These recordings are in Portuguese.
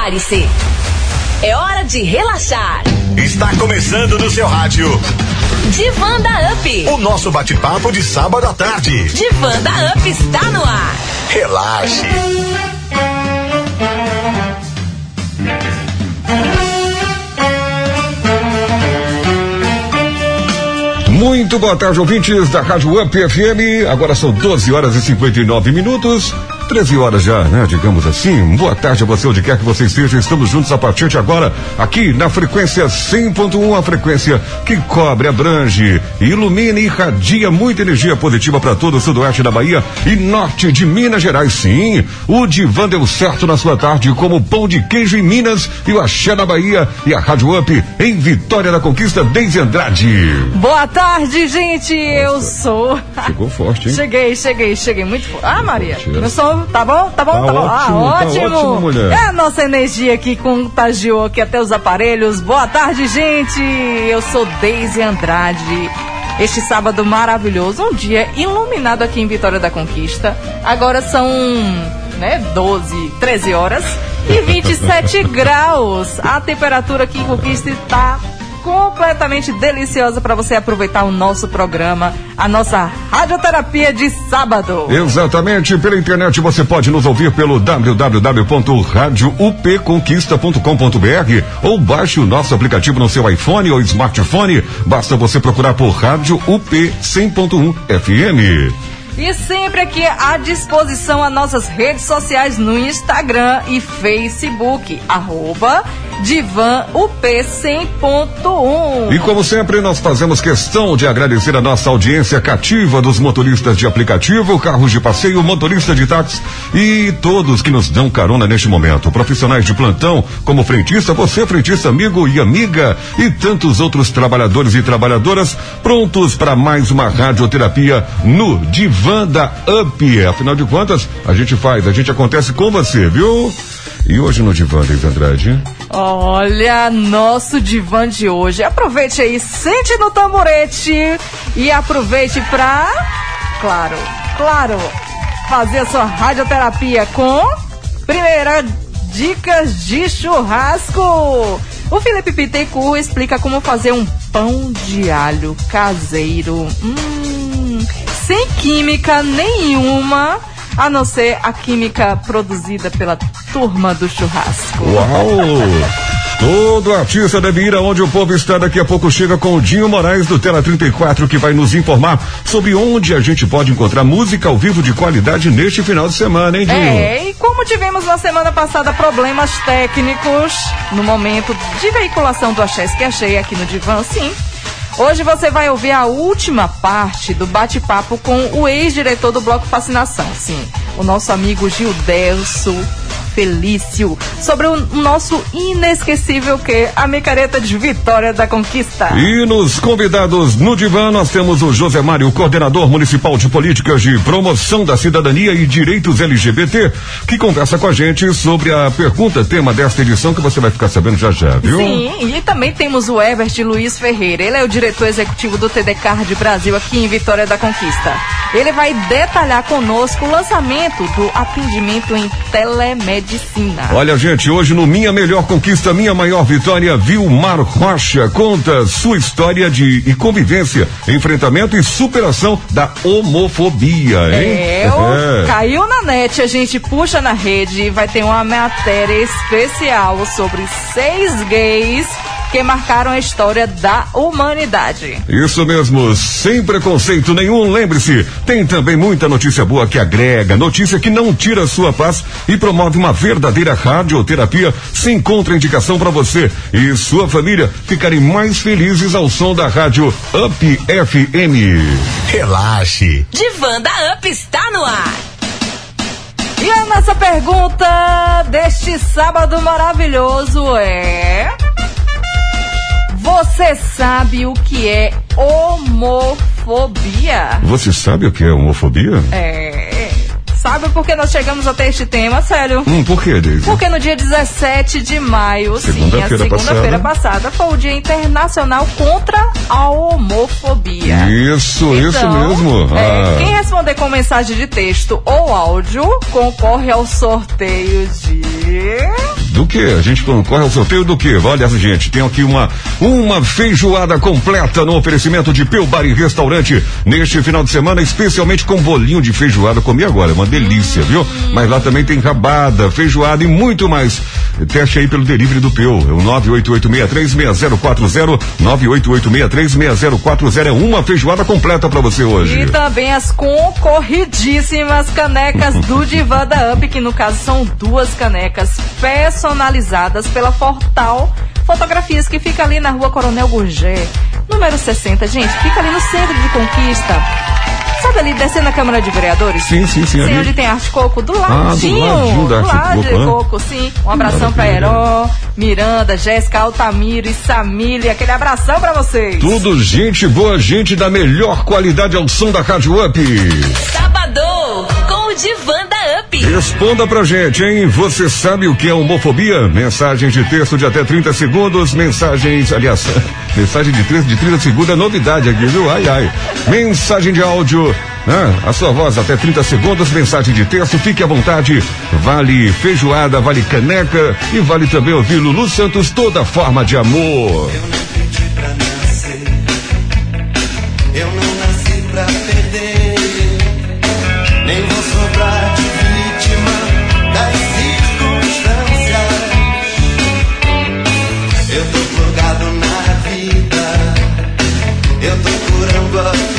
Prepare-se. É hora de relaxar. Está começando no seu rádio. Divanda Up. O nosso bate-papo de sábado à tarde. Divanda Up está no ar. Relaxe. Muito boa tarde, ouvintes da Rádio Up FM. Agora são 12 horas e 59 minutos. 13 horas já, né? Digamos assim. Boa tarde a você, onde quer que você esteja. Estamos juntos a partir de agora, aqui na frequência 100.1, a frequência que cobre, abrange, ilumina e irradia muita energia positiva para todo o sudoeste da Bahia e norte de Minas Gerais. Sim, o Divan deu certo na sua tarde, como pão de queijo em Minas e o Axé na Bahia e a Rádio Up em Vitória da Conquista, desde Andrade. Boa tarde, gente. Eu sou. Chegou forte, hein? Cheguei, cheguei, cheguei muito forte. Ah, Maria. Mentira. Eu sou. Tá bom? Tá bom? Tá Tá, bom? ótimo, ah, tá ótimo. ótimo, mulher. É a nossa energia aqui contagiou aqui até os aparelhos. Boa tarde, gente. Eu sou Deise Andrade. Este sábado maravilhoso, um dia iluminado aqui em Vitória da Conquista. Agora são, né, 12, 13 horas e 27 graus. A temperatura aqui em Conquista está completamente deliciosa para você aproveitar o nosso programa, a nossa radioterapia de sábado. Exatamente, pela internet você pode nos ouvir pelo www.radioupconquista.com.br ou baixe o nosso aplicativo no seu iPhone ou smartphone. Basta você procurar por Rádio UP 100.1 FM. E sempre aqui à disposição as nossas redes sociais no Instagram e Facebook, arroba Divan UP 100.1. E como sempre, nós fazemos questão de agradecer a nossa audiência cativa dos motoristas de aplicativo, carros de passeio, motorista de táxi e todos que nos dão carona neste momento. Profissionais de plantão, como frentista, você, frentista, amigo e amiga, e tantos outros trabalhadores e trabalhadoras prontos para mais uma radioterapia no Divan da UP. Afinal de contas, a gente faz, a gente acontece com você, viu? E hoje no Divan, Deise Andrade. Olha, nosso divã de hoje. Aproveite aí, sente no tamborete e aproveite pra, claro, claro, fazer a sua radioterapia com primeira dicas de churrasco. O Felipe Pittencourt explica como fazer um pão de alho caseiro. Hum, sem química nenhuma, a não ser a química produzida pela turma do churrasco. Uau! Todo artista deve ir aonde o povo está. Daqui a pouco chega com o Dinho Moraes do Tela 34, que vai nos informar sobre onde a gente pode encontrar música ao vivo de qualidade neste final de semana, hein, Dinho? É, e como tivemos na semana passada problemas técnicos no momento de veiculação do Axés que achei aqui no Divã, sim. Hoje você vai ouvir a última parte do bate-papo com o ex-diretor do Bloco Fascinação, sim, o nosso amigo Gildelso Felício, sobre o nosso inesquecível que a micareta de Vitória da Conquista. E nos convidados no divã nós temos o José Mário, coordenador municipal de políticas de promoção da cidadania e direitos LGBT, que conversa com a gente sobre a pergunta tema desta edição que você vai ficar sabendo já já, viu? Sim, e também temos o Herbert Luiz Ferreira. Ele é o diretor executivo do TDCAR de Brasil aqui em Vitória da Conquista. Ele vai detalhar conosco o lançamento do atendimento em telemedicina. Olha, gente, hoje no Minha Melhor Conquista, Minha Maior Vitória, Vilmar Rocha conta sua história de e convivência, enfrentamento e superação da homofobia, hein? É, o- caiu na net, a gente puxa na rede e vai ter uma matéria especial sobre seis gays que marcaram a história da humanidade. Isso mesmo, sem preconceito nenhum, lembre-se, tem também muita notícia boa que agrega, notícia que não tira a sua paz e promove uma verdadeira radioterapia sem contraindicação para você e sua família ficarem mais felizes ao som da rádio Up FM. Relaxe. Divanda Up está no ar. E a nossa pergunta deste sábado maravilhoso é: Você sabe o que é homofobia? Você sabe o que é homofobia? É. Sabe por que nós chegamos até este tema, sério? Hum, por quê, Deise? Porque no dia 17 de maio, sim, a Segunda-feira segunda-feira passada, foi o Dia Internacional contra a Homofobia. Isso, isso Então, mesmo. é, Ah. Quem responder com mensagem de texto ou áudio concorre ao sorteio de do que? A gente concorre ao sorteio do que? Olha, gente, tem aqui uma uma feijoada completa no oferecimento de Peu Bar e Restaurante neste final de semana, especialmente com bolinho de feijoada. Comi agora, uma delícia, viu? Mas lá também tem rabada, feijoada e muito mais. Teste aí pelo delivery do Peu. É o 988636040, 988636040 é uma feijoada completa para você hoje. E também as concorridíssimas canecas do Divan da Up, que no caso são duas canecas personalizadas pela Fortal Fotografias, que fica ali na rua Coronel Gurgé, número 60. Gente, fica ali no centro de Conquista. Sabe ali, descendo a Câmara de Vereadores? Sim, sim, sim. ali. onde tem arte coco, do do ladinho. ladinho da do Arte lado de Coco, né? coco, sim. Um abração pra Maravilha. Heró, Miranda, Jéssica, Altamiro e Samília. Aquele abração pra vocês. Tudo gente boa, gente da melhor qualidade ao som da Rádio Up. Sabadão com o Divan da Up. Responda pra gente, hein? Você sabe o que é homofobia? Mensagens de texto de até 30 segundos, mensagens, aliás, mensagem de texto de 30 segundos é novidade aqui, viu? Ai, ai. Mensagem de áudio, né? A sua voz até 30 segundos, mensagem de texto, fique à vontade. Vale feijoada, vale caneca e vale também ouvir Lulu Santos, toda forma de amor. Eu não pedi pra nascer, eu não nasci pra perder, eu tô curando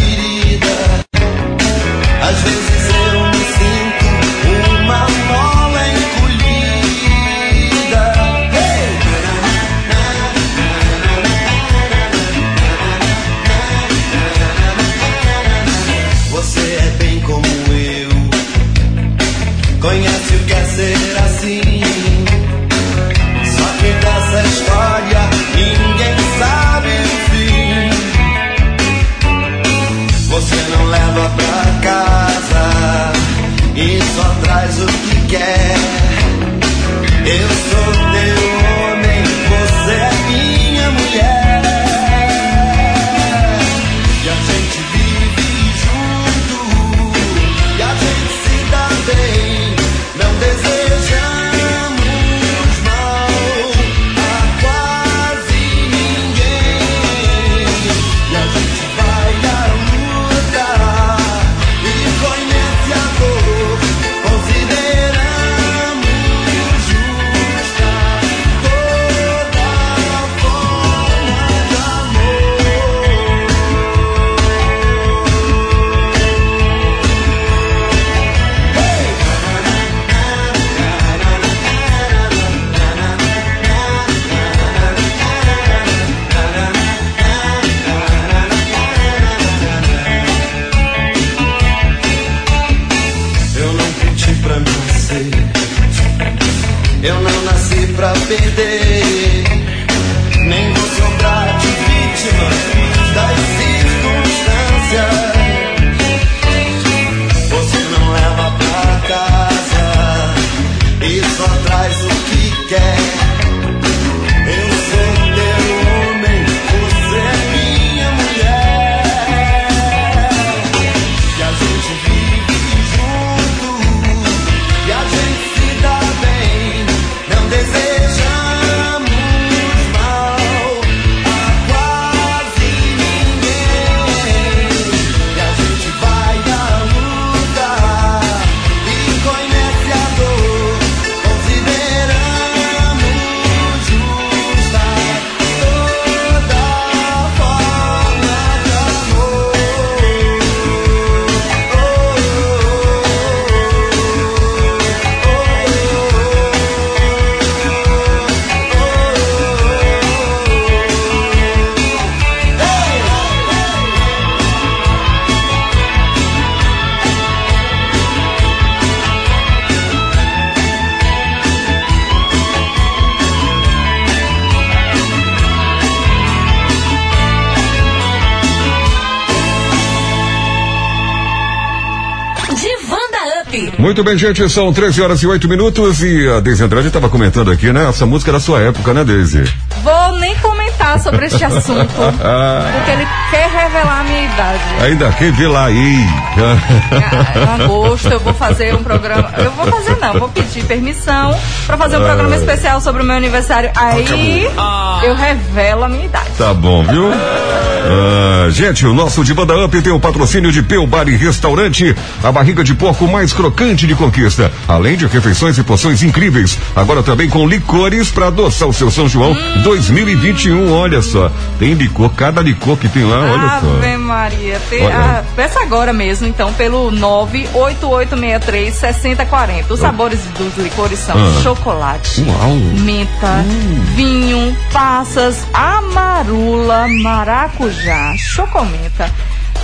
Muito bem, gente, são 13 horas e 8 minutos e a Deise Andrade estava comentando aqui, né? Essa música da sua época, né, Deise? Vou nem comentar sobre este assunto, porque ele quer revelar a minha idade. Ainda ver lá aí. Ah, Em agosto eu vou fazer um programa. Eu vou fazer não, vou pedir permissão para fazer um programa especial sobre o meu aniversário. Aí eu revelo a minha idade. Tá bom, viu? Ah, gente, o nosso Diva da Up tem o patrocínio de Peu Bar e Restaurante, a barriga de porco mais crocante de conquista, além de refeições e poções incríveis. Agora também com licores para adoçar o seu São João 2021. Olha só, tem licor, cada licor que tem lá, olha Ave só. Maria. Te- Olha. ah, peça agora mesmo, então, pelo 98863-6040. Os sabores dos licores são Ah. chocolate, Uau. menta, vinho, passas, amarula, maracujá, chocomenta.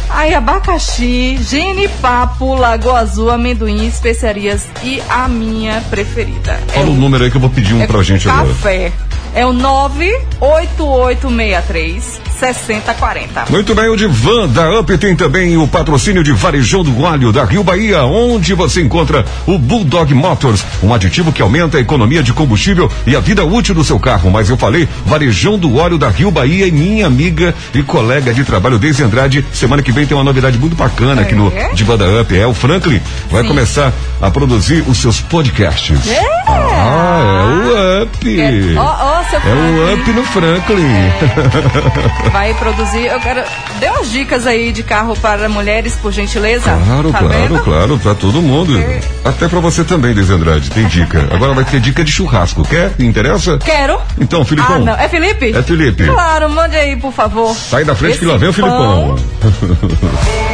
Aí, abacaxi, genipapo, lagoa azul, amendoim, especiarias e a minha preferida. É Fala o o número aí que eu vou pedir um é pra gente agora. café. É o 98863 6040. Muito bem, o Divan da UP tem também o patrocínio de Varejão do Alho da Rio Bahia, onde você encontra o Bulldog Motors, um aditivo que aumenta a economia de combustível e a vida útil do seu carro. Mas eu falei Varejão do Óleo da Rio Bahia e minha amiga e colega de trabalho, Deise Andrade. Semana que vem tem uma novidade muito bacana aqui no É? Divan da UP. É o Franklin vai Sim. começar a produzir os seus podcasts. É. Ah, é o UP. É, ó, ó, seu É o Franklin. UP no Franklin. Vai produzir. Eu quero. Dê umas dicas aí de carro para mulheres, por gentileza. Claro, tá claro, vendo? claro, pra todo mundo. É. Até pra você também, Deise Andrade, tem dica. Agora vai ter dica de churrasco, quer? Interessa? Quero. Então, Filipão. Ah, não. É Felipe? É Felipe. Claro, mande aí, por favor. Sai da frente Esse que lá vem o Filipão.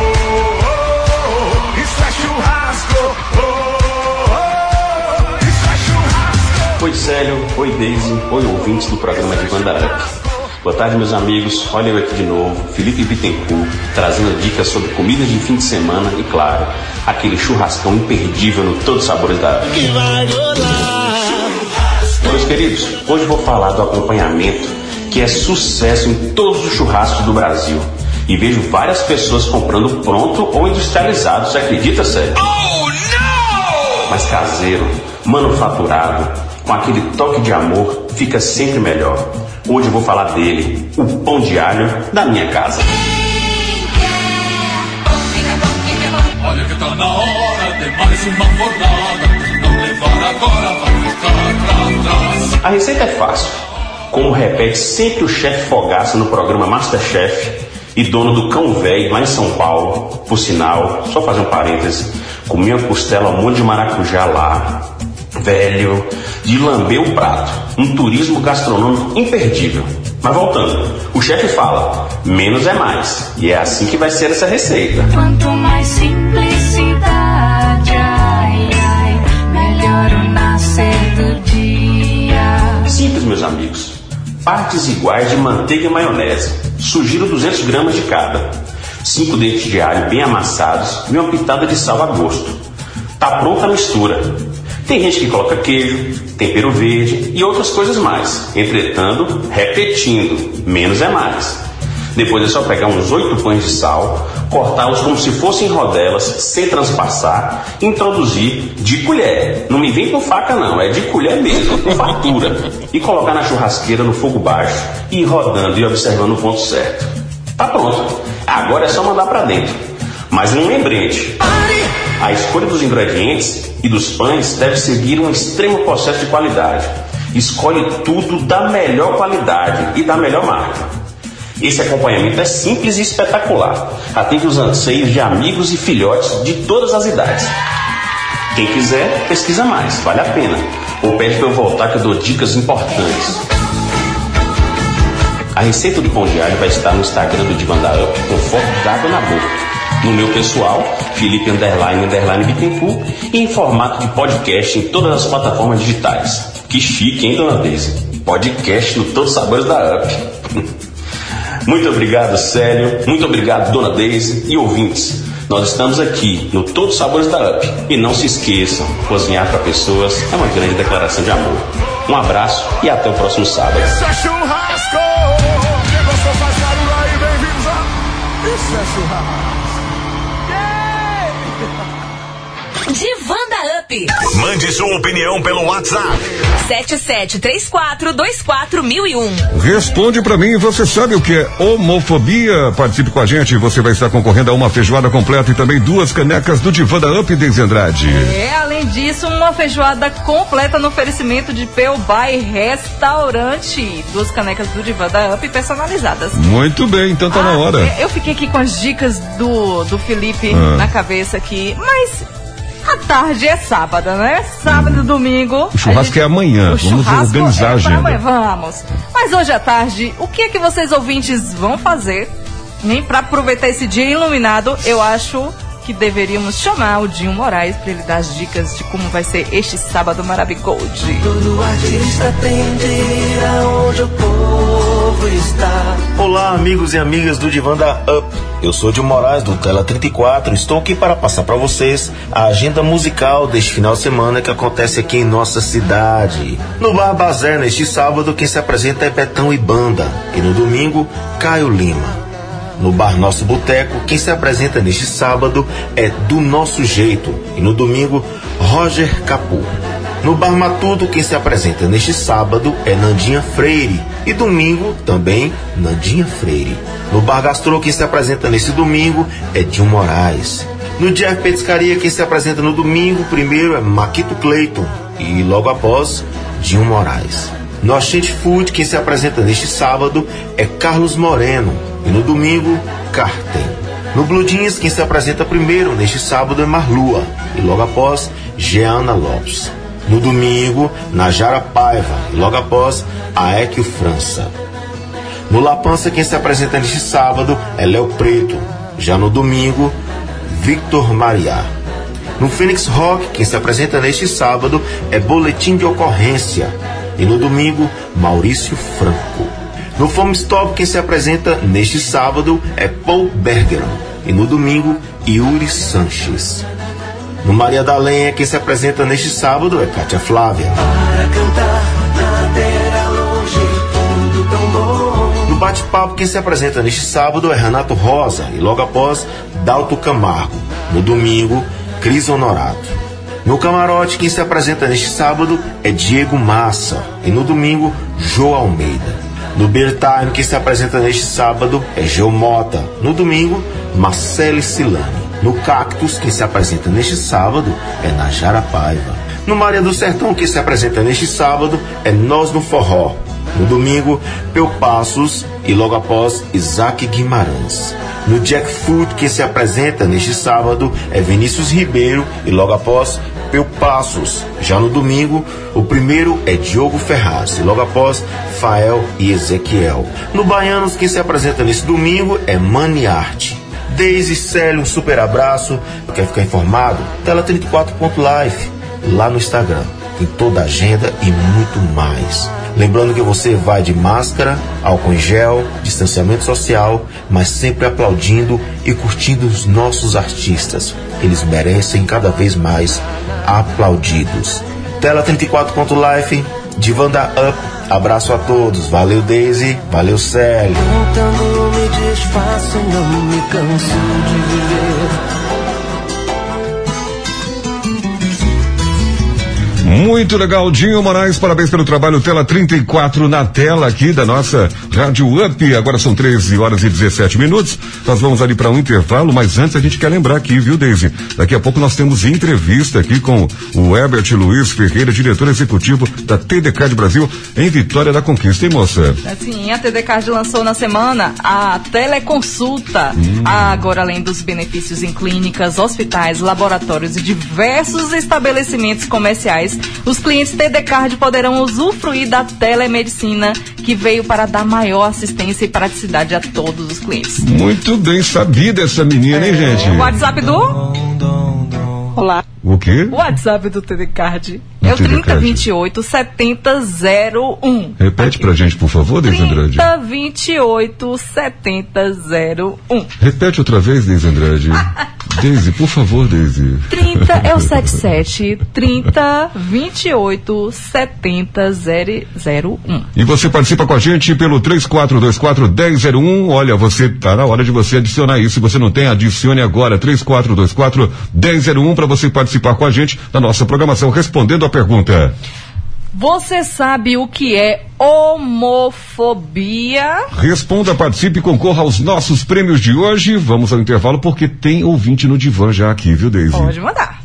Célio, oi Daisy, oi ouvintes do programa de Banda Up. Boa tarde meus amigos, olha eu aqui de novo, Felipe Bittencourt, trazendo dicas sobre comidas de fim de semana e claro, aquele churrascão imperdível no Todos os Sabores da Up. Meus queridos, hoje vou falar do acompanhamento que é sucesso em todos os churrascos do Brasil. E vejo várias pessoas comprando pronto ou industrializado, você acredita, Célio? Mas caseiro, manufaturado, com aquele toque de amor, fica sempre melhor. Hoje eu vou falar dele, o pão de alho da minha casa. Olha que tá na hora de mais uma fornada. Não levar agora, vai ficar pra trás. A receita é fácil. Como repete sempre o chefe Fogaça no programa Masterchef e dono do Cão Velho lá em São Paulo, por sinal, só fazer um parêntese, comi uma costela ao molho de maracujá lá, velho, de lamber o prato, um turismo gastronômico imperdível. Mas voltando, o chefe fala, menos é mais, e é assim que vai ser essa receita. Quanto mais simplicidade, ai, ai, melhor o nascer do dia. Simples, meus amigos. Partes iguais de manteiga e maionese. Sugiro 200 gramas de cada. 5 dentes de alho bem amassados e uma pitada de sal a gosto. Tá pronta a mistura. Tem gente que coloca queijo, tempero verde e outras coisas mais. Entretanto, repetindo, menos é mais. Depois é só pegar uns oito pães de sal, cortá-los como se fossem rodelas, sem transpassar, introduzir de colher. Não me vem com faca não, é de colher mesmo, com fartura. E colocar na churrasqueira no fogo baixo, e ir rodando e observando o ponto certo. Tá pronto. Agora é só mandar para dentro. Mas um lembrete. A escolha dos ingredientes e dos pães deve seguir um extremo processo de qualidade. Escolhe tudo da melhor qualidade e da melhor marca. Esse acompanhamento é simples e espetacular. Atende os anseios de amigos e filhotes de todas as idades. Quem quiser, pesquisa mais, vale a pena. Ou pede para eu voltar que eu dou dicas importantes. A receita do pão alho vai estar no Instagram do Divanda Up com d'água na boca. No meu pessoal, Felipe Underline Underline Bittencourt e em formato de podcast em todas as plataformas digitais. Que chique, hein, dona Deise? Podcast no Todos os Sabores da Up. Muito obrigado, Célio. Muito obrigado, Dona Deise e ouvintes. Nós estamos aqui no Todos os Sabores da UP. E não se esqueçam, cozinhar para pessoas é uma grande declaração de amor. Um abraço e até o próximo sábado. Isso é churrasco. Quem gostou faz aí, bem-vindos a... Isso é churrasco. Mande sua opinião pelo WhatsApp. 7734241001. Responde pra mim, você sabe o que é homofobia? Participe com a gente, você vai estar concorrendo a uma feijoada completa e também duas canecas do Divã da Up Andrade. É, além disso, uma feijoada completa no oferecimento de Peu By Restaurante. Duas canecas do Divã da Up personalizadas. Muito bem, então tá na Ah, hora. é, Eu fiquei aqui com as dicas do, do Felipe Ah. na cabeça aqui, mas a tarde é sábado, né? Sábado e domingo. O churrasco a é amanhã, o vamos churrasco organizar é pra agenda. amanhã, Vamos. Mas hoje à tarde, o que é que vocês ouvintes vão fazer? Nem para aproveitar esse dia iluminado, eu acho que deveríamos chamar o Dinho Moraes para ele dar as dicas de como vai ser este sábado maravilhoso. Todo artista tem de ir aonde o povo está. Olá, amigos e amigas do Divã da Up. Eu sou de Moraes do Tela 34. Estou aqui para passar para vocês a agenda musical deste final de semana que acontece aqui em nossa cidade. No Bar Bazé, neste sábado, quem se apresenta é Betão e Banda. E no domingo, Caio Lima. No Bar Nosso Boteco, quem se apresenta neste sábado é Do Nosso Jeito. E no domingo, Roger Capu. No Bar Matuto, quem se apresenta neste sábado é Nandinha Freire. E domingo, também, Nandinha Freire. No Bar Gastrô, quem se apresenta neste domingo é Dinho Moraes. No Jeff Petiscaria, quem se apresenta no domingo, primeiro é Maquito Clayton. E logo após, Dinho Moraes. No Oxente Food, quem se apresenta neste sábado é Carlos Moreno. E no domingo, Carten. No Blue Jeans, quem se apresenta primeiro neste sábado é Marlua. E logo após, Jeana Lopes. No domingo, Najara Paiva. E logo após, Aéquio França. No La Pança, quem se apresenta neste sábado é Léo Preto. Já no domingo, Victor Mariá. No Phoenix Rock, quem se apresenta neste sábado é Boletim de Ocorrência. E no domingo, Maurício Franco. No Fome Stop, quem se apresenta neste sábado é Paul Bergeron. E no domingo, Yuri Sanches. No Maria da Lenha, quem se apresenta neste sábado é Kátia Flávia. Para cantar na terra longe, tudo tão bom. No bate-papo, quem se apresenta neste sábado é Renato Rosa e logo após, Dalto Camargo. No domingo, Cris Honorato. No camarote, quem se apresenta neste sábado é Diego Massa e no domingo, Jô Almeida. No Beer Time, quem se apresenta neste sábado é Geo Mota. No domingo, Marcele Silani. No Cactus, quem se apresenta neste sábado é Najara Paiva. No Maria do Sertão, quem se apresenta neste sábado é Nós no Forró. No domingo, Peu Passos e logo após, Isaac Guimarães. No Jack Food, quem se apresenta neste sábado é Vinícius Ribeiro e logo após, Peu Passos. Já no domingo, o primeiro é Diogo Ferraz e logo após, Fael e Ezequiel. No Baianos, quem se apresenta nesse domingo é Mani Arte. Deise Célio, um super abraço. Quer ficar informado? Tela 34.life, lá no Instagram. Tem toda a agenda e muito mais. Lembrando que você vai de máscara, álcool em gel, distanciamento social, mas sempre aplaudindo e curtindo os nossos artistas. Eles merecem cada vez mais aplaudidos. Tela 34.life, Divanda Up. Abraço a todos. Valeu, Daisy. Valeu, Célio. Desfaço, não me canso de viver. Muito legal, Dinho Moraes, parabéns pelo trabalho. Tela 34 na tela aqui da nossa Rádio Up. Agora são 13 horas e 17 minutos. Nós vamos ali para um intervalo, mas antes a gente quer lembrar aqui, viu, Deise? Daqui a pouco nós temos entrevista aqui com o Herbert Luiz Ferreira, diretor executivo da TDK de Brasil, em Vitória da Conquista, hein, moça? Assim, a TD Card lançou na semana a teleconsulta. Agora, além dos benefícios em clínicas, hospitais, laboratórios e diversos estabelecimentos comerciais, os clientes TD Card poderão usufruir da telemedicina que veio para dar maior assistência e praticidade a todos os clientes. Muito bem sabida essa menina, hein, gente? O WhatsApp do. Olá. O quê? O WhatsApp do TD Card Do é o TD Card. 3028 7001. Repete pra gente, por favor, Deise Andrade. 3028 7001. Repete outra vez, Deise Andrade. Deise, por favor, Deise. 30 é o 77 30 28 70 001. E você participa com a gente pelo 3424 1001. Olha, você tá na hora de você adicionar isso. Se você não tem, adicione agora 3424 1001 para você participar com a gente na nossa programação respondendo a pergunta. Você sabe o que é homofobia? Responda, participe e concorra aos nossos prêmios de hoje. Vamos ao intervalo porque tem ouvinte no divã já aqui, viu, Deise? Pode mandar.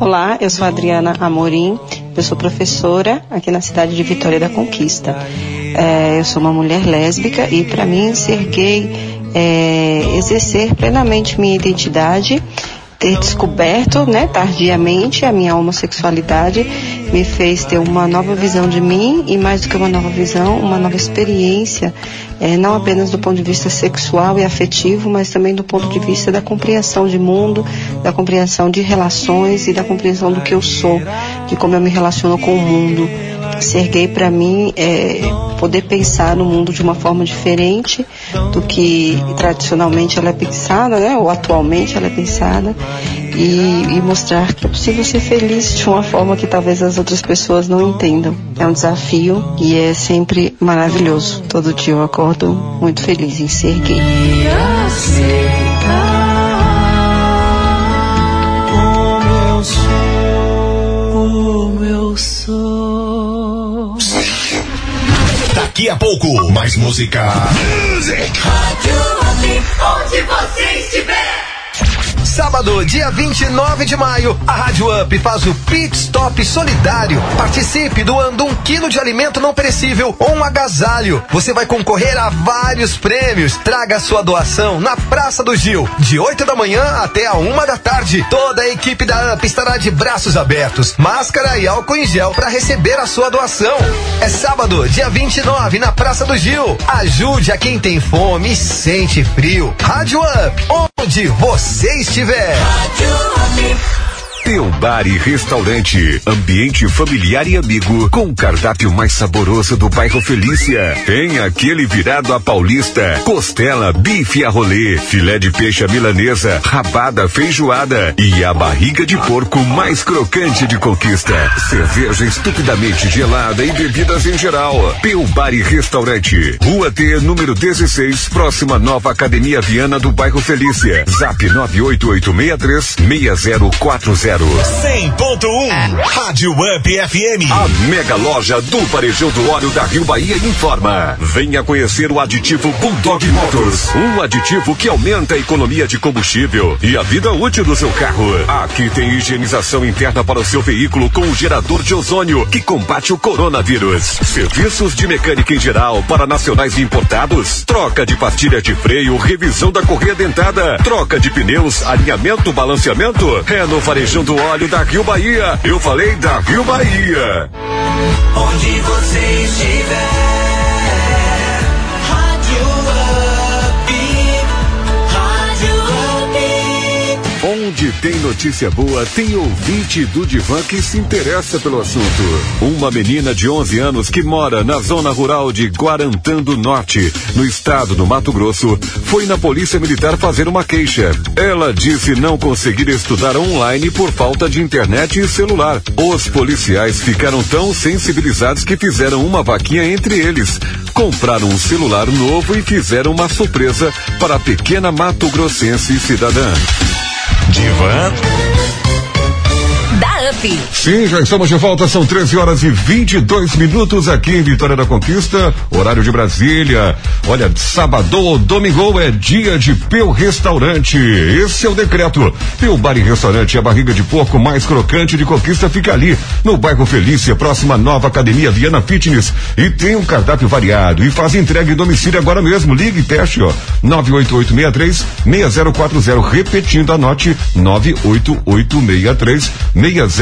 Olá, eu sou a Adriana Amorim, eu sou professora aqui na cidade de Vitória da Conquista. É, eu sou uma mulher lésbica e para mim ser gay é exercer plenamente minha identidade, ter descoberto, né, tardiamente a minha homossexualidade me fez ter uma nova visão de mim e mais do que uma nova visão, uma nova experiência, é, não apenas do ponto de vista sexual e afetivo, mas também do ponto de vista da compreensão de mundo, da compreensão de relações e da compreensão do que eu sou, de como eu me relaciono com o mundo. Ser gay para mim é poder pensar no mundo de uma forma diferente do que tradicionalmente ela é pensada, né? Ou atualmente ela é pensada e, e mostrar que é possível ser feliz de uma forma que talvez as outras pessoas não entendam. É um desafio e é sempre maravilhoso. Todo dia eu acordo muito feliz em ser gay. Daqui a pouco, mais música. Onde você estiver. Sábado, dia 29 de maio, a Rádio Up faz o Pit Stop Solidário. Participe doando um quilo de alimento não perecível ou um agasalho. Você vai concorrer a vários prêmios. Traga sua doação na Praça do Gil, de 8 da manhã até a uma da tarde. Toda a equipe da Up estará de braços abertos, máscara e álcool em gel para receber a sua doação. É sábado, dia 29, na Praça do Gil. Ajude a quem tem fome e sente frio. Rádio Up, onde você estiver. Teu Bar e Restaurante, ambiente familiar e amigo, com o cardápio mais saboroso do bairro Felícia. Tem aquele virado a paulista, costela, bife a rolê, filé de peixe milanesa, rabada feijoada e a barriga de porco mais crocante de conquista. Cerveja estupidamente gelada e bebidas em geral. Teu Bar e Restaurante, Rua T, número 16, próxima Nova Academia Viana do bairro Felícia. Zap 98863 6040. 100.1 Rádio Up FM. A mega loja do Varejão do Óleo da Rio Bahia informa. Venha conhecer o aditivo Bulldog Motors. Um aditivo que aumenta a economia de combustível e a vida útil do seu carro. Aqui tem higienização interna para o seu veículo com o gerador de ozônio que combate o coronavírus. Serviços de mecânica em geral para nacionais e importados. Troca de pastilha de freio, revisão da correia dentada. Troca de pneus, alinhamento, balanceamento. É no Varejão do Óleo da Rio Bahia. Eu falei da Rio Bahia. Onde você estiver, Tem notícia boa, tem ouvinte do Divã que se interessa pelo assunto. Uma menina de 11 anos que mora na zona rural de Guarantã do Norte, no estado do Mato Grosso, foi na Polícia Militar fazer uma queixa. Ela disse não conseguir estudar online por falta de internet e celular. Os policiais ficaram tão sensibilizados que fizeram uma vaquinha entre eles. Compraram um celular novo e fizeram uma surpresa para a pequena Mato Grossense cidadã. Divã. Up. Sim, já estamos de volta, são 13 horas e 22 minutos aqui em Vitória da Conquista, horário de Brasília. Olha, sábado ou domingo é dia de Peu Restaurante. Esse é o decreto. Peu Bar e Restaurante, a barriga de porco mais crocante de Conquista fica ali, no bairro Felícia, próxima nova Academia Viana Fitness. E tem um cardápio variado e faz entrega em domicílio agora mesmo. Ligue e teste, ó. 98863 6040. Repetindo, anote 98863 6040.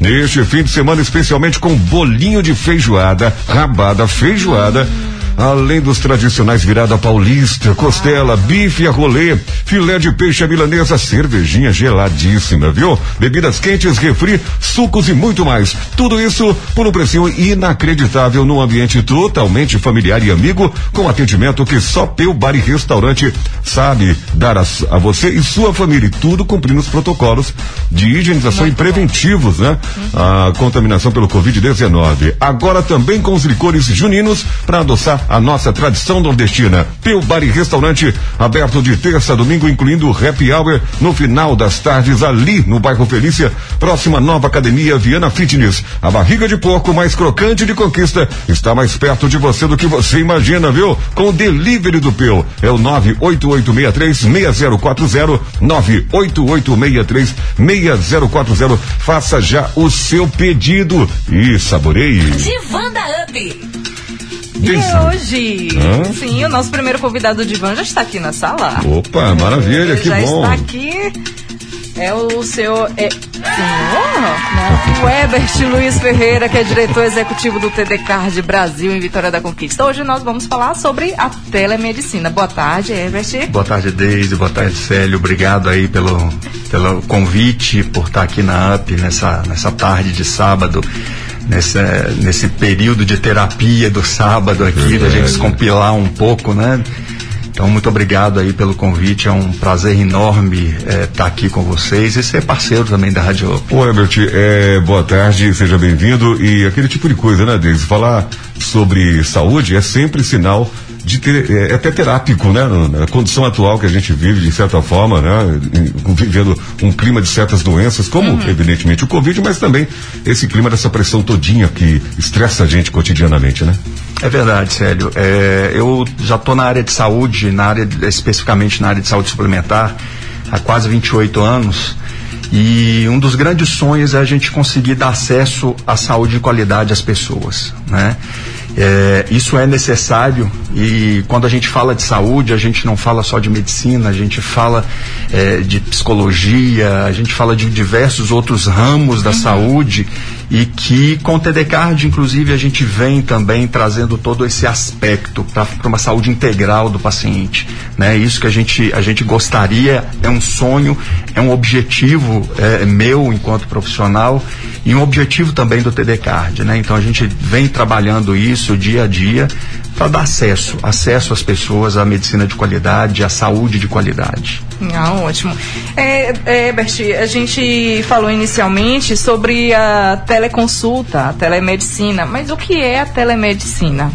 Neste fim de semana, especialmente com bolinho de feijoada, rabada, feijoada. Além dos tradicionais virada paulista, costela, bife a rolê, filé de peixe à milanesa, cervejinha geladíssima, viu? Bebidas quentes, refri, sucos e muito mais. Tudo isso por um precinho inacreditável num ambiente totalmente familiar e amigo, com atendimento que só Peu Bar e Restaurante sabe dar a, a você e sua família. E tudo cumprindo os protocolos de higienização e preventivos, né? A contaminação pelo Covid-19. Agora também com os licores juninos para adoçar a nossa tradição nordestina. Peu Bar e Restaurante aberto de terça a domingo, incluindo happy hour no final das tardes ali no bairro Felícia, próxima nova academia Viana Fitness. A barriga de porco mais crocante de conquista está mais perto de você do que você imagina, viu? Com o delivery do Peu. É o 988636040, 988636040. Faça já o seu pedido e saboreie. Divanda Up. E hoje, Hã? sim, o nosso primeiro convidado de van já está aqui na sala. Opa, maravilha, que já bom. está aqui. É o seu. É, senhor? Não, o Ebert Luiz Ferreira, que é diretor executivo do TDCAR de Brasil em Vitória da Conquista. Hoje nós vamos falar sobre a telemedicina. Boa tarde, Ebert. Boa tarde, Deise. Boa tarde, Célio. Obrigado aí pelo, pelo convite, por estar aqui na UP nessa, nessa tarde de sábado, nesse, nesse período de terapia do sábado aqui, da gente descompilar um pouco, né? Então, muito obrigado aí pelo convite. É um prazer enorme estar aqui com vocês e ser parceiro também da Rádio Up. Ô, Herbert, é, boa tarde, seja bem-vindo. E aquele tipo de coisa, né, Deise? Falar sobre saúde é sempre sinal de ter, é, é até terápico, né? Na condição atual que a gente vive, de certa forma, né? Vivendo um clima de certas doenças, como evidentemente o Covid, mas também esse clima dessa pressão todinha que estressa a gente cotidianamente, né? É verdade, Célio. É, eu já estou na área de saúde, na área de- especificamente na área de saúde suplementar, há quase 28 anos. E um dos grandes sonhos é a gente conseguir dar acesso à saúde de qualidade às pessoas, né? É, isso é necessário e quando a gente fala de saúde, a gente não fala só de medicina, a gente fala é, de psicologia, a gente fala de diversos outros ramos da saúde e que com o TDCard, inclusive, a gente vem também trazendo todo esse aspecto para uma saúde integral do paciente. Né? Isso que a gente, a gente gostaria, é um sonho, é um objetivo é, meu enquanto profissional e um objetivo também do TDCard. Né? Então a gente vem trabalhando isso dia a dia para dar acesso, acesso às pessoas à medicina de qualidade, à saúde de qualidade. Ah, ótimo. É, é, Bert, a gente falou inicialmente sobre a teleconsulta, a telemedicina, mas o que é a telemedicina?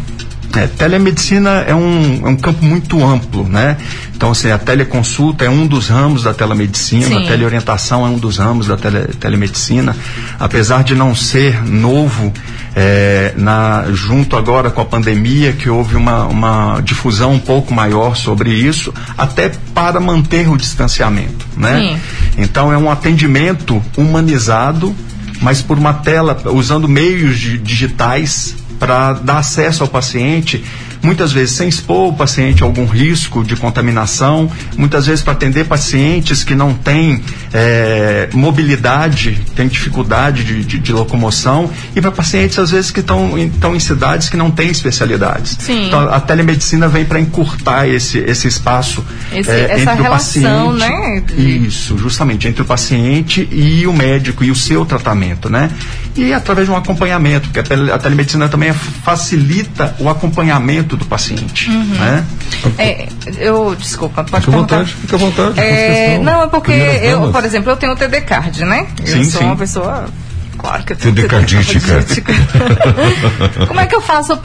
É, telemedicina é um, é um campo muito amplo, né? Então, assim, a teleconsulta é um dos ramos da telemedicina, Sim. a teleorientação é um dos ramos da tele, telemedicina. Apesar de não ser novo, é, na, junto agora com a pandemia, que houve uma, uma difusão um pouco maior sobre isso, até para manter o distanciamento, né? Então, é um atendimento humanizado, mas por uma tela, usando meios di- digitais para dar acesso ao paciente, muitas vezes sem expor o paciente a algum risco de contaminação, muitas vezes para atender pacientes que não têm eh, mobilidade, têm dificuldade de, de- de locomoção, e para pacientes às vezes que estão em, em cidades que não têm especialidades. Sim. Então a telemedicina vem para encurtar esse, esse espaço Esse- essa entre o relação, paciente né, de- isso, justamente, entre o paciente e o médico e o seu tratamento, né? E através de um acompanhamento, porque a telemedicina também facilita o acompanhamento do paciente, Uhum. né? É, eu, desculpa, pode Fica perguntar. vontade, fica à vontade, É, não, é porque eu, por exemplo, eu tenho o TD Card, né? Eu Sim, sou sim. uma pessoa. Claro que eu tenho TD cardística. Como é que eu faço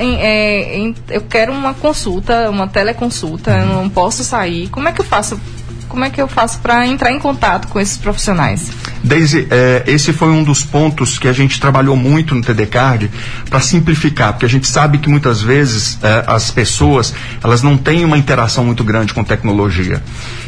em- é, eu quero uma consulta, uma teleconsulta, eu não posso sair. Como é que eu faço? Como é que eu faço para entrar em contato com esses profissionais? Daisy, eh, esse foi um dos pontos que a gente trabalhou muito no TDCard para simplificar, porque a gente sabe que muitas vezes eh, as pessoas elas não têm uma interação muito grande com tecnologia.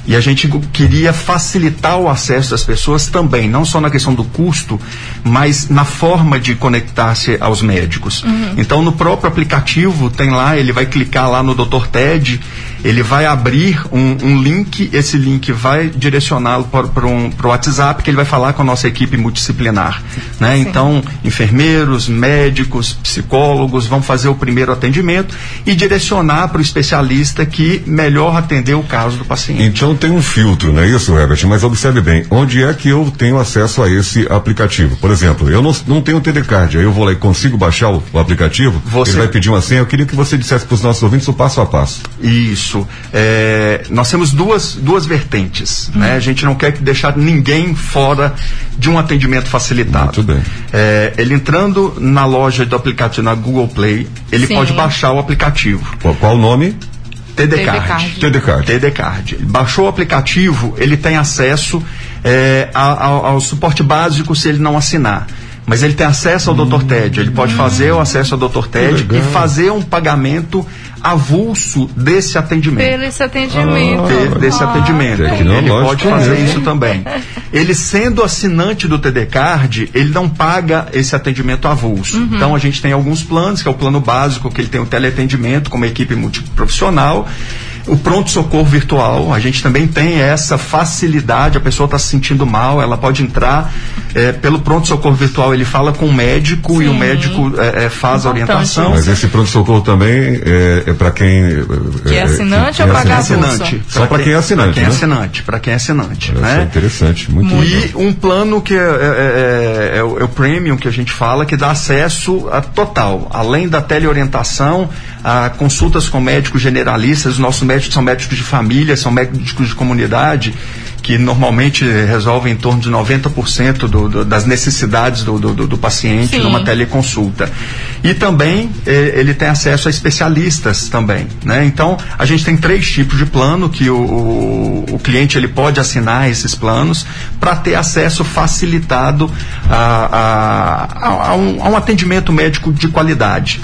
E a gente queria facilitar o acesso das pessoas também, não só na questão do custo, mas na forma de conectar-se aos médicos. Uhum. Então, no próprio aplicativo, tem lá, ele vai clicar lá no Dr. TED, ele vai abrir um, um link, esse link vai direcioná-lo para o um, pro WhatsApp, que ele vai falar com a nossa equipe multidisciplinar, né? Então, enfermeiros, médicos, psicólogos vão fazer o primeiro atendimento e direcionar para o especialista que melhor atender o caso do paciente. Então tem um filtro, não é isso, Herbert? Mas observe bem, onde é que eu tenho acesso a esse aplicativo? Por exemplo, eu não, não tenho TDCard, aí eu vou lá e consigo baixar o, o aplicativo, Você- ele vai pedir uma senha, eu queria que você dissesse para os nossos ouvintes o passo a passo. Isso. É, nós temos duas, duas vertentes. Né? A gente não quer que deixar ninguém fora de um atendimento facilitado. Muito bem. É, ele entrando na loja do aplicativo na Google Play, ele Sim. pode baixar o aplicativo. Qual, qual o nome? TD Card. TD Card. TD Card. Baixou o aplicativo, ele tem acesso é, ao, ao suporte básico se ele não assinar. Mas ele tem acesso ao Dr. Ted. Ele pode fazer o acesso ao Dr. Ted e fazer um pagamento avulso desse atendimento Pelo esse atendimento. ter desse atendimento. Ele pode fazer isso também. Ele sendo assinante do TD Card, ele não paga esse atendimento avulso. Então a gente tem alguns planos, que é o plano básico, que ele tem o teleatendimento com uma equipe multiprofissional. O pronto-socorro virtual, a gente também tem essa facilidade, a pessoa está se sentindo mal, ela pode entrar eh, pelo pronto-socorro virtual, ele fala com o médico e o Sim. médico eh, eh, faz a orientação. Mas esse pronto-socorro também é, é para quem. É, Que é assinante que ou é pagar assinante. Só pra quem é assinante, Pra quem é né? assinante, para quem é assinante. Isso é né? interessante, muito legal. E um plano que é, é- é- é o, é o premium que a gente fala, que dá acesso a total, além da teleorientação, a consultas com médicos generalistas, os nossos médicos são médicos de família, são médicos de comunidade, que normalmente resolvem em torno de 90% do, do, das necessidades do, do, do- paciente Sim. numa teleconsulta. E também eh, ele tem acesso a especialistas também, né? Então a gente tem três tipos de plano que o, o, o cliente ele pode assinar esses planos para ter acesso facilitado a, a- a um, a um atendimento médico de qualidade.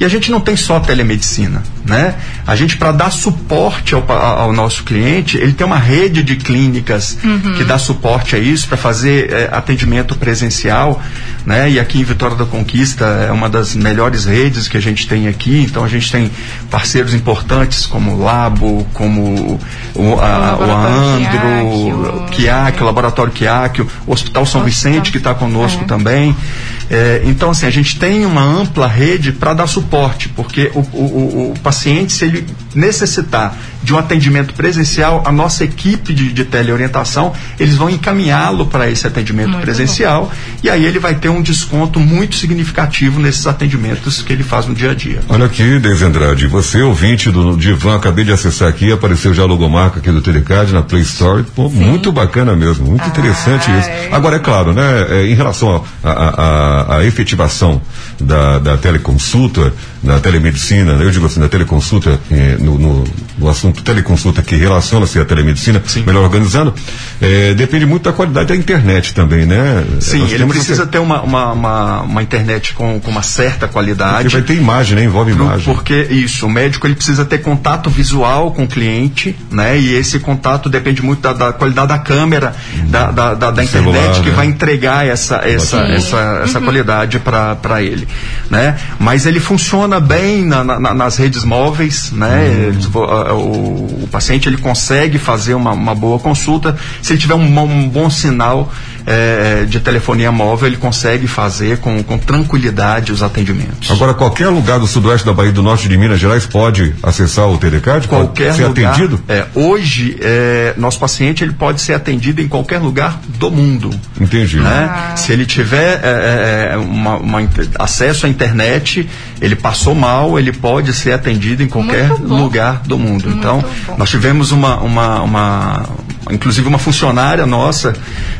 E a gente não tem só telemedicina, né? A gente para dar suporte ao, ao nosso cliente, ele tem uma rede de clínicas que dá suporte a isso para fazer eh, atendimento presencial, né? E aqui em Vitória da Conquista é uma das melhores redes que a gente tem aqui. Então a gente tem parceiros importantes como o Labo, como o, a, o Laboratório Andro, Chiaki, o- o Laboratório Chiaki, o Hospital São Vicente que está conosco É. também. É, então, assim, a gente tem uma ampla rede para dar suporte, porque o, o- o- o paciente, se ele necessitar de um atendimento presencial, a nossa equipe de, de teleorientação, eles vão encaminhá-lo para esse atendimento Muito presencial e aí ele vai ter um desconto muito significativo nesses atendimentos que ele faz no dia a dia. Olha aqui, Deise Andrade, você ouvinte do Divan, acabei de acessar aqui, apareceu já a logomarca aqui do Telecard na Play Store, pô, muito bacana mesmo, muito interessante isso. Agora, é claro, né, é, em relação à efetivação da, da teleconsulta, da telemedicina, eu digo assim, da teleconsulta, eh, no, no, no assunto teleconsulta que relaciona-se à telemedicina, melhor organizando, eh, depende muito da qualidade da internet também, né? Sim, Nós ele temos que precisa ter- uma, uma, uma, uma internet com, com uma certa qualidade. Porque vai ter imagem, né? Envolve Pro- imagem. Porque isso, o médico ele precisa ter contato visual com o cliente, né? E esse contato depende muito da, da qualidade da câmera, da, da, da, da Do internet celular, que né? vai entregar essa, essa, Sim. essa, essa qualidade para ele, né? Mas ele funciona bem na- na- na- nas redes móveis, né? A- o, o paciente ele consegue fazer uma, uma boa consulta se ele tiver um, um bom sinal eh, de telefonia móvel, ele consegue fazer com, com tranquilidade os atendimentos. Agora, qualquer lugar do sudoeste da Bahia, do norte de Minas Gerais, pode acessar o TDCard? qualquer pode ser lugar. atendido? É, hoje, é, nosso paciente ele pode ser atendido em qualquer lugar do mundo. Entendi. Né? Se ele tiver é, é, uma- uma inter- acesso à internet, ele passou mal, ele pode ser atendido em qualquer Muito lugar do mundo. então, bom. nós tivemos uma, uma, uma- inclusive uma funcionária nossa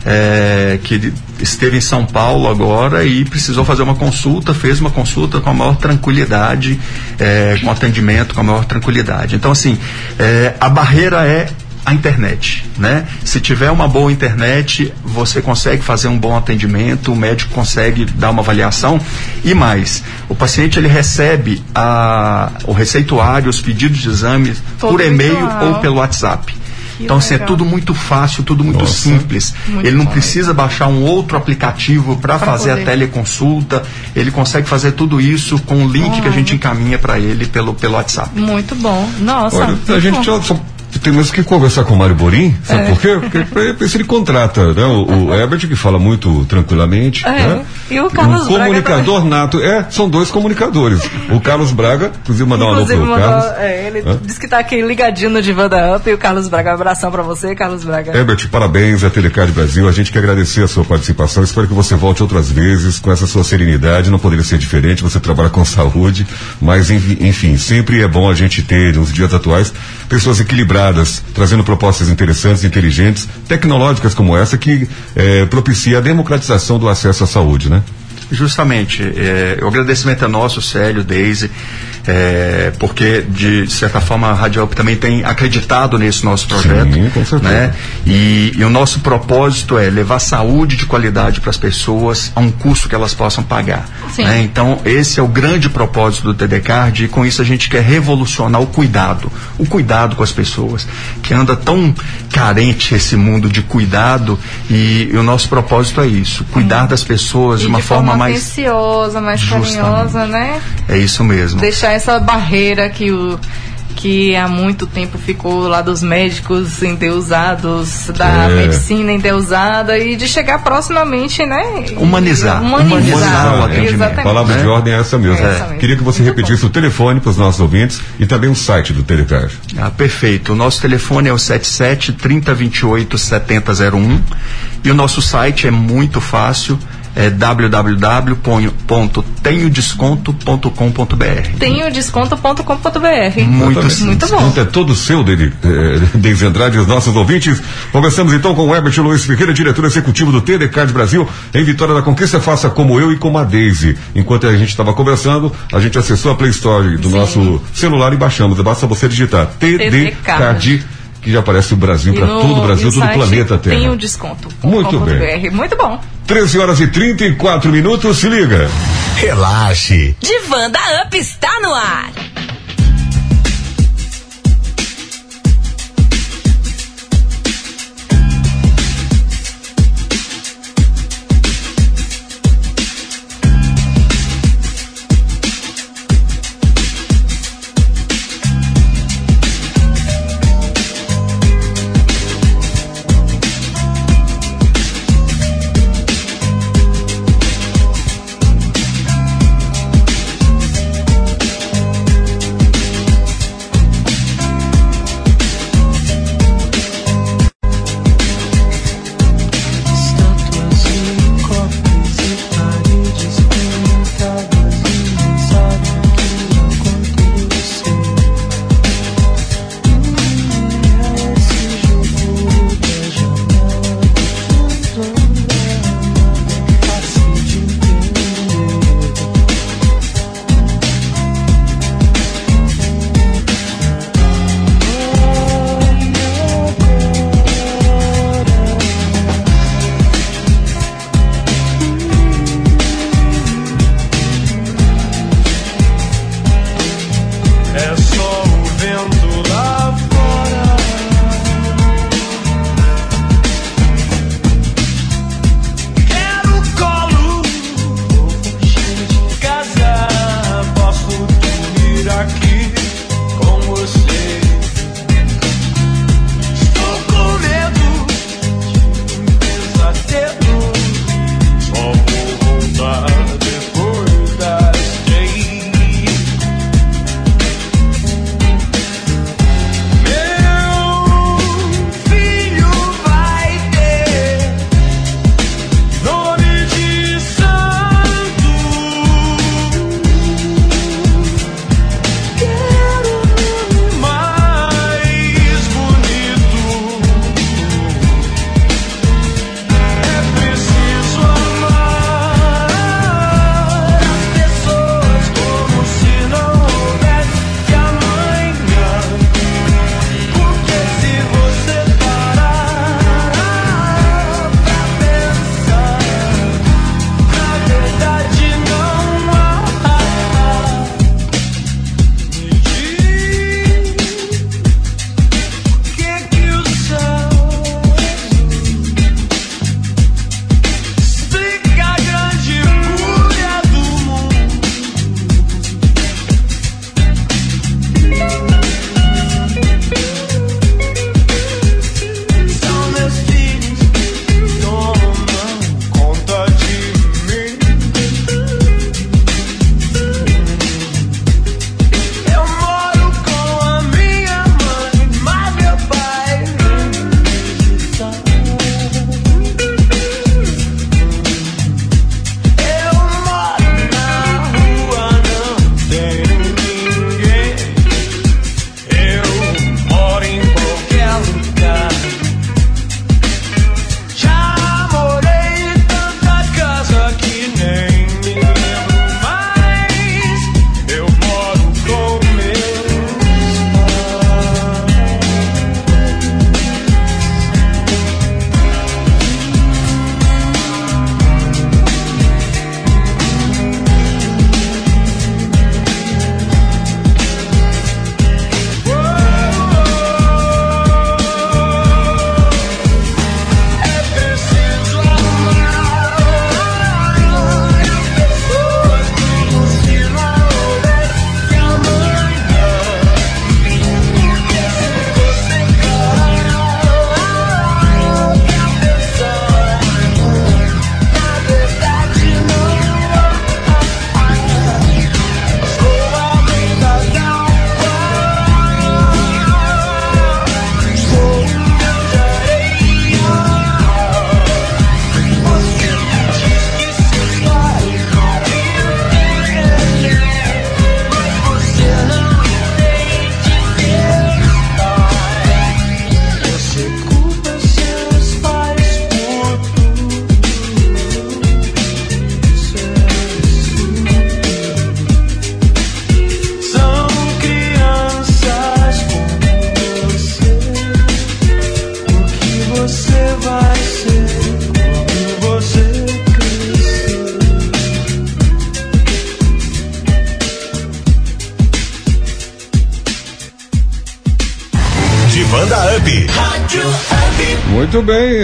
é, que esteve em São Paulo agora e precisou fazer uma consulta, fez uma consulta com a maior tranquilidade, é, com atendimento com a maior tranquilidade. Então, assim, é, a barreira é a internet, né? Se tiver uma boa internet, você consegue fazer um bom atendimento, o médico consegue dar uma avaliação e mais, o paciente ele recebe a, o receituário, os pedidos de exames Todo por e-mail ou pelo WhatsApp. Que então, assim, é tudo muito fácil, tudo muito Nossa. simples. Muito ele não bom. precisa baixar um outro aplicativo para Pra fazer poder. a teleconsulta. Ele consegue fazer tudo isso com o link que a gente encaminha para ele pelo, pelo WhatsApp. Muito bom. Nossa. Olha, a gente bom. só temos que conversar com o Mário Borim, sabe É. por quê? Porque se ele contrata, né? O, o Herbert, que fala muito tranquilamente. É, né? e o Carlos um Braga comunicador nato. É, são dois comunicadores. O Carlos Braga, inclusive mandar um alô pro mandou, Carlos. é, ele Hã? disse que tá aqui ligadinho no Divanda Up e o Carlos Braga. Um abração pra você, Carlos Braga. Herbert, parabéns à Telecard Brasil. A gente quer agradecer a sua participação. Espero que você volte outras vezes com essa sua serenidade. Não poderia ser diferente. Você trabalha com saúde, mas enfim, sempre é bom a gente ter, nos dias atuais, pessoas equilibradas, trazendo propostas interessantes, inteligentes, tecnológicas como essa, que eh, propicia a democratização do acesso à saúde, né? Justamente. É, o agradecimento é nosso, Célio, Deise, é, porque, de certa forma, a Rádio Up também tem acreditado nesse nosso projeto. Sim, com certeza. né? E, e o nosso propósito é levar saúde de qualidade para as pessoas a um custo que elas possam pagar. Sim. né? Então, esse é o grande propósito do TD Card e com isso a gente quer revolucionar o cuidado, o cuidado com as pessoas, que anda tão carente esse mundo de cuidado e, e o nosso propósito é isso, cuidar das pessoas E de uma forma, mais atenciosa, mais Justamente. carinhosa, né? é isso mesmo. Deixar essa barreira que o que há muito tempo ficou lá dos médicos endeusados, da É. medicina endeusada e de chegar proximamente, né? Humanizar. Humanizar. Humanizar o atendimento. Palavra de né? ordem é essa mesmo. É essa mesmo. Queria que você repetisse o telefone para os nossos ouvintes e também o site do Telecard. Ah, perfeito. O nosso telefone é o 77 3028 7001 e o nosso site é muito fácil, é www.tenhodesconto.com.br. Tem o desconto.com.br. Muito. Muito bom. Desconto é todo seu, Deise eh, Deise Andrade, os nossos ouvintes. Conversamos então com o Herbert Luiz Ferreira, diretor executivo do TDCard Brasil, em Vitória da Conquista. Faça como eu e como a Deise. Enquanto a gente estava conversando, a gente acessou a Play Store do Sim. nosso celular e baixamos. Basta você digitar TD Card, que já aparece o Brasil para todo o Brasil, todo o planeta Terra. Tem o desconto. Muito bem. Muito bom. 13 horas e 34 minutos, se liga. Relaxe. Divanda Up está no ar.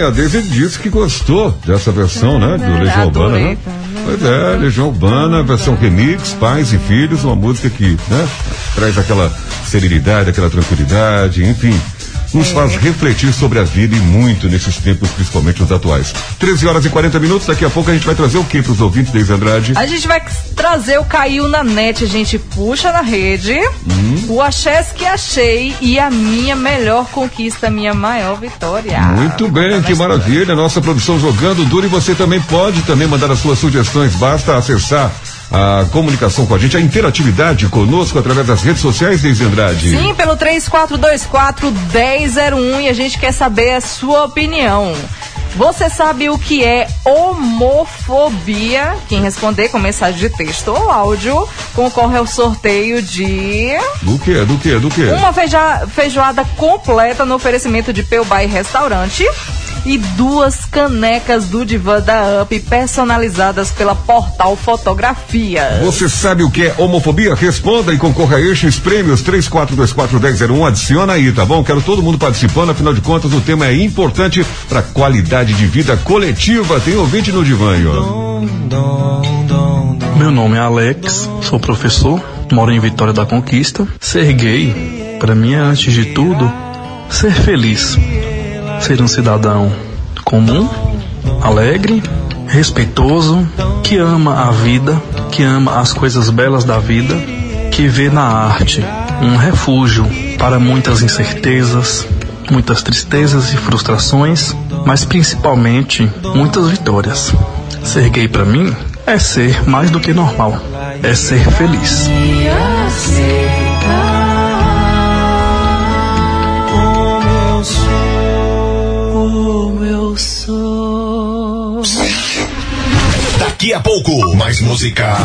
A Daisy disse que gostou dessa versão, né? Do Legião Urbana, né? Pois é, Legião Urbana, versão remix, pais e filhos, uma música que, né? Traz aquela serenidade, aquela tranquilidade, enfim. Nos faz refletir sobre a vida e muito nesses tempos, principalmente os atuais. 13 horas e 40 minutos, daqui a pouco a gente vai trazer o que para os ouvintes, Deise Andrade? A gente vai o Caiu na net, a gente puxa na rede, o Axés que achei e a minha melhor conquista, minha maior vitória. Muito bem, que maravilha. Nossa produção jogando duro e você também pode também mandar as suas sugestões. Basta acessar a comunicação com a gente, a interatividade conosco através das redes sociais, Deise Andrade. Sim, pelo 3424 1001 e a gente quer saber a sua opinião. Você sabe o que é homofobia? Quem responder com mensagem de texto ou áudio concorre ao sorteio de Do que? Do que? Do que? uma feijoada completa no oferecimento de Peubay Restaurante e duas canecas do Divã da UP personalizadas pela Portal Fotografia. Você sabe o que é homofobia? Responda e concorra a estes prêmios 34241001. Adiciona aí, tá bom? Quero todo mundo participando, afinal de contas o tema é importante para qualidade de vida coletiva. Tem ouvinte no divã, ó. Meu nome é Alex, sou professor, moro em Vitória da Conquista. Ser gay, para mim é antes de tudo ser feliz, ser um cidadão comum, alegre, respeitoso, que ama a vida, que ama as coisas belas da vida, que vê na arte um refúgio para muitas incertezas, muitas tristezas e frustrações, mas principalmente muitas vitórias. Ser gay para mim é ser mais do que normal, é ser feliz. Daqui a pouco, mais música.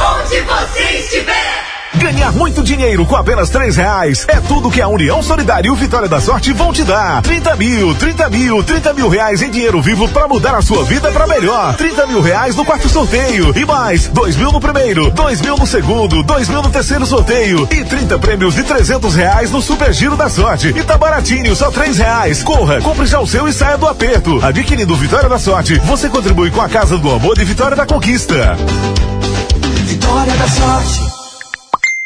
Onde você estiver. Ganhar muito dinheiro com apenas três reais é tudo que a União Solidária e o Vitória da Sorte vão te dar. 30 mil, 30 mil, 30 mil reais em dinheiro vivo para mudar a sua vida para melhor. 30 mil reais no quarto sorteio e mais dois mil no primeiro, dois mil no segundo, dois mil no terceiro sorteio e 30 prêmios de 300 reais no Super Giro da Sorte. E tá baratinho, só três reais. Corra, compre já o seu e saia do aperto. Adquirindo Vitória da Sorte, você contribui com a Casa do Amor e Vitória da Conquista. Vitória da sorte.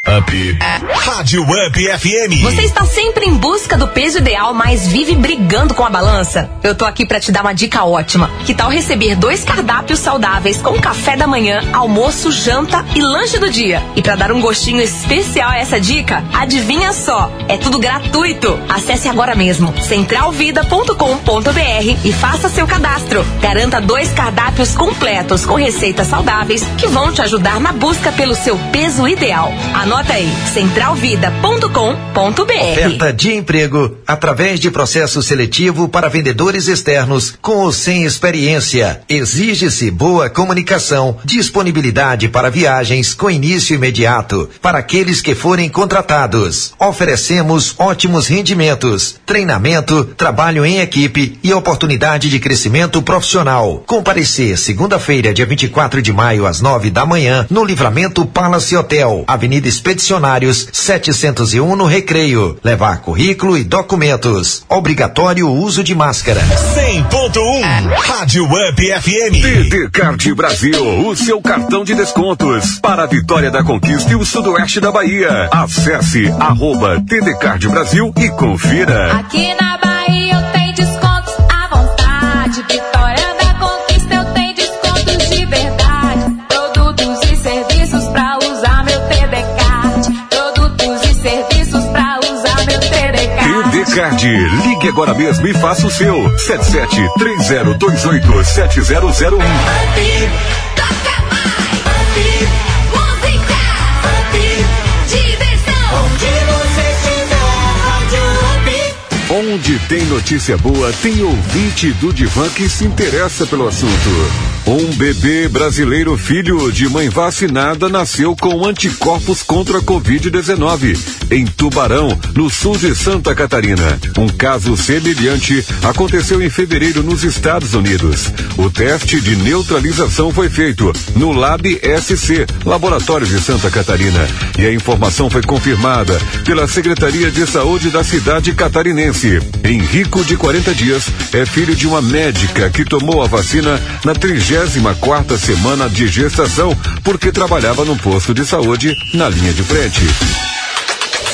Up. Rádio Up FM. Você está sempre em busca do peso ideal, mas vive brigando com a balança? Eu tô aqui para te dar uma dica ótima. Que tal receber dois cardápios saudáveis com café da manhã, almoço, janta e lanche do dia? E para dar um gostinho especial a essa dica, adivinha só, é tudo gratuito. Acesse agora mesmo centralvida.com.br e faça seu cadastro. Garanta dois cardápios completos com receitas saudáveis que vão te ajudar na busca pelo seu peso ideal. Aí, centralvida.com.br. Oferta de emprego através de processo seletivo para vendedores externos com ou sem experiência. Exige-se boa comunicação, disponibilidade para viagens com início imediato para aqueles que forem contratados. Oferecemos ótimos rendimentos, treinamento, trabalho em equipe e oportunidade de crescimento profissional. Comparecer segunda-feira, dia 24 de maio, às nove da manhã, no Livramento Palace Hotel, Avenida Expedicionários, 701 no Recreio. Levar currículo e documentos. Obrigatório o uso de máscara. 100.1 Rádio Up FM. TD Card Brasil, o seu cartão de descontos para a vitória da conquista e o sudoeste da Bahia. Acesse arroba TD Card Brasil e confira. Aqui na Bahia Card, ligue agora mesmo e faça o seu. 77 3028 7001. Tem notícia boa, tem ouvinte do Divan que se interessa pelo assunto. Um bebê brasileiro filho de mãe vacinada nasceu com anticorpos contra a Covid-19 em Tubarão, no sul de Santa Catarina. Um caso semelhante aconteceu em fevereiro nos Estados Unidos. O teste de neutralização foi feito no Lab SC, Laboratório de Santa Catarina, e a informação foi confirmada pela Secretaria de Saúde da cidade catarinense. Henrico, de 40 dias, é filho de uma médica que tomou a vacina na 34 semana de gestação, porque trabalhava no posto de saúde na linha de frente.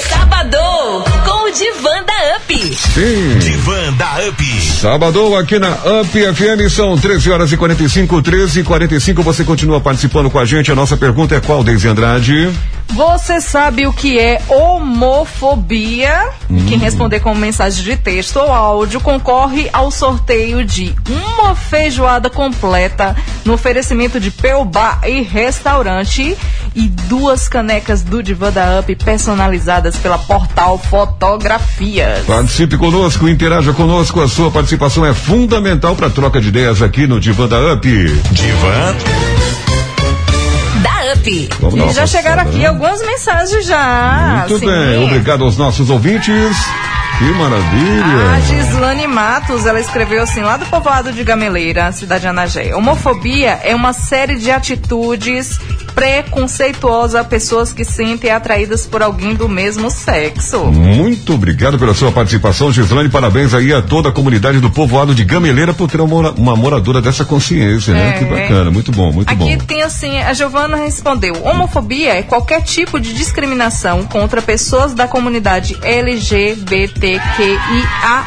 Sabadão com o Divan da UP. Sim. Divan da UP. Sábado aqui na UP FM são 13 horas e 45, 13 e 45. Você continua participando com a gente. A nossa pergunta é qual, Deise Andrade? Você sabe o que é homofobia? Quem responder com mensagem de texto ou áudio concorre ao sorteio de uma feijoada completa no oferecimento de Peubá e Restaurante e duas canecas do Divan da Up personalizadas pela Portal Fotografias. Participe conosco, interaja conosco. A sua participação é fundamental para troca de ideias aqui no Divan da UP. Divan Vamos E já chegaram passada, aqui né? algumas mensagens já. Muito assim. bem, obrigado aos nossos ouvintes. Que maravilha. A Gislane Matos, ela escreveu assim, lá do povoado de Gameleira, cidade de Anagé. Homofobia é uma série de atitudes preconceituosas a pessoas que sentem atraídas por alguém do mesmo sexo. Muito obrigado pela sua participação, Gislane. Parabéns aí a toda a comunidade do povoado de Gameleira por ter uma, uma moradora dessa consciência, né? É, Que bacana, muito bom, muito Aqui bom. tem assim, a Giovana respondeu: homofobia é qualquer tipo de discriminação contra pessoas da comunidade LGBTQIA.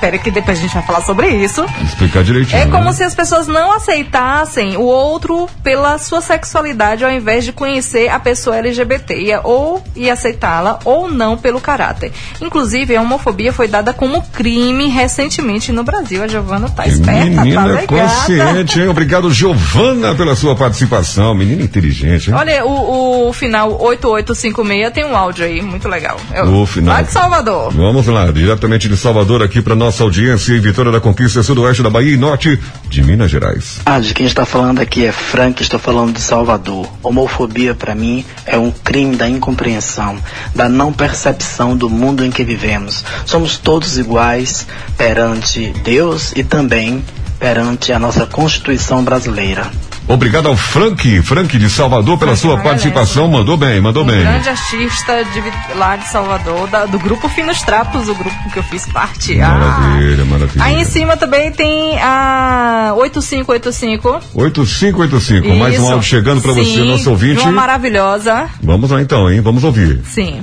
Pera que depois a gente vai falar sobre isso. Explicar direitinho. É como né? se as pessoas não aceitassem o outro pela sua sexualidade ao invés de conhecer a pessoa LGBT e, ou e aceitá-la ou não pelo caráter. Inclusive, a homofobia foi dada como crime recentemente no Brasil. A Giovana tá esperta, tá Menina ligada. consciente, hein? Obrigado, Giovana, pela sua participação. Menina inteligente, hein? Olha, o, o final 8856 tem um áudio aí, muito legal. É O final. De Salvador. Vamos lá, diretamente de Salvador, aqui para nossa audiência em Vitória da Conquista, sudoeste da Bahia e norte de Minas Gerais. Ah, de quem está falando aqui é Frank, estou falando de Salvador. Homofobia para mim é um crime da incompreensão, da não percepção do mundo em que vivemos. Somos todos iguais perante Deus e também perante a nossa Constituição brasileira. Obrigado ao Frank, Frank de Salvador, pela sua participação. Mandou bem, mandou Um bem. grande artista de lá de Salvador, da- do grupo Finos Trapos, o grupo que eu fiz parte. Ah. Maravilha, maravilha. Aí em cima também tem a 8585. 8585, mais um Isso. áudio chegando para você, nosso ouvinte. Uma maravilhosa. Vamos lá então, hein? Vamos ouvir. Sim.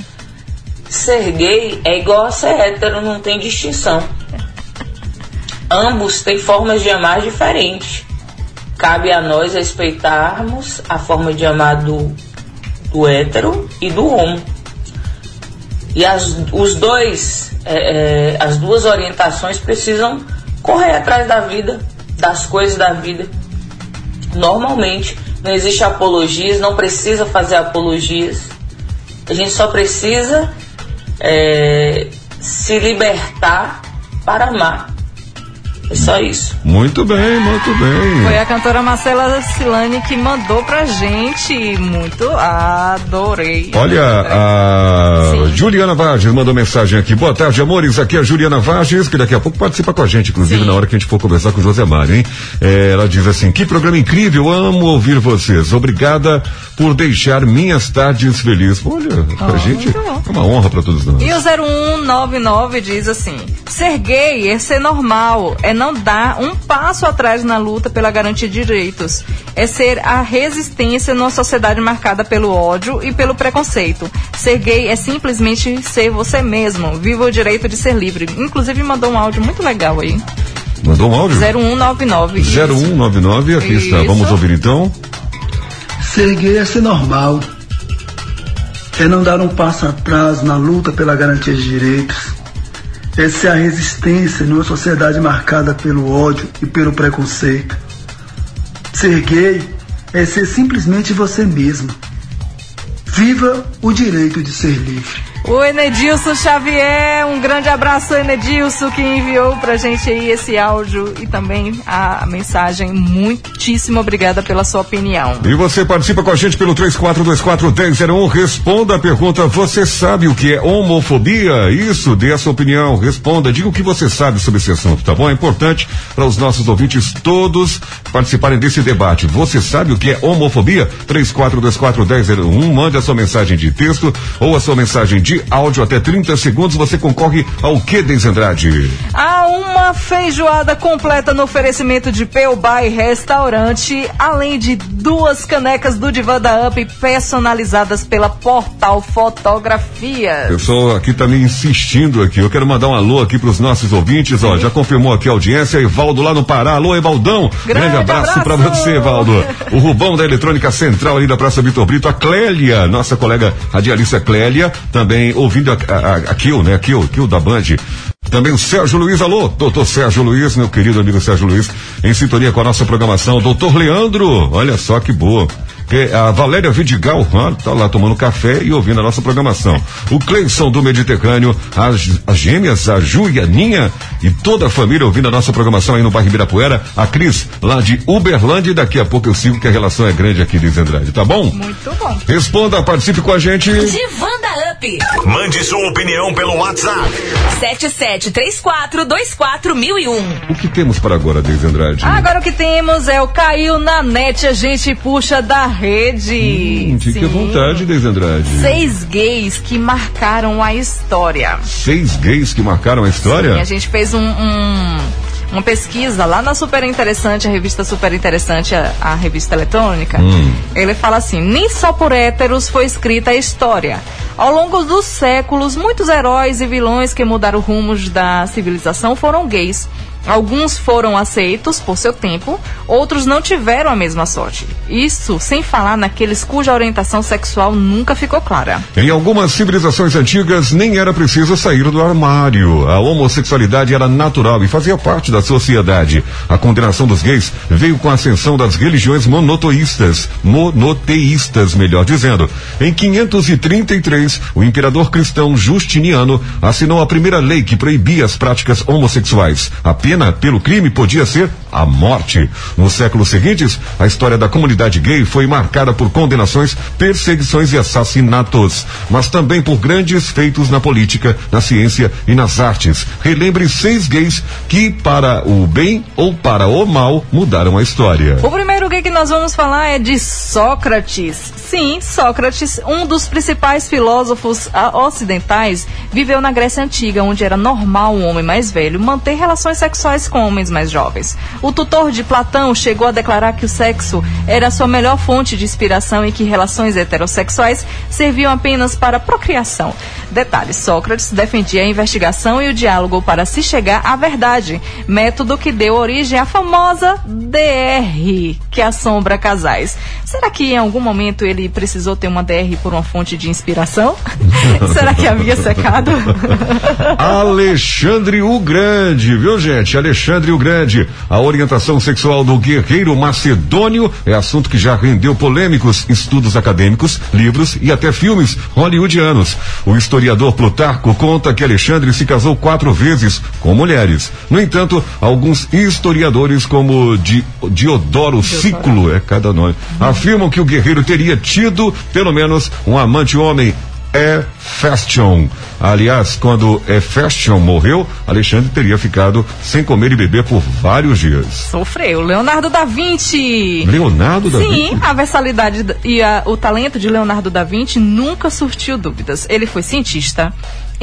Ser gay é igual a ser hétero, não tem distinção. Ambos têm formas de amar diferentes. Cabe a nós respeitarmos a forma de amar do, do hétero e do homo. E as, os dois, é, é, as duas orientações precisam correr atrás da vida, das coisas da vida. Normalmente, não existe apologias, não precisa fazer apologias. A gente só precisa é, se libertar para amar. É só isso. Muito bem, muito bem. Foi a cantora Marcela Silane que mandou pra gente. Muito adorei. Olha, a Juliana Vargas mandou mensagem aqui. Boa tarde, amores. Aqui é a Juliana Vargas, que daqui a pouco participa com a gente, inclusive na hora que a gente for conversar com o José Mário, hein? É, ela diz assim: que programa incrível, amo ouvir vocês. Obrigada por deixar minhas tardes felizes. Olha, pra gente é uma honra pra todos nós. E o 0199 diz assim: ser gay é ser normal, é não dar um passo atrás na luta pela garantia de direitos, é ser a resistência numa sociedade marcada pelo ódio e pelo preconceito. Ser gay é simplesmente ser você mesmo, viva o direito de ser livre. Inclusive mandou um áudio muito legal aí. Mandou um áudio? 0199. 0199, aqui está. Isso. Vamos ouvir então. Ser gay é ser normal. É não dar um passo atrás na luta pela garantia de direitos. É ser a resistência numa sociedade marcada pelo ódio e pelo preconceito. Ser gay é ser simplesmente você mesmo. Viva o direito de ser livre. O Enedilson Xavier, um grande abraço, Enedilson, que enviou pra gente aí esse áudio e também a mensagem. Muitíssimo obrigada pela sua opinião. E você participa com a gente pelo 3424-1001. Responda a pergunta: Você sabe o que é homofobia? Isso, dê a sua opinião. Responda, diga o que você sabe sobre esse assunto, tá bom? É importante para os nossos ouvintes todos participarem desse debate. Você sabe o que é homofobia? 3424-1001. Mande a sua mensagem de texto ou a sua mensagem de áudio até 30 segundos. Você concorre ao que, Deise Andrade? Há uma feijoada completa no oferecimento de Peubá e Restaurante, além de duas canecas do Divã da Up personalizadas pela Portal Fotografias. O pessoal aqui tá me insistindo aqui. Eu quero mandar um alô aqui pros nossos ouvintes, ó. Já confirmou aqui a audiência. Evaldo lá no Pará. Alô, Evaldão. Grande, abraço, pra você, Evaldo. O Rubão da Eletrônica Central ali da Praça Vitor Brito. A Clélia, nossa colega radialista Clélia, também ouvindo a, a, a Kill, né? Kill, Kill da Band. Também o Sérgio Luiz, alô, doutor Sérgio Luiz, meu querido amigo Sérgio Luiz, em sintonia com a nossa programação. Doutor Leandro, olha só que boa. Que a Valéria Vidigal, ah, tá lá tomando café e ouvindo a nossa programação. O Cleison do Mediterrâneo, as, as gêmeas, a Ju e a Ninha e toda a família ouvindo a nossa programação aí no bairro Ibirapuera. A Cris, lá de Uberlândia, e daqui a pouco eu sigo que a relação é grande aqui, Liz Andrade, tá bom? Muito bom. Responda, participe com a gente. Divanda Up. Mande sua opinião pelo WhatsApp. 7734241001. O que temos para agora, Liz Andrade? Agora o que temos é o Caiu na Net, a gente puxa da rede. Hum, fique à Sim. vontade, Liz Andrade. Seis gays que marcaram a história. Seis gays que marcaram a história? Sim, a gente fez um, um- uma pesquisa lá na Super Interessante, a revista Super Interessante, a, a revista eletrônica. Hum. Ele fala assim: nem só por héteros foi escrita a história. Ao longo dos séculos, muitos heróis e vilões que mudaram rumos da civilização foram gays. Alguns foram aceitos por seu tempo, outros não tiveram a mesma sorte. Isso sem falar naqueles cuja orientação sexual nunca ficou clara. Em algumas civilizações antigas, nem era preciso sair do armário. A homossexualidade era natural e fazia parte da sociedade. A condenação dos gays veio com a ascensão das religiões monoteístas, monoteístas, melhor dizendo. Em 533, o imperador cristão Justiniano assinou a primeira lei que proibia as práticas homossexuais. A pena pelo crime podia ser a morte. Nos séculos seguintes, a história da comunidade gay foi marcada por condenações, perseguições e assassinatos, mas também por grandes feitos na política, na ciência e nas artes. Relembre seis gays que, para o bem ou para o mal, mudaram a história. O primeiro gay que nós vamos falar é de Sócrates. Sim, Sócrates, um dos principais filósofos ocidentais, viveu na Grécia Antiga, onde era normal um homem mais velho manter relações sexuais com homens mais jovens. O tutor de Platão chegou a declarar que o sexo era a sua melhor fonte de inspiração e que relações heterossexuais serviam apenas para procriação. Detalhe: Sócrates defendia a investigação e o diálogo para se chegar à verdade, método que deu origem à famosa DR, que assombra casais. Será que em algum momento ele precisou ter uma DR por uma fonte de inspiração? Será que havia secado? Alexandre o Grande, viu gente? Alexandre o Grande. A orientação sexual do guerreiro macedônio é assunto que já rendeu polêmicos estudos acadêmicos, livros e até filmes hollywoodianos. O historiador Plutarco conta que Alexandre se casou quatro vezes com mulheres. No entanto, alguns historiadores, como Di- Diodoro Ciclo, é cada nome, afirmam que o guerreiro teria tido pelo menos um amante homem. Hefestion. Aliás, quando Hefestion morreu, Alexandre teria ficado sem comer e beber por vários dias. Sofreu. Leonardo da Vinci. Leonardo da Sim, Vinci? a versalidade e a- o talento de Leonardo da Vinci nunca surtiu dúvidas. Ele foi cientista,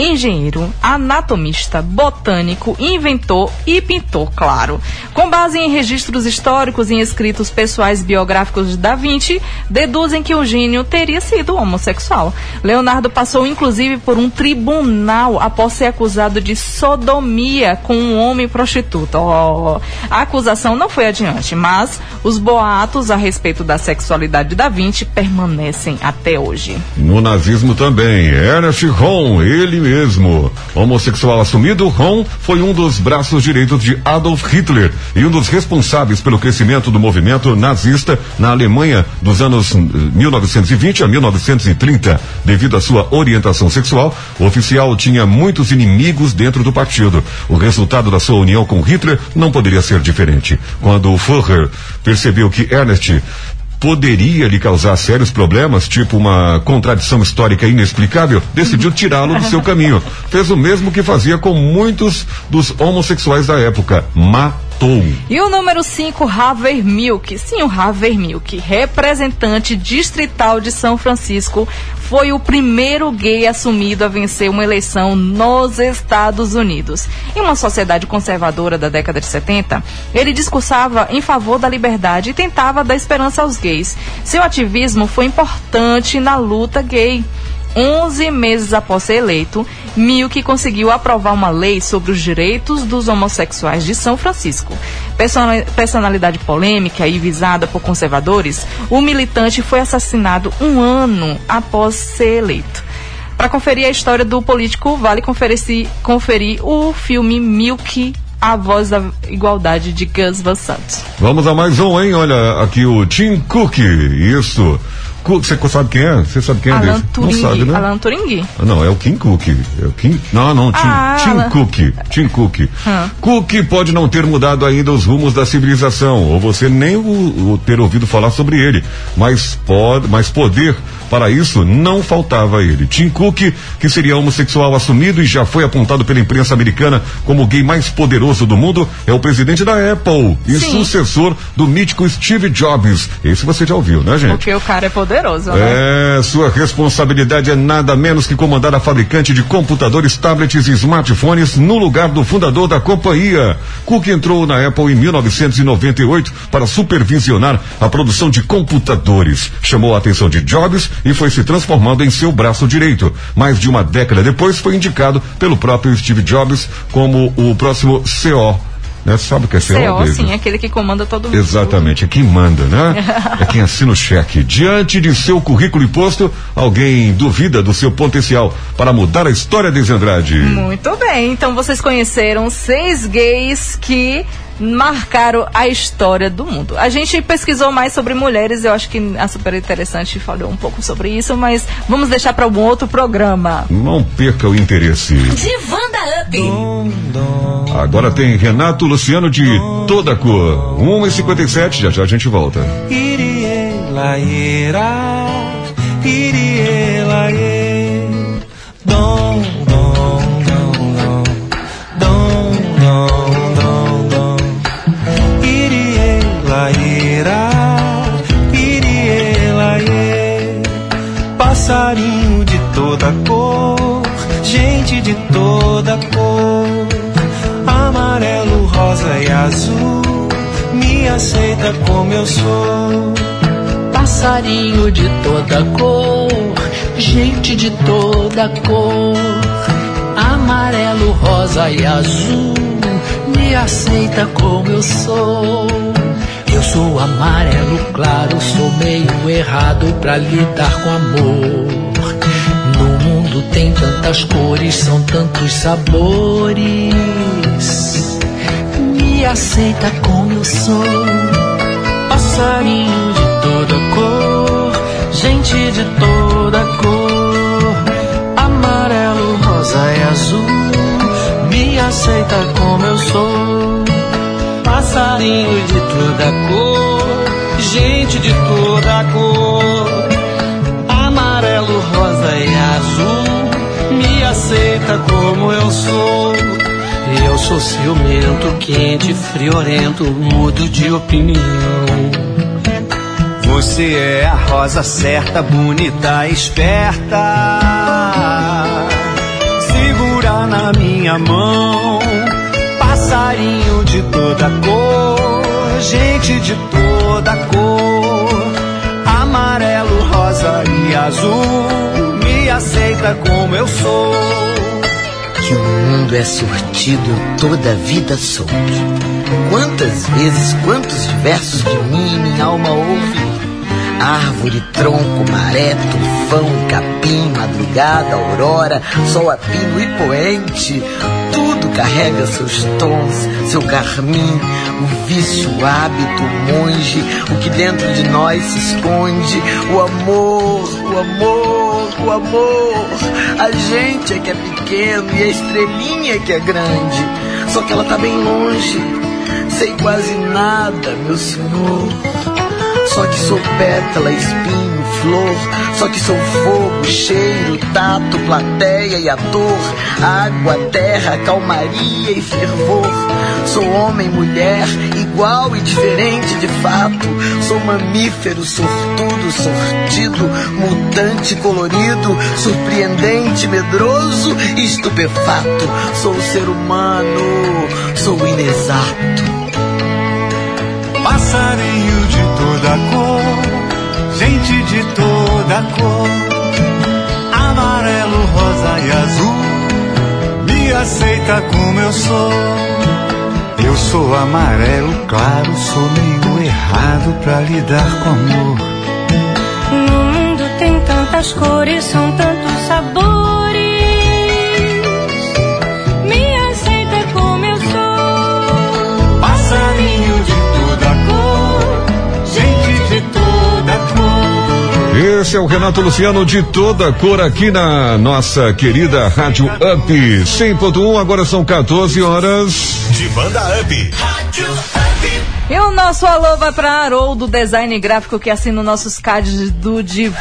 engenheiro, anatomista, botânico, inventor e pintor, claro. Com base em registros históricos e escritos pessoais biográficos de Da Vinci, deduzem que o gênio teria sido homossexual. Leonardo passou inclusive por um tribunal após ser acusado de sodomia com um homem prostituto. Oh, a acusação não foi adiante, mas os boatos a respeito da sexualidade de Da Vinci permanecem até hoje. No nazismo também, Ernest Röhm, ele mesmo. Homossexual assumido, Ron foi um dos braços direitos de Adolf Hitler e um dos responsáveis pelo crescimento do movimento nazista na Alemanha dos anos eh, 1920 a 1930. Devido à sua orientação sexual, o oficial tinha muitos inimigos dentro do partido. O resultado da sua união com Hitler não poderia ser diferente. Quando Führer percebeu que Ernest poderia lhe causar sérios problemas, tipo uma contradição histórica inexplicável, decidiu tirá-lo do seu caminho. Fez o mesmo que fazia com muitos dos homossexuais da época. E o número 5, Harvey Milk. Sim, o Harvey Milk, representante distrital de São Francisco, foi o primeiro gay assumido a vencer uma eleição nos Estados Unidos. Em uma sociedade conservadora da década de 70, ele discursava em favor da liberdade e tentava dar esperança aos gays. Seu ativismo foi importante na luta gay. 11 meses após ser eleito, Milk conseguiu aprovar uma lei sobre os direitos dos homossexuais de São Francisco. Persona- Personalidade polêmica e visada por conservadores, o militante foi assassinado um ano após ser eleito. Para conferir a história do político, vale conferir, conferir o filme Milk, A Voz da Igualdade de Gus Van Sant. Vamos a mais um, hein? Olha, aqui o Tim Cook. Isso. Você sabe quem é? Você sabe quem é Alan desse? Turing. Não sabe, né? Alan Turing. Ah, Não, é o Kim Cook. É o Kim... Não, não, Tim, Ah, Tim Alan- Cook. Tim Cook. Hum. Cook pode não ter mudado ainda os rumos da civilização, ou você nem o, o ter ouvido falar sobre ele, mas pode, mas poder para isso não faltava ele. Tim Cook, que seria homossexual assumido e já foi apontado pela imprensa americana como o gay mais poderoso do mundo, é o presidente da Apple e Sim. sucessor do mítico Steve Jobs. Esse você já ouviu, né, gente? Porque o cara é poderoso, né? É, sua responsabilidade é nada menos que comandar a fabricante de computadores, tablets e smartphones no lugar do fundador da companhia. Cook entrou na Apple em 1998 para supervisionar a produção de computadores. Chamou a atenção de Jobs e foi se transformando em seu braço direito. Mais de uma década depois foi indicado pelo próprio Steve Jobs como o próximo CO. Né? Sabe o que é CO? CO, David? sim, é aquele que comanda todo mundo. Exatamente, é quem manda, né? É quem assina o cheque. Diante de seu currículo e posto, alguém duvida do seu potencial para mudar a história de Andrade. Muito bem, então vocês conheceram seis gays que marcaram a história do mundo. A gente pesquisou mais sobre mulheres, eu acho que a super interessante falou um pouco sobre isso, mas vamos deixar para um outro programa. Não perca o interesse. Divanda Up. Agora tem Renato Luciano de toda cor. 1h57, já já a gente volta. Irie, laera, irie, laê. Dom, laera, irie, laê. Passarinho de toda cor, gente de toda cor. Amarelo, rosa e azul, me aceita como eu sou. Passarinho de toda cor, gente de toda cor, amarelo, rosa e azul, me aceita como eu sou. Eu sou amarelo claro, sou meio errado pra lidar com amor. No mundo tem tantas cores, são tantos sabores. Me aceita como eu sou. Passarinho de toda cor, gente de toda cor, amarelo, rosa e azul, me aceita como eu sou. Passarinho de toda cor, gente de toda cor, amarelo, rosa e azul, me aceita como eu sou. Eu sou ciumento, quente, friorento, mudo de opinião. Você é a rosa certa, bonita, esperta. Segura na minha mão, passarinho de toda cor, gente de toda cor, amarelo, rosa e azul. Me aceita como eu sou. que o mundo é surtido, toda vida soube. Quantas vezes, quantos versos de mim minha alma ouve? Árvore, tronco, maré, tufão, capim, madrugada, aurora, sol a pino e poente. Carrega seus tons, seu carmim, o vício, o hábito, o monge, o que dentro de nós se esconde, o amor, o amor, o amor. A gente é que é pequeno e a estrelinha que é grande. Só que ela tá bem longe, sei quase nada, meu senhor. Só que sou pétala, espinho, flor. Só que sou fogo, cheiro, tato, plateia e ator. Água, terra, calmaria e fervor. Sou homem, mulher, igual e diferente de fato. Sou mamífero, sortudo, sortido, mutante, colorido, surpreendente, medroso e estupefato. Sou ser humano, sou inexato. Passarinho de toda cor, gente de toda cor, amarelo, rosa e azul, me aceita como eu sou. Eu sou amarelo claro, sou meio errado pra lidar com amor. No mundo tem tantas cores, são tantos sabores. Esse é o Renato Luciano de toda cor aqui na nossa querida Rádio Up 100.1. Agora são 14 horas. De banda Up. E o nosso alô vai para Haroldo, design gráfico que assina os nossos cards do Divã.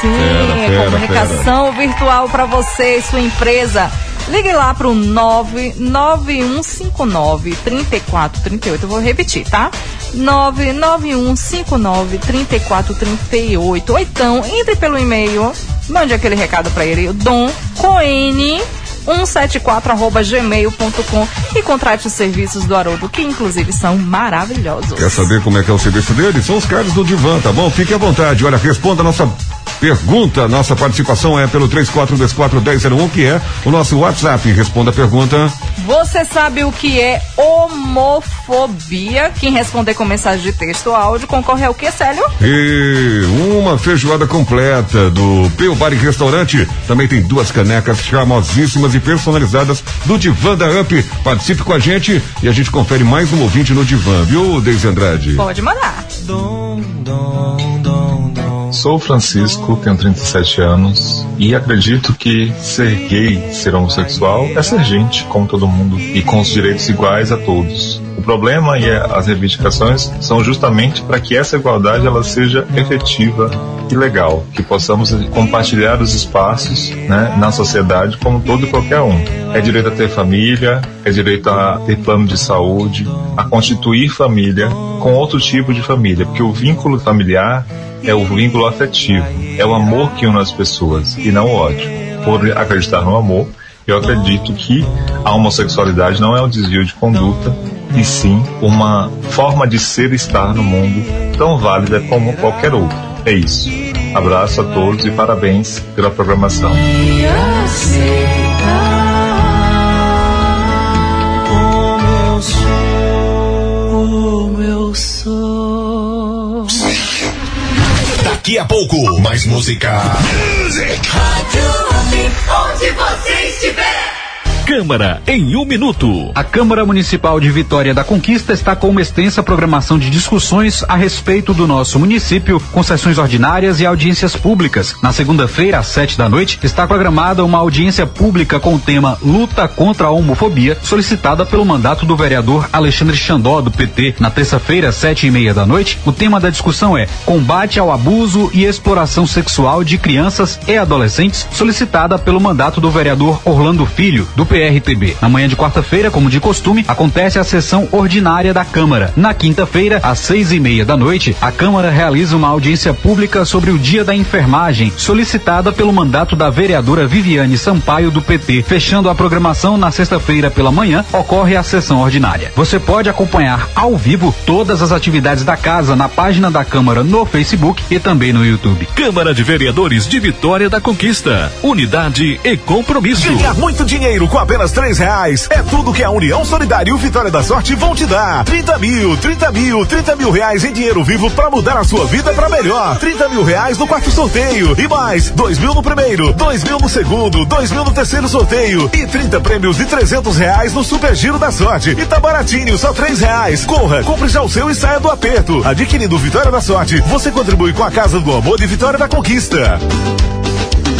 Sim, Fera, fera, comunicação virtual para você e sua empresa. Ligue lá pro 99159 3438. Eu vou repetir, tá? 99159 3438. Ou então, entre pelo e-mail, mande aquele recado para ele, Dom Coene 174@gmail.com e contrate os serviços do Haroldo, que inclusive são maravilhosos. Quer saber como é que é o serviço dele? São os cards do Divã, tá bom? Fique à vontade. Olha, responda a nossa pergunta. Nossa participação é pelo 34241001, que é o nosso WhatsApp. Responda a pergunta. Você sabe o que é homofobia? Quem responder com mensagem de texto ou áudio concorre ao que, Célio? E uma feijoada completa do Peu Bar e Restaurante. Também tem duas canecas e personalizadas do Divã da Up. Participe com a gente e a gente confere mais um ouvinte no Divã, viu, Deise Andrade? Pode mandar. Sou Francisco, tenho 37 anos e acredito que ser gay, ser homossexual é ser gente, como todo mundo, e com os direitos iguais a todos. O problema e as reivindicações são justamente para que essa igualdade ela seja efetiva e legal, que possamos compartilhar os espaços né, na sociedade como todo e qualquer um. É direito a ter família, é direito a ter plano de saúde, a constituir família com outro tipo de família, porque o vínculo familiar é o vínculo afetivo, é o amor que une as pessoas e não o ódio. Por acreditar no amor, eu acredito que a homossexualidade não é um desvio de conduta, e sim uma forma de ser e estar no mundo tão válida como qualquer outro. É isso. Abraço a todos e parabéns pela programação. Daqui a pouco, mais música. Rádio Up, onde você estiver. Câmara em um minuto. A Câmara Municipal de Vitória da Conquista está com uma extensa programação de discussões a respeito do nosso município, com sessões ordinárias e audiências públicas. Na segunda-feira, às sete da noite, está programada uma audiência pública com o tema Luta contra a Homofobia, solicitada pelo mandato do vereador Alexandre Xandó, do PT. Na terça-feira, às sete e meia da noite, o tema da discussão é Combate ao abuso e exploração sexual de crianças e adolescentes, solicitada pelo mandato do vereador Orlando Filho, do PRTB. Na manhã de quarta-feira, como de costume, acontece a sessão ordinária da Câmara. Na quinta-feira, às seis e meia da noite, a Câmara realiza uma audiência pública sobre o Dia da Enfermagem, solicitada pelo mandato da vereadora Viviane Sampaio, do PT. Fechando a programação na sexta-feira pela manhã, ocorre a sessão ordinária. Você pode acompanhar ao vivo todas as atividades da casa na página da Câmara no Facebook e também no YouTube. Câmara de Vereadores de Vitória da Conquista. Unidade e compromisso. Ganhar muito dinheiro com a apenas três reais. É tudo que a União Solidária e o Vitória da Sorte vão te dar. 30 mil, 30 mil, 30 mil reais em dinheiro vivo para mudar a sua vida para melhor. 30 mil reais no quarto sorteio. E mais, dois mil no primeiro, dois mil no segundo, dois mil no terceiro sorteio. E 30 prêmios de 300 reais no Super Giro da Sorte. E tá baratinho, só três reais. Corra, compre já o seu e saia do aperto. Adquirindo Vitória da Sorte, você contribui com a Casa do Amor e Vitória da Conquista.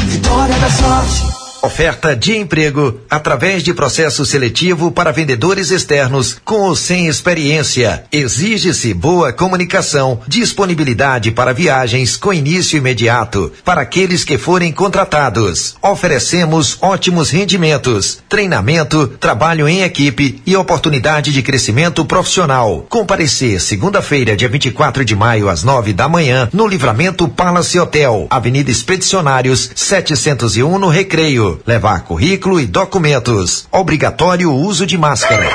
Vitória da Sorte. Oferta de emprego através de processo seletivo para vendedores externos com ou sem experiência. Exige-se boa comunicação, disponibilidade para viagens com início imediato para aqueles que forem contratados. Oferecemos ótimos rendimentos, treinamento, trabalho em equipe e oportunidade de crescimento profissional. Comparecer segunda-feira, dia 24 de maio, às nove da manhã, no Livramento Palace Hotel, Avenida Expedicionários, 701 no Recreio. Levar currículo e documentos. Obrigatório o uso de máscara.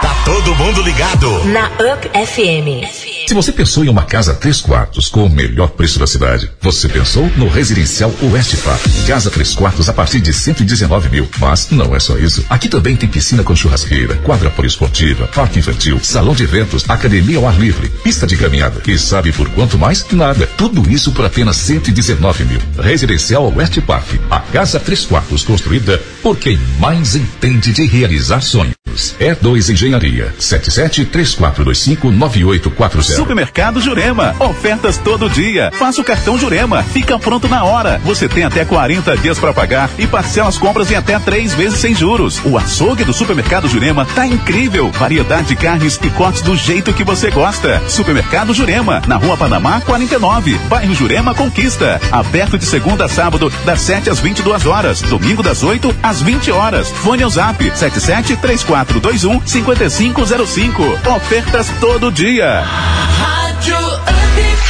Tá todo mundo ligado. Na UP FM. Se você pensou em uma casa três quartos com o melhor preço da cidade, você pensou no Residencial Oeste Park. Casa três quartos a partir de 119 mil. Mas não é só isso. Aqui também tem piscina com churrasqueira, quadra poliesportiva, parque infantil, salão de eventos, academia ao ar livre, pista de caminhada. E sabe por quanto mais? Nada. Tudo isso por apenas 119 mil. Residencial Oeste Park. A casa três quartos construída por quem mais entende de realizar sonhos. É 2 Engenharia. 77 3425 9840. Supermercado Jurema. Ofertas todo dia. Faça o cartão Jurema. Fica pronto na hora. Você tem até 40 dias para pagar e parcela as compras em até três vezes sem juros. O açougue do Supermercado Jurema tá incrível. Variedade de carnes e cortes do jeito que você gosta. Supermercado Jurema, na Rua Panamá 49, bairro Jurema Conquista. Aberto de segunda a sábado, das 7 às 22 horas. Domingo das 8 às 20 horas. Fone ao zap 77 3421 5505. Ofertas todo dia. Rádio Up.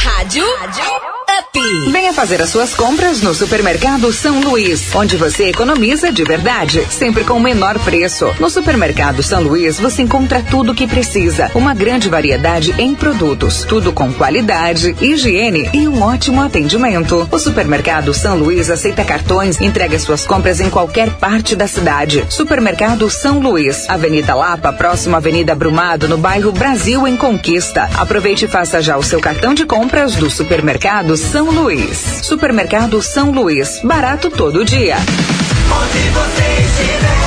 Rádio Up. Venha fazer as suas compras no Supermercado São Luís, onde você economiza de verdade, sempre com o menor preço. No Supermercado São Luís você encontra tudo o que precisa, uma grande variedade em produtos, tudo com qualidade, higiene e um ótimo atendimento. O Supermercado São Luís aceita cartões, entrega suas compras em qualquer parte da cidade. Supermercado São Luís, Avenida Lapa, próximo à Avenida Brumado, no bairro Brasil em Conquista. Aproveite e faça já o seu cartão de compras do Supermercado São Luís. Supermercado São Luís, barato todo dia. Onde você estiver.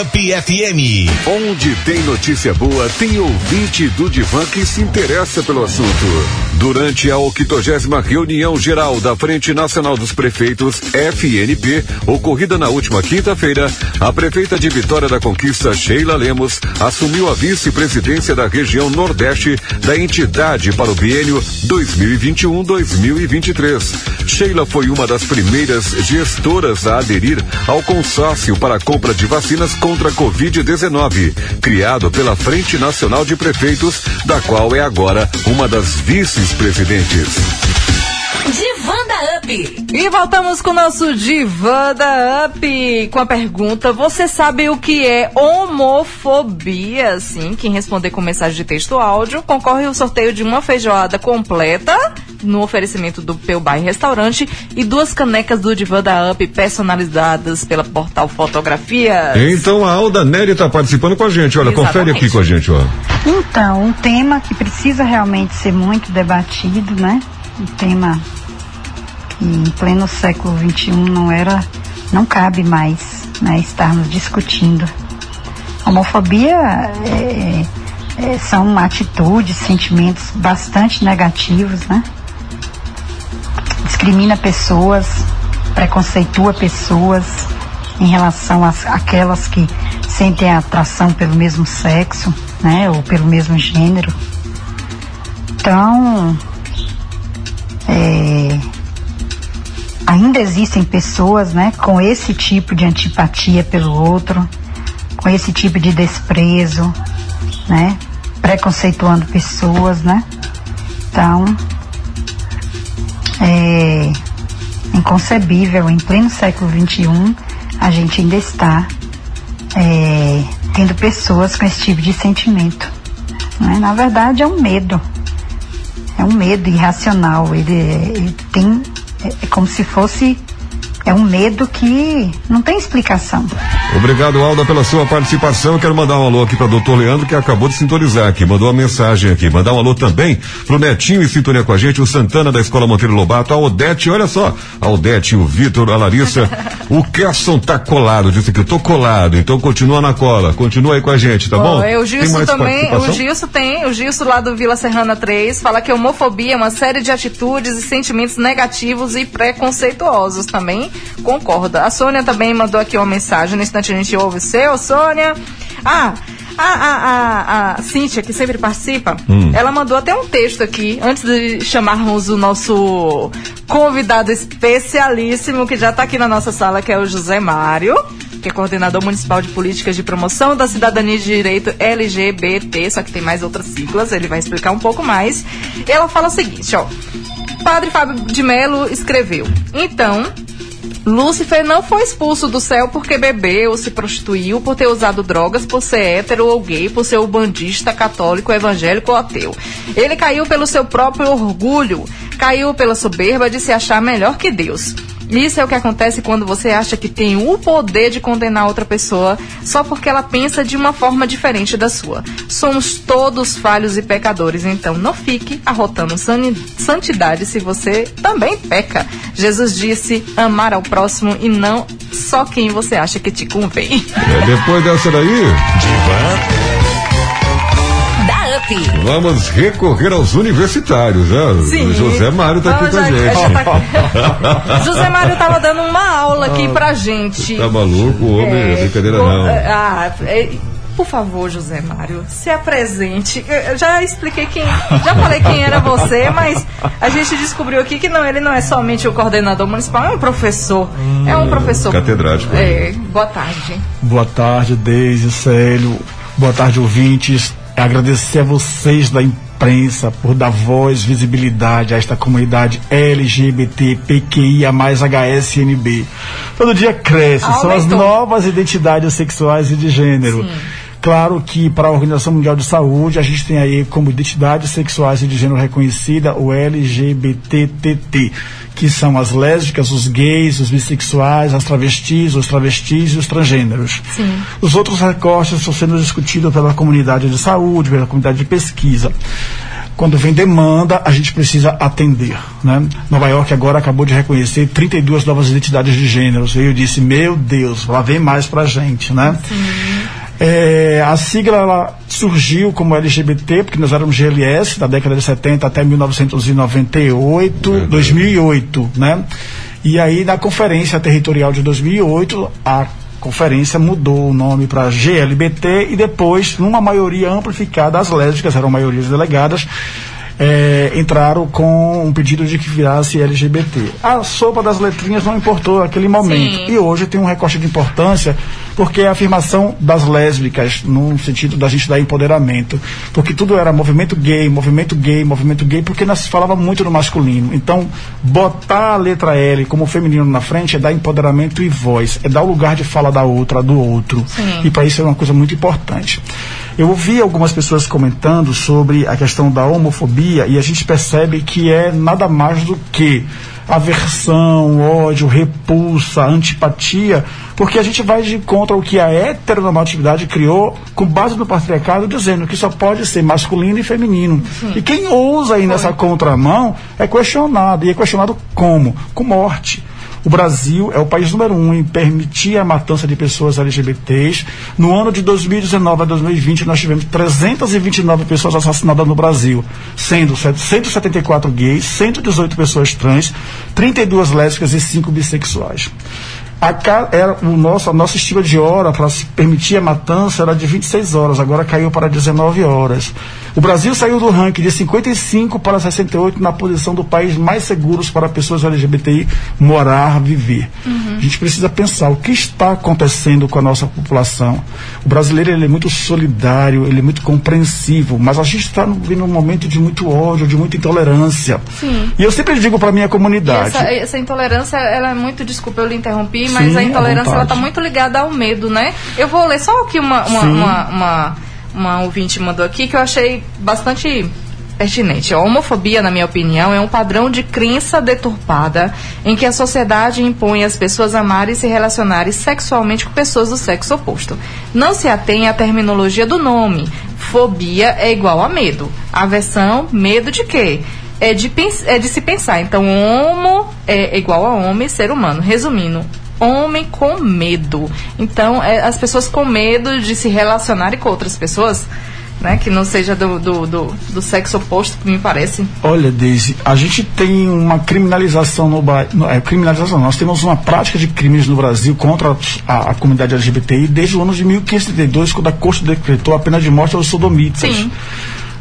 Up FM. Onde tem notícia boa, tem ouvinte do Divan que se interessa pelo assunto. Durante a 80 reunião geral da Frente Nacional dos Prefeitos, FNP, ocorrida na última quinta-feira, a prefeita de Vitória da Conquista, Sheila Lemos, assumiu a vice-presidência da região Nordeste da entidade para o biênio 2021-2023. Sheila foi uma das primeiras gestoras a aderir ao consórcio para a compra de vacinas contra a Covid-19, criado pela Frente Nacional de Prefeitos, da qual é agora uma das vice-presidentes. Divanda Up. E voltamos com o nosso Divanda Up com a pergunta: Você sabe o que é homofobia? Sim, quem responder com mensagem de texto ou áudio concorre ao sorteio de uma feijoada completa no oferecimento do Peu Bar Restaurante e duas canecas do Divanda Up personalizadas pela Portal Fotografia. Então a Alda Nery está participando com a gente. Olha, confere aqui com a gente, ó. Então, um tema que precisa realmente ser muito debatido, né? Um tema que em pleno século XXI não era, não cabe mais, né? Estarmos discutindo. Homofobia é, é, são atitudes, sentimentos bastante negativos, né? Discrimina pessoas, preconceitua pessoas em relação às aquelas que sentem atração pelo mesmo sexo, né? Ou pelo mesmo gênero. Então, é, ainda existem pessoas, né, com esse tipo de antipatia pelo outro, com esse tipo de desprezo, né, preconceituando pessoas, né. Então, é inconcebível em pleno século XXI a gente ainda está é, tendo pessoas com esse tipo de sentimento. Né? Na verdade, é um medo é um medo irracional. Ele, ele tem É, é como se fosse é um medo que não tem explicação. Obrigado, Alda, pela sua participação. Quero mandar um alô aqui para doutor Leandro, que acabou de sintonizar aqui, mandou uma mensagem aqui. Mandar um alô também pro Netinho em sintonia com a gente, o Santana da Escola Monteiro Lobato, a Odete, olha só, a Odete, o Vitor, a Larissa, o Kesson tá colado, disse que eu tô colado, então continua na cola, continua aí com a gente, tá bom? Ó, é, o Tem Gilson também, o? Gilson tem, o Gilson lá do Vila Serrana 3, fala que a homofobia é uma série de atitudes e sentimentos negativos e preconceituosos também, concorda. A Sônia também mandou aqui uma mensagem, no instante a gente ouve o seu, Sônia. Ah, a, a, a, a Cíntia, que sempre participa, Hum. ela mandou até um texto aqui, antes de chamarmos o nosso convidado especialíssimo, que já está aqui na nossa sala, que é o José Mário, que é coordenador municipal de políticas de promoção da cidadania e de direito LGBT, só que tem mais outras siglas, ele vai explicar um pouco mais. E ela fala o seguinte, ó. Padre Fábio de Melo escreveu: Então, Lúcifer não foi expulso do céu porque bebeu se prostituiu, por ter usado drogas, por ser hétero ou gay, por ser ubandista, católico, evangélico ou ateu. Ele caiu pelo seu próprio orgulho, caiu pela soberba de se achar melhor que Deus. Isso é o que acontece quando você acha que tem o poder de condenar outra pessoa só porque ela pensa de uma forma diferente da sua. Somos todos falhos e pecadores, então não fique arrotando santidade se você também peca. Jesus disse amar ao próximo e não só quem você acha que te convém. É, depois dessa daí, Da Vamos recorrer aos universitários, né? Sim. O José Mário tá aqui com a gente. já José Mário tava dando uma aula aqui pra gente. Tá maluco, homem? É, brincadeira co- não. Ah, é, por favor, José Mário, se apresente. Eu já expliquei quem, já falei quem era você, mas a gente descobriu aqui que não, ele não é somente o coordenador municipal, é um professor. é um professor. catedrático. É, boa tarde. Boa tarde, Deise, Célio. Boa tarde, ouvintes. Agradecer a vocês da imprensa por dar voz, visibilidade a esta comunidade LGBT, PQIA, mais HSNB. Todo dia cresce, são as Aumentou. novas identidades sexuais e de gênero. Claro que para a Organização Mundial de Saúde a gente tem aí como identidades sexuais e de gênero reconhecida o LGBTTT, que são as lésbicas, os gays, os bissexuais, as travestis, os travestis e os transgêneros. Sim. Os outros recortes estão sendo discutidos pela comunidade de saúde, pela comunidade de pesquisa. Quando vem demanda, a gente precisa atender. Né? Nova York agora acabou de reconhecer 32 novas identidades de gêneros. E eu disse, meu Deus, lá vem mais pra gente. Né? É, a sigla ela surgiu como LGBT, porque nós éramos GLS da década de 70 até 1998, 2008, né? E aí na conferência territorial de 2008, a conferência mudou o nome para GLBT e depois, numa maioria amplificada, as lésbicas eram maiorias delegadas, é, entraram com um pedido de que virasse LGBT. A sopa das letrinhas não importou naquele momento. Sim. E hoje tem um recorte de importância porque é a afirmação das lésbicas, no sentido da gente dar empoderamento. Porque tudo era movimento gay, movimento gay, movimento gay, porque nós falava muito no masculino. Então, botar a letra L como feminino na frente é dar empoderamento e voz, é dar o lugar de fala da outra, do outro. Sim. E para isso é uma coisa muito importante. Eu ouvi algumas pessoas comentando sobre a questão da homofobia e a gente percebe que é nada mais do que aversão, ódio, repulsa, antipatia, porque a gente vai de contra o que a heteronormatividade criou com base no patriarcado, dizendo que só pode ser masculino e feminino. E quem ousa ir nessa contramão é questionado. E é questionado como? Com morte. O Brasil é o país número um em permitir a matança de pessoas LGBTs. No ano de 2019 a 2020, nós tivemos 329 pessoas assassinadas no Brasil, sendo 174 gays, 118 pessoas trans, 32 lésbicas e 5 bissexuais. Era o nosso, a nossa estima de hora para permitir a matança era de 26 horas, agora caiu para 19 horas. O Brasil saiu do ranking de 55 para 68 na posição do país mais seguros para pessoas LGBTI morar, viver. A gente precisa pensar o que está acontecendo com a nossa população. O brasileiro ele é muito solidário, ele é muito compreensivo, mas a gente está vivendo um momento de muito ódio, de muita intolerância. Sim. E eu sempre digo para minha comunidade. essa, essa intolerância, ela é muito, desculpa, eu lhe interrompi, Sim, mas a à intolerância ela está muito ligada ao medo, né? Eu vou ler só aqui uma, uma, Sim. uma, uma, uma ouvinte mandou aqui que eu achei bastante pertinente. A homofobia, na minha opinião, é um padrão de crença deturpada em que a sociedade impõe às pessoas amarem e se relacionarem sexualmente com pessoas do sexo oposto. Não se atém à terminologia do nome. Fobia é igual a medo. Aversão, medo de quê? É de, é de se pensar. Então, homo é igual a homem, ser humano. Resumindo, homem com medo. Então, é, as pessoas com medo de se relacionarem com outras pessoas, né? Que não seja do, do, do, do sexo oposto, que me parece. Olha, Deise, a gente tem uma criminalização no Brasil. É, criminalização, nós temos uma prática de crimes no Brasil contra a, a comunidade LGBTI desde o ano de 1532, quando a Corte decretou a pena de morte aos sodomitas. Sim.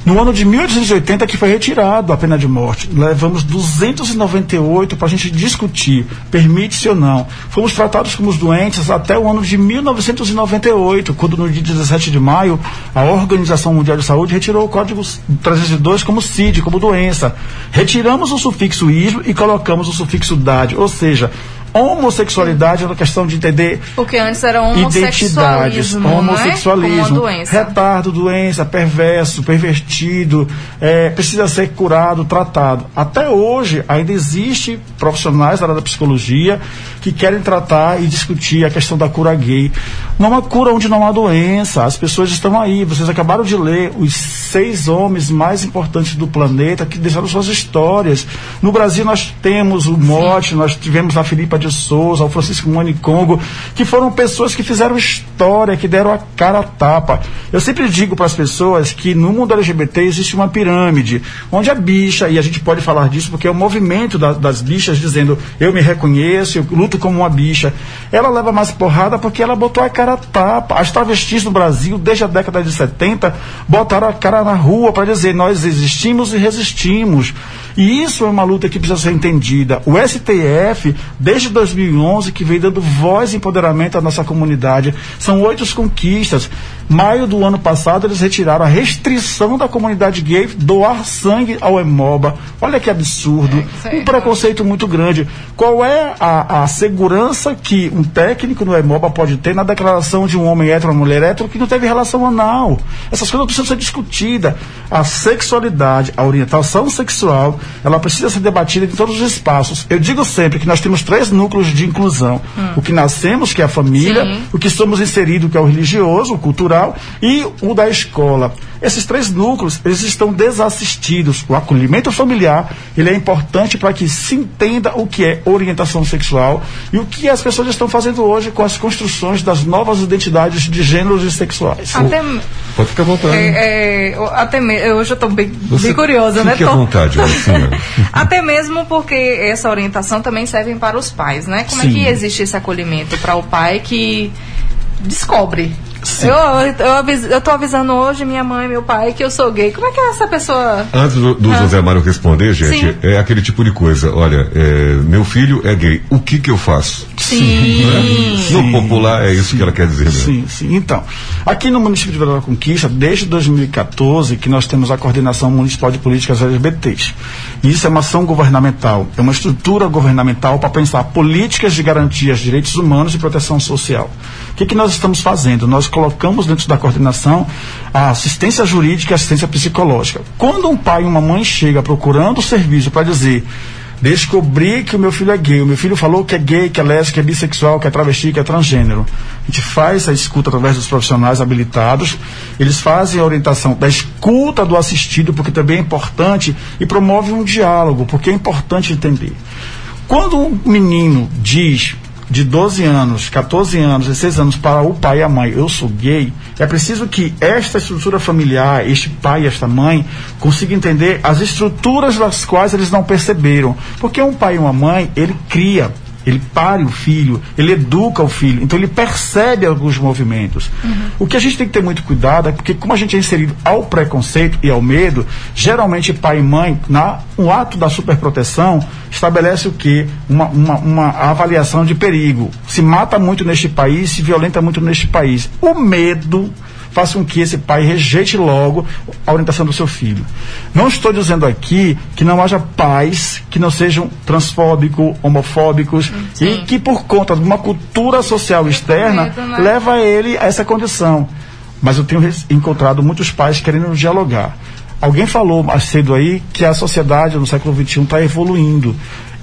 No ano de 1880 que foi retirado a pena de morte. Levamos 298 para a gente discutir, permite-se ou não. Fomos tratados como doentes até o ano de 1998, quando no dia 17 de maio a Organização Mundial de Saúde retirou o código 302 como CID, como doença. Retiramos o sufixo ismo e colocamos o sufixo dade, ou seja, homossexualidade é uma questão de entender Porque antes era identidades, homossexualismo, homossexualismo, Não é? Doença. retardo, doença, perverso, pervertido, é, precisa ser curado, tratado. Até hoje ainda existe profissionais da área da psicologia que querem tratar e discutir a questão da cura gay. Não uma cura onde não há doença. As pessoas estão aí. Vocês acabaram de ler os seis homens mais importantes do planeta que deixaram suas histórias. No Brasil nós temos o Mote, nós tivemos a Filipa de Souza, o Francisco Manicongo, que foram pessoas que fizeram que deram a cara a tapa. Eu sempre digo para as pessoas que no mundo LGBT existe uma pirâmide, onde a bicha, e a gente pode falar disso porque é o movimento da- das bichas dizendo eu me reconheço, eu luto como uma bicha. Ela leva mais porrada porque ela botou a cara a tapa. As travestis no Brasil, desde a década de 70, botaram a cara na rua para dizer nós existimos e resistimos. E isso é uma luta que precisa ser entendida. O STF, desde 2011, que vem dando voz e empoderamento à nossa comunidade, são oito conquistas. Maio do ano passado, eles retiraram a restrição da comunidade gay doar sangue ao Hemoba. Olha que absurdo. um preconceito muito grande. Qual é a, a segurança que um técnico no Hemoba pode ter na declaração de um homem hétero ou uma mulher hétero que não teve relação anal? Essas coisas precisam ser discutidas. A sexualidade, a orientação sexual, ela precisa ser debatida em todos os espaços. Eu digo sempre que nós temos três núcleos de inclusão. O que nascemos, que é a família, Sim. o que somos inseridos, que é o religioso, o cultural, e o da escola. Esses três núcleos, eles estão desassistidos. O acolhimento familiar, ele é importante para que se entenda o que é orientação sexual e o que as pessoas estão fazendo hoje com as construções das novas identidades de gêneros e sexuais. Até, Pode ficar à vontade. é, é, até hoje eu tô bem, bem curiosa, né? Fique à Tô- vontade. Até mesmo porque essa orientação também serve para os pais, né? Como é Sim. que existe esse acolhimento para o pai que descobre? Eu, eu, eu tô avisando hoje minha mãe e meu pai que eu sou gay. Como é que essa pessoa. Antes do, do Ah. José Mário responder, gente, Sim. é aquele tipo de coisa. Olha, é, meu filho é gay. O que que eu faço? Sim. Né? No popular é isso que ela quer dizer. Né? Sim, sim. Então, aqui no município de Vila da Conquista, desde 2014, que nós temos a coordenação municipal de políticas LGBTs. E Isso é uma ação governamental, é uma estrutura governamental para pensar políticas de garantias de direitos humanos e proteção social. O que, que nós estamos fazendo? Nós colocamos dentro da coordenação a assistência jurídica e assistência psicológica. Quando um pai e uma mãe chega procurando serviço para dizer descobri que o meu filho é gay. O meu filho falou que é gay, que é lésbico, que é bissexual, que é travesti, que é transgênero. A gente faz a escuta através dos profissionais habilitados. Eles fazem a orientação da escuta do assistido, porque também é importante, e promove um diálogo, porque é importante entender. Quando um menino diz de 12 anos, 14 anos, 16 anos para o pai e a mãe, eu sou gay, é preciso que esta estrutura familiar, este pai e esta mãe, consiga entender as estruturas das quais eles não perceberam. Porque um pai e uma mãe, ele cria, ele pare o filho, ele educa o filho, então ele percebe alguns movimentos. O que a gente tem que ter muito cuidado é porque, como a gente é inserido ao preconceito e ao medo, geralmente pai e mãe, na, no ato da superproteção, estabelece o quê? Uma, uma, uma avaliação de perigo. Se mata muito neste país, se violenta muito neste país. O medo faz com que esse pai rejeite logo a orientação do seu filho. Não estou dizendo aqui que não haja pais que não sejam transfóbicos, homofóbicos e que por conta de uma cultura social externa medo, né? leva ele a essa condição. Mas eu tenho encontrado muitos pais querendo dialogar. Alguém falou mais cedo aí que a sociedade no século XXI está evoluindo.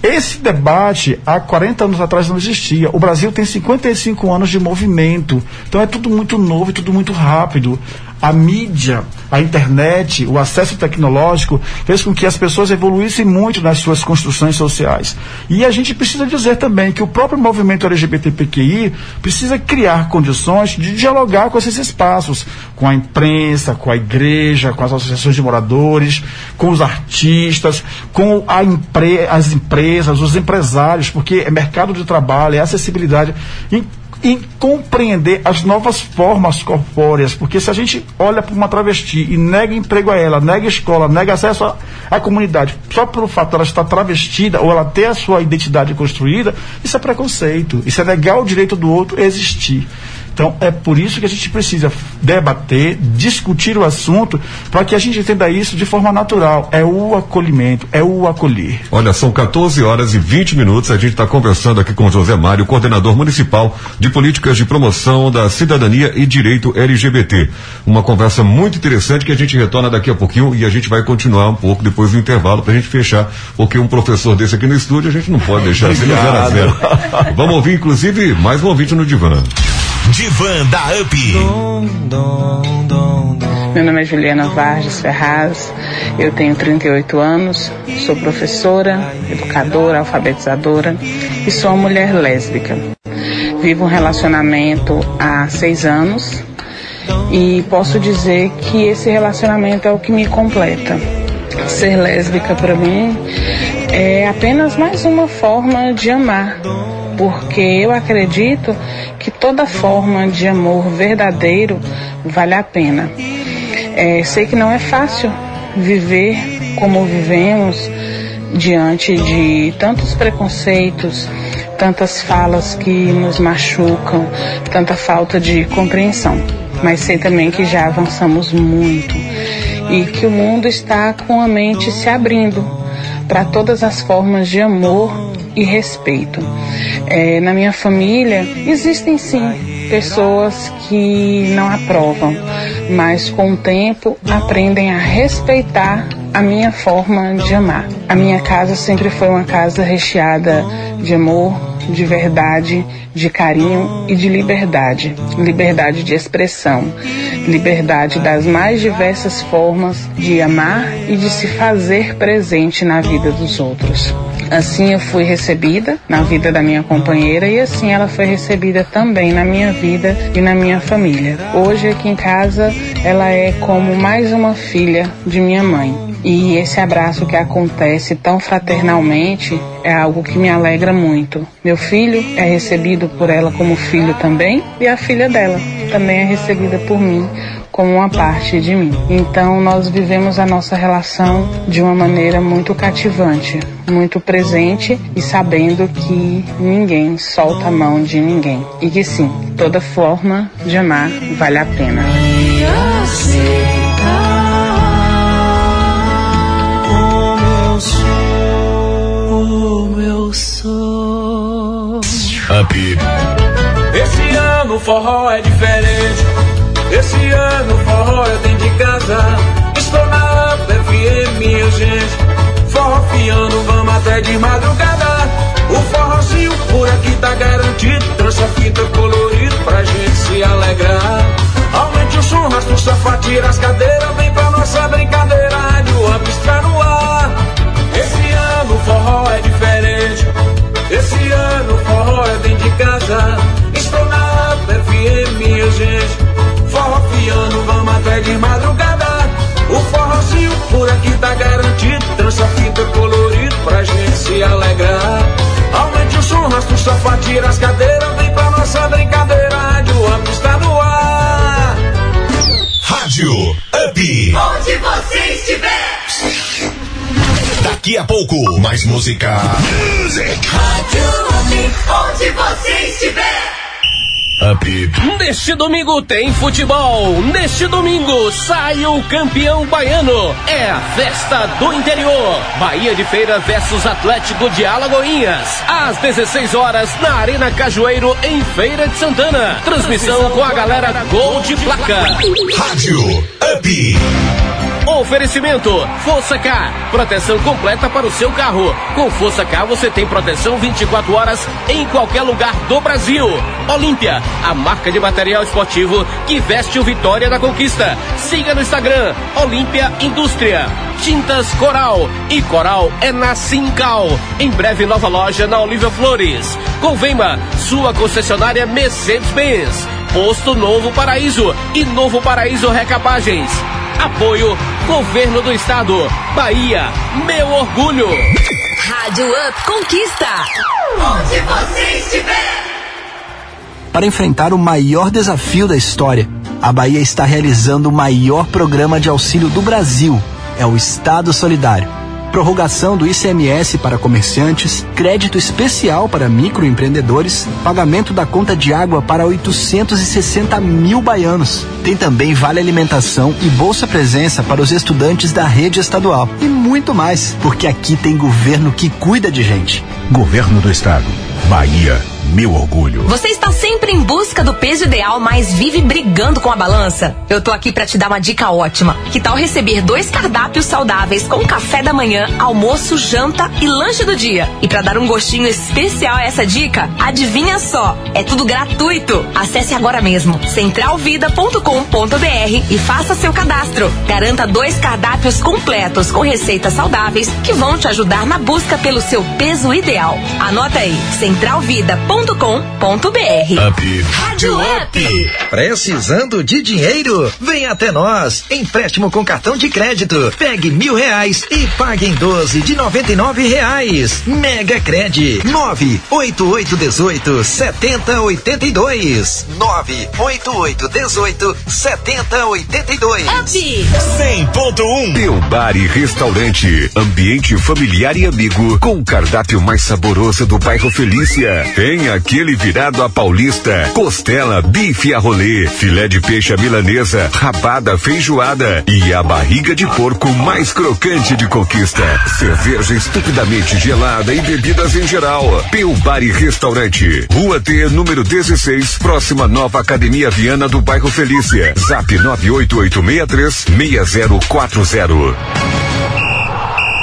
Esse debate, há 40 anos atrás, não existia. O Brasil tem 55 anos de movimento. Então é tudo muito novo e tudo muito rápido. A mídia, a internet, o acesso tecnológico fez com que as pessoas evoluíssem muito nas suas construções sociais. E a gente precisa dizer também que o próprio movimento LGBTQI precisa criar condições de dialogar com esses espaços, com a imprensa, com a igreja, com as associações de moradores, com os artistas, com as empresas, os empresários, porque é mercado de trabalho, é acessibilidade. Em compreender as novas formas corpóreas, porque se a gente olha para uma travesti e nega emprego a ela, nega escola, nega acesso à, à comunidade, só pelo fato de ela estar travestida ou ela ter a sua identidade construída, isso é preconceito, isso é negar o direito do outro a existir. Então, é por isso que a gente precisa debater, discutir o assunto, para que a gente entenda isso de forma natural. É o acolhimento, é o acolher. Olha, são 14 horas e 20 minutos. A gente está conversando aqui com o José Mário, coordenador municipal de políticas de promoção da cidadania e direito LGBT. Uma conversa muito interessante que a gente retorna daqui a pouquinho e a gente vai continuar um pouco depois do intervalo para a gente fechar, porque um professor desse aqui no estúdio a gente não pode deixar assim no zero a zero. Vamos ouvir, inclusive, mais um ouvinte no divã. Divã da UP. Meu nome é Juliana Vargas Ferraz, eu tenho 38 anos, sou professora, educadora, alfabetizadora e sou uma mulher lésbica. Vivo um relacionamento há seis anos e posso dizer que esse relacionamento é o que me completa. Ser lésbica para mim é apenas mais uma forma de amar, porque eu acredito que toda forma de amor verdadeiro vale a pena. É, sei que não é fácil viver como vivemos diante de tantos preconceitos, tantas falas que nos machucam, tanta falta de compreensão. Mas sei também que já avançamos muito e que o mundo está com a mente se abrindo para todas as formas de amor e respeito. É, na minha família existem sim pessoas que não aprovam, mas com o tempo aprendem a respeitar a minha forma de amar. A minha casa sempre foi uma casa recheada de amor, de verdade, de carinho e de liberdade. Liberdade de expressão, liberdade das mais diversas formas de amar e de se fazer presente na vida dos outros. Assim eu fui recebida na vida da minha companheira e assim ela foi recebida também na minha vida e na minha família. Hoje aqui em casa ela é como mais uma filha de minha mãe. E esse abraço que acontece tão fraternalmente é algo que me alegra muito. Meu filho é recebido por ela como filho também e a filha dela também é recebida por mim como uma parte de mim. Então nós vivemos a nossa relação de uma maneira muito cativante, muito presente e sabendo que ninguém solta a mão de ninguém e que sim, toda forma de amar vale a pena. Up. Esse ano o forró é diferente. Esse ano o forró é dentro de casa. Estou na Up FM, minha gente. Forró fiando, vamos até de madrugada. O forrozinho por aqui tá garantido. Trança fita colorido pra gente se alegrar. Aumente o som, raspa o sofá, tira as cadeiras. Vem pra nossa brincadeira. Rádio Up está no ar. Esse ano o forró é diferente. Esse ano o forró é dentro de casa. Aumente o som, raspa o sofá, tira as cadeiras. Vem pra nossa brincadeira. Rádio Up está no ar. Rádio Up. Onde você estiver. Daqui a pouco, mais música. Music. Rádio Up. Onde você estiver. Up. Neste domingo tem futebol. Neste domingo sai o campeão baiano. É a festa do interior. Bahia de Feira versus Atlético de Alagoinhas. Às 16 horas na Arena Cajueiro em Feira de Santana. Transmissão com a galera Gol de Placa. Rádio Up. Oferecimento Força K, proteção completa para o seu carro. Com Força K você tem proteção 24 horas em qualquer lugar do Brasil. Olímpia, a marca de material esportivo que veste o Vitória da Conquista. Siga no Instagram Olímpia Indústria. Tintas Coral e Coral é na Simcal. Em breve nova loja na Olívia Flores. Convema, sua concessionária Mercedes-Benz. Posto Novo Paraíso e Novo Paraíso Recapagens. Apoio Governo do Estado. Bahia, meu orgulho. Rádio Up Conquista. Onde você estiver. Para enfrentar o maior desafio da história, a Bahia está realizando o maior programa de auxílio do Brasil. É o Estado Solidário. Prorrogação do ICMS para comerciantes, crédito especial para microempreendedores, pagamento da conta de água para 860 mil baianos. Tem também vale alimentação e bolsa presença para os estudantes da rede estadual. E muito mais, porque aqui tem governo que cuida de gente. Governo do Estado. Bahia, meu orgulho. Você está sempre em busca do peso ideal, mas vive brigando com a balança? Eu tô aqui para te dar uma dica ótima. Que tal receber dois cardápios saudáveis com café da manhã, almoço, janta e lanche do dia? E para dar um gostinho especial a essa dica, adivinha só, é tudo gratuito. Acesse agora mesmo centralvida.com.br e faça seu cadastro. Garanta dois cardápios completos com receitas saudáveis que vão te ajudar na busca pelo seu peso ideal. Anota aí, centralvida.com.br. Up. Rádio Up. Precisando de dinheiro? Vem até nós. Empréstimo com cartão de crédito. Pegue mil reais e pague em 12 de noventa e nove reais. Mega Cred. Nove oito oito dezoito setenta oitenta e dois. Nove oito oito dezoito setenta oitenta e dois. 100.1 Teu bar e restaurante. Ambiente familiar e amigo. Com o cardápio mais saboroso do bairro Felícia. Tem aquele virado a paulista. Costela, bife a rolê. Filé de peixe à milanesa. Rabada feijoada. E a barriga de porco mais crocante de conquista. Cerveja estupidamente gelada e bebidas em geral. Teu bar e restaurante. Rua T, número 16, próxima nova Academia Viana do bairro Felícia. Zap 98863 6040.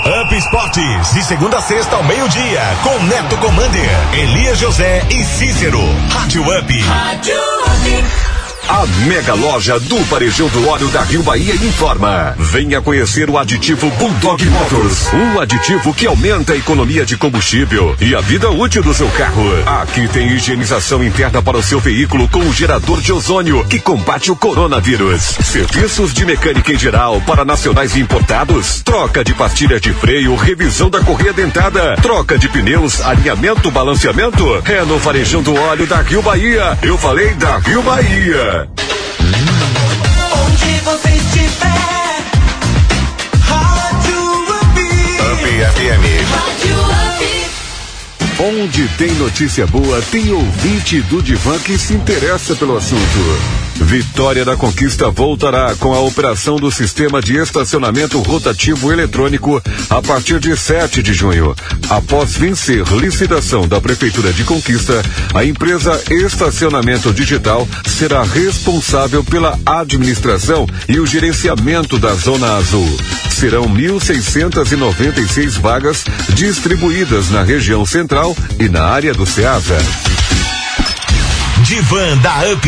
Up Esportes, de segunda a sexta ao meio-dia, com Neto Commander, Elias José e Cícero. Rádio Up. Rádio Up. A mega loja do Varejão do Óleo da Rio Bahia informa. Venha conhecer o aditivo Bulldog Motors. Um aditivo que aumenta a economia de combustível e a vida útil do seu carro. Aqui tem higienização interna para o seu veículo com o gerador de ozônio que combate o coronavírus. Serviços de mecânica em geral para nacionais e importados. Troca de pastilha de freio, revisão da correia dentada. Troca de pneus, alinhamento, balanceamento. É no Varejão do Óleo da Rio Bahia. Eu falei da Rio Bahia. Onde você estiver. Rádio Up. Up FM. Rádio. Onde tem notícia boa, tem ouvinte do Divan que se interessa pelo assunto. Vitória da Conquista voltará com a operação do sistema de estacionamento rotativo eletrônico a partir de 7 de junho. Após vencer licitação da Prefeitura de Conquista, a empresa Estacionamento Digital será responsável pela administração e o gerenciamento da Zona Azul. Serão 1.696 vagas distribuídas na região central e na área do Ceasa. Divan da Up.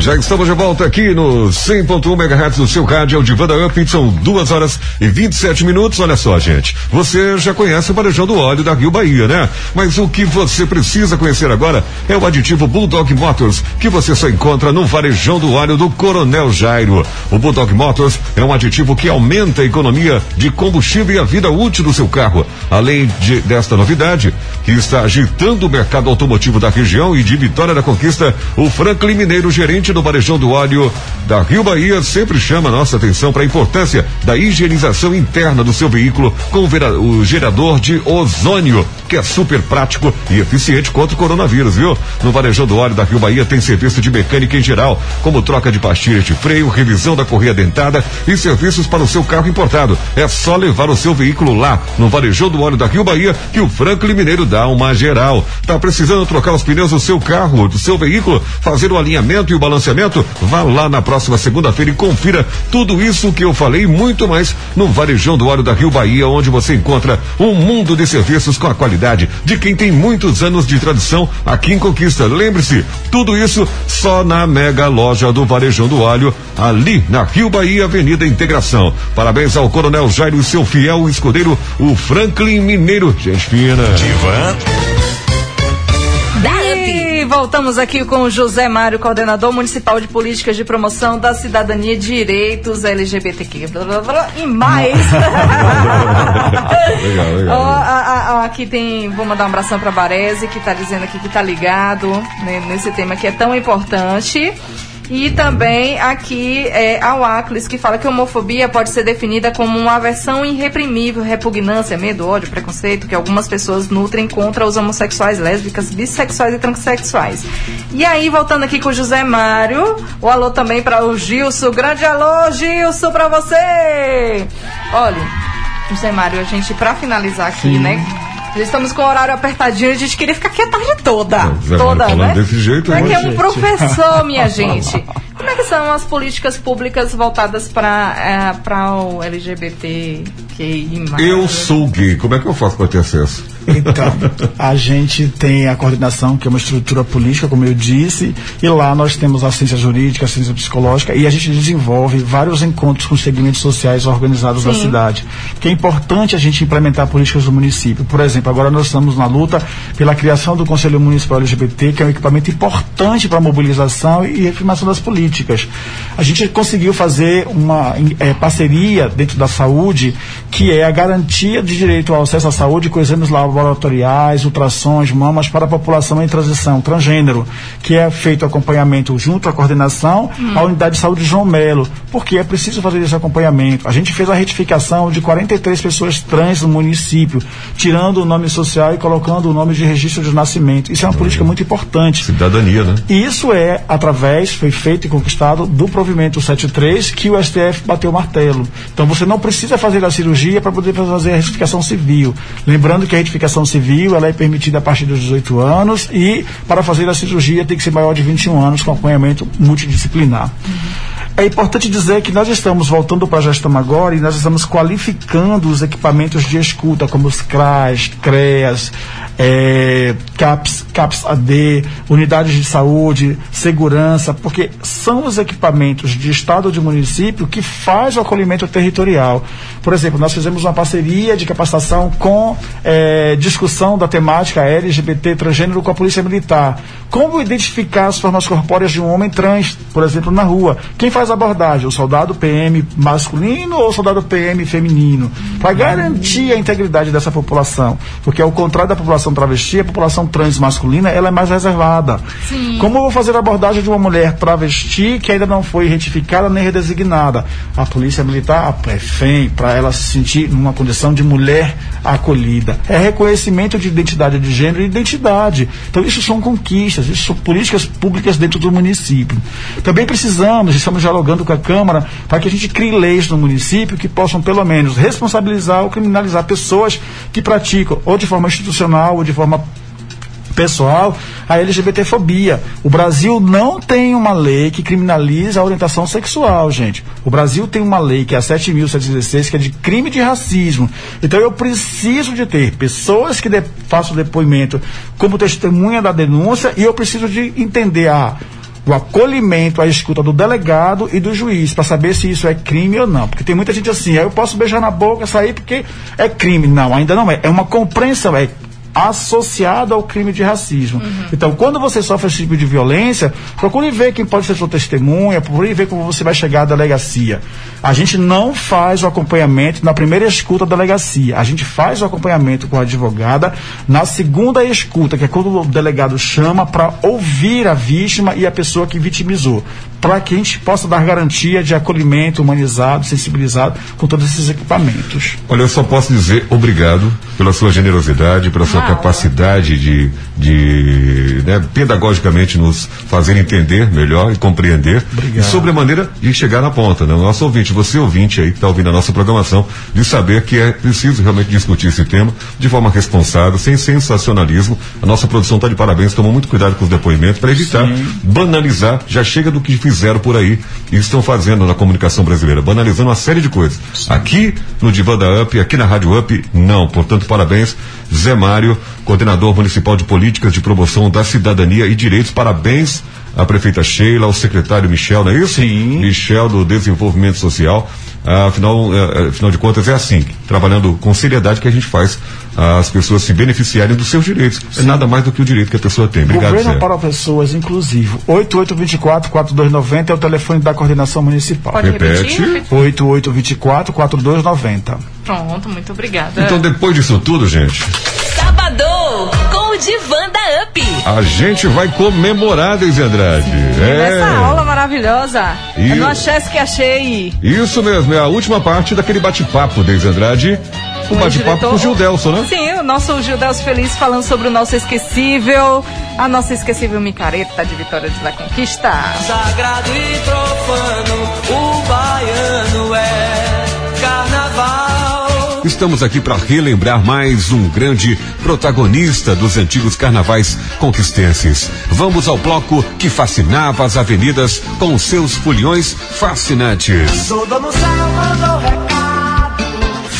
Já estamos de volta aqui no 100.1 MHz do seu rádio, é o Divã da Up, são duas horas e 27 minutos. Olha só, gente. Você já conhece o varejão do óleo da Rio Bahia, né? Mas o que você precisa conhecer agora é o aditivo Bulldog Motors, que você só encontra no varejão do óleo do Coronel Jairo. O Bulldog Motors é um aditivo que aumenta a economia de combustível e a vida útil do seu carro. Além de, desta novidade, que está agitando o mercado automotivo da região e de Vitória da Conquista, o Franklin Mineiro, gerente do varejão do óleo da Rio Bahia, sempre chama nossa atenção para a importância da higienização interna do seu veículo com o, gerador de ozônio, que é super prático e eficiente contra o coronavírus, viu? No varejão do óleo da Rio Bahia tem serviço de mecânica em geral, como troca de pastilhas de freio, revisão da correia dentada e serviços para o seu carro importado. É só levar o seu veículo lá, no varejão do óleo da Rio Bahia, que o Franklin Mineiro dá uma geral. Tá precisando trocar os pneus do seu carro, do seu veículo, fazer o alinhamento e o balanceamento financiamento? Vá lá na próxima segunda-feira e confira tudo isso que eu falei muito mais no Varejão do Óleo da Rio Bahia, onde você encontra um mundo de serviços com a qualidade de quem tem muitos anos de tradição aqui em Conquista. Lembre-se, tudo isso só na mega loja do Varejão do Óleo, ali na Rio Bahia, Avenida Integração. Parabéns ao Coronel Jairo e seu fiel escudeiro, o Franklin Mineiro. Gente fina. Divan. Voltamos aqui com o José Mário, coordenador municipal de políticas de promoção da cidadania e direitos LGBTQ blá, blá, blá, e mais. legal, legal. Ó, a- a- a- aqui tem, vou mandar um abração para Baresi, que está dizendo aqui que está ligado né, nesse tema que é tão importante. E também aqui é ao Aclis, que fala que a homofobia pode ser definida como uma aversão irreprimível, repugnância, medo, ódio, preconceito que algumas pessoas nutrem contra os homossexuais, lésbicas, bissexuais e transexuais. E aí, voltando aqui com o José Mário, o alô também para o Gilson. Grande alô, Gilson, para você! Olha, José Mário, a gente, para finalizar aqui, Sim. né? Já estamos com o horário apertadinho, a gente queria ficar aqui a tarde toda. Mário toda, falando né? desse jeito, é né? que é um Gente. professor, minha gente. Como é que são as políticas públicas voltadas para para o LGBTQI+. Eu sou gay, como é que eu faço para ter acesso? Então, a gente tem a coordenação, que é uma estrutura política, como eu disse, e lá nós temos a ciência jurídica, a ciência psicológica, e a gente desenvolve vários encontros com os segmentos sociais organizados da Sim. cidade. Que é importante a gente implementar políticas do município. Por exemplo, agora nós estamos na luta pela criação do Conselho Municipal LGBT, que é um equipamento importante para a mobilização e afirmação das políticas. A gente conseguiu fazer uma eh, parceria dentro da saúde, que é a garantia de direito ao acesso à saúde com exames laboratoriais, ultrassons, mamas para a população em transição transgênero, que é feito acompanhamento junto à coordenação, Hum. à unidade de saúde João Melo, porque é preciso fazer esse acompanhamento. A gente fez a retificação de 43 pessoas trans no município, tirando o nome social e colocando o nome de registro de nascimento. Isso é uma política muito importante. Cidadania, né? E isso é através, foi feito e conquistado do provimento 73 que o STF bateu o martelo. Então você não precisa fazer a cirurgia para poder fazer a retificação civil. Lembrando que a retificação civil ela é permitida a partir dos 18 anos e para fazer a cirurgia tem que ser maior de 21 anos com acompanhamento multidisciplinar. É importante dizer que nós estamos voltando para a gestão agora e nós estamos qualificando os equipamentos de escuta, como os CRAS, CREAS, eh, CAPS, CAPS AD, unidades de saúde, segurança, porque são os equipamentos de estado ou de município que faz o acolhimento territorial. Por exemplo, nós fizemos uma parceria de capacitação com eh, discussão da temática LGBT transgênero com a Polícia Militar. Como identificar as formas corpóreas de um homem trans, por exemplo, na rua? Quem faz a abordagem? O soldado PM masculino ou o soldado PM feminino? Para garantir a integridade dessa população. Porque ao contrário da população travesti, a população trans masculina ela é mais reservada. Sim. Como eu vou fazer a abordagem de uma mulher travesti que ainda não foi retificada nem redesignada? A polícia militar, a PFEM, para ela se sentir numa condição de mulher acolhida. É reconhecimento de identidade de gênero e identidade. Então, isso são conquistas, isso são políticas públicas dentro do município. Também precisamos, estamos dialogando com a Câmara, para que a gente crie leis no município que possam, pelo menos, responsabilizar ou criminalizar pessoas que praticam, ou de forma institucional, ou de forma pessoal a LGBTfobia. O Brasil não tem uma lei que criminaliza a orientação sexual, gente. O Brasil tem uma lei que é a 7.716 que é de crime de racismo. Então eu preciso de ter pessoas que de, façam depoimento como testemunha da denúncia e eu preciso de entender a o acolhimento, a escuta do delegado e do juiz para saber se isso é crime ou não. Porque tem muita gente assim, "Ah, eu posso beijar na boca, sair porque é crime. Não, ainda não é. É uma compreensão, é associado ao crime de racismo. Então, quando você sofre esse tipo de violência, procure ver quem pode ser sua testemunha, procure ver como você vai chegar à delegacia. A gente não faz o acompanhamento na primeira escuta da delegacia. A gente faz o acompanhamento com a advogada na segunda escuta, que é quando o delegado chama para ouvir a vítima e a pessoa que vitimizou, para que a gente possa dar garantia de acolhimento humanizado, sensibilizado com todos esses equipamentos. Olha, eu só posso dizer obrigado pela sua generosidade, pela sua sua capacidade de, de né, pedagogicamente nos fazer entender melhor e compreender. E sobre a maneira de chegar na ponta, né? O nosso ouvinte, você ouvinte aí que está ouvindo a nossa programação, de saber que é preciso realmente discutir esse tema de forma responsável, sem sensacionalismo. A nossa produção está de parabéns, tomou muito cuidado com os depoimentos para evitar banalizar, já chega do que fizeram por aí e estão fazendo na comunicação brasileira, banalizando uma série de coisas. Aqui no Divã da UP, aqui na Rádio UP, não. Portanto, parabéns, Zé Mário, coordenador municipal de políticas de promoção da cidadania e direitos. Parabéns à prefeita Sheila, ao secretário Michel, não é isso? Sim. Michel do Desenvolvimento Social. Ah, afinal, eh, eh, afinal de contas, é assim, trabalhando com seriedade que a gente faz as pessoas se beneficiarem dos seus direitos. É nada mais do que o direito que a pessoa tem. Obrigado, Governo Zé. para pessoas inclusivo. 8824-4290 é o telefone da coordenação municipal. Pode Repete. repetir? 8824-4290. Pronto, muito obrigada. Então, depois disso tudo, gente, Com o Divan da UP. a gente vai comemorar, Deise Andrade. Nessa É. aula maravilhosa. E É no o- Achés que achei. Isso mesmo, é a última parte daquele bate-papo, Deise Andrade. O o bate-papo com o Gildelson, né? Sim, o nosso Gildelso Feliz falando sobre o nosso esquecível, a nossa esquecível micareta de Vitória da Conquista. Sagrado e profano, o baiano Estamos aqui para relembrar mais um grande protagonista dos antigos carnavais conquistenses. Vamos ao bloco que fascinava as avenidas com seus foliões fascinantes.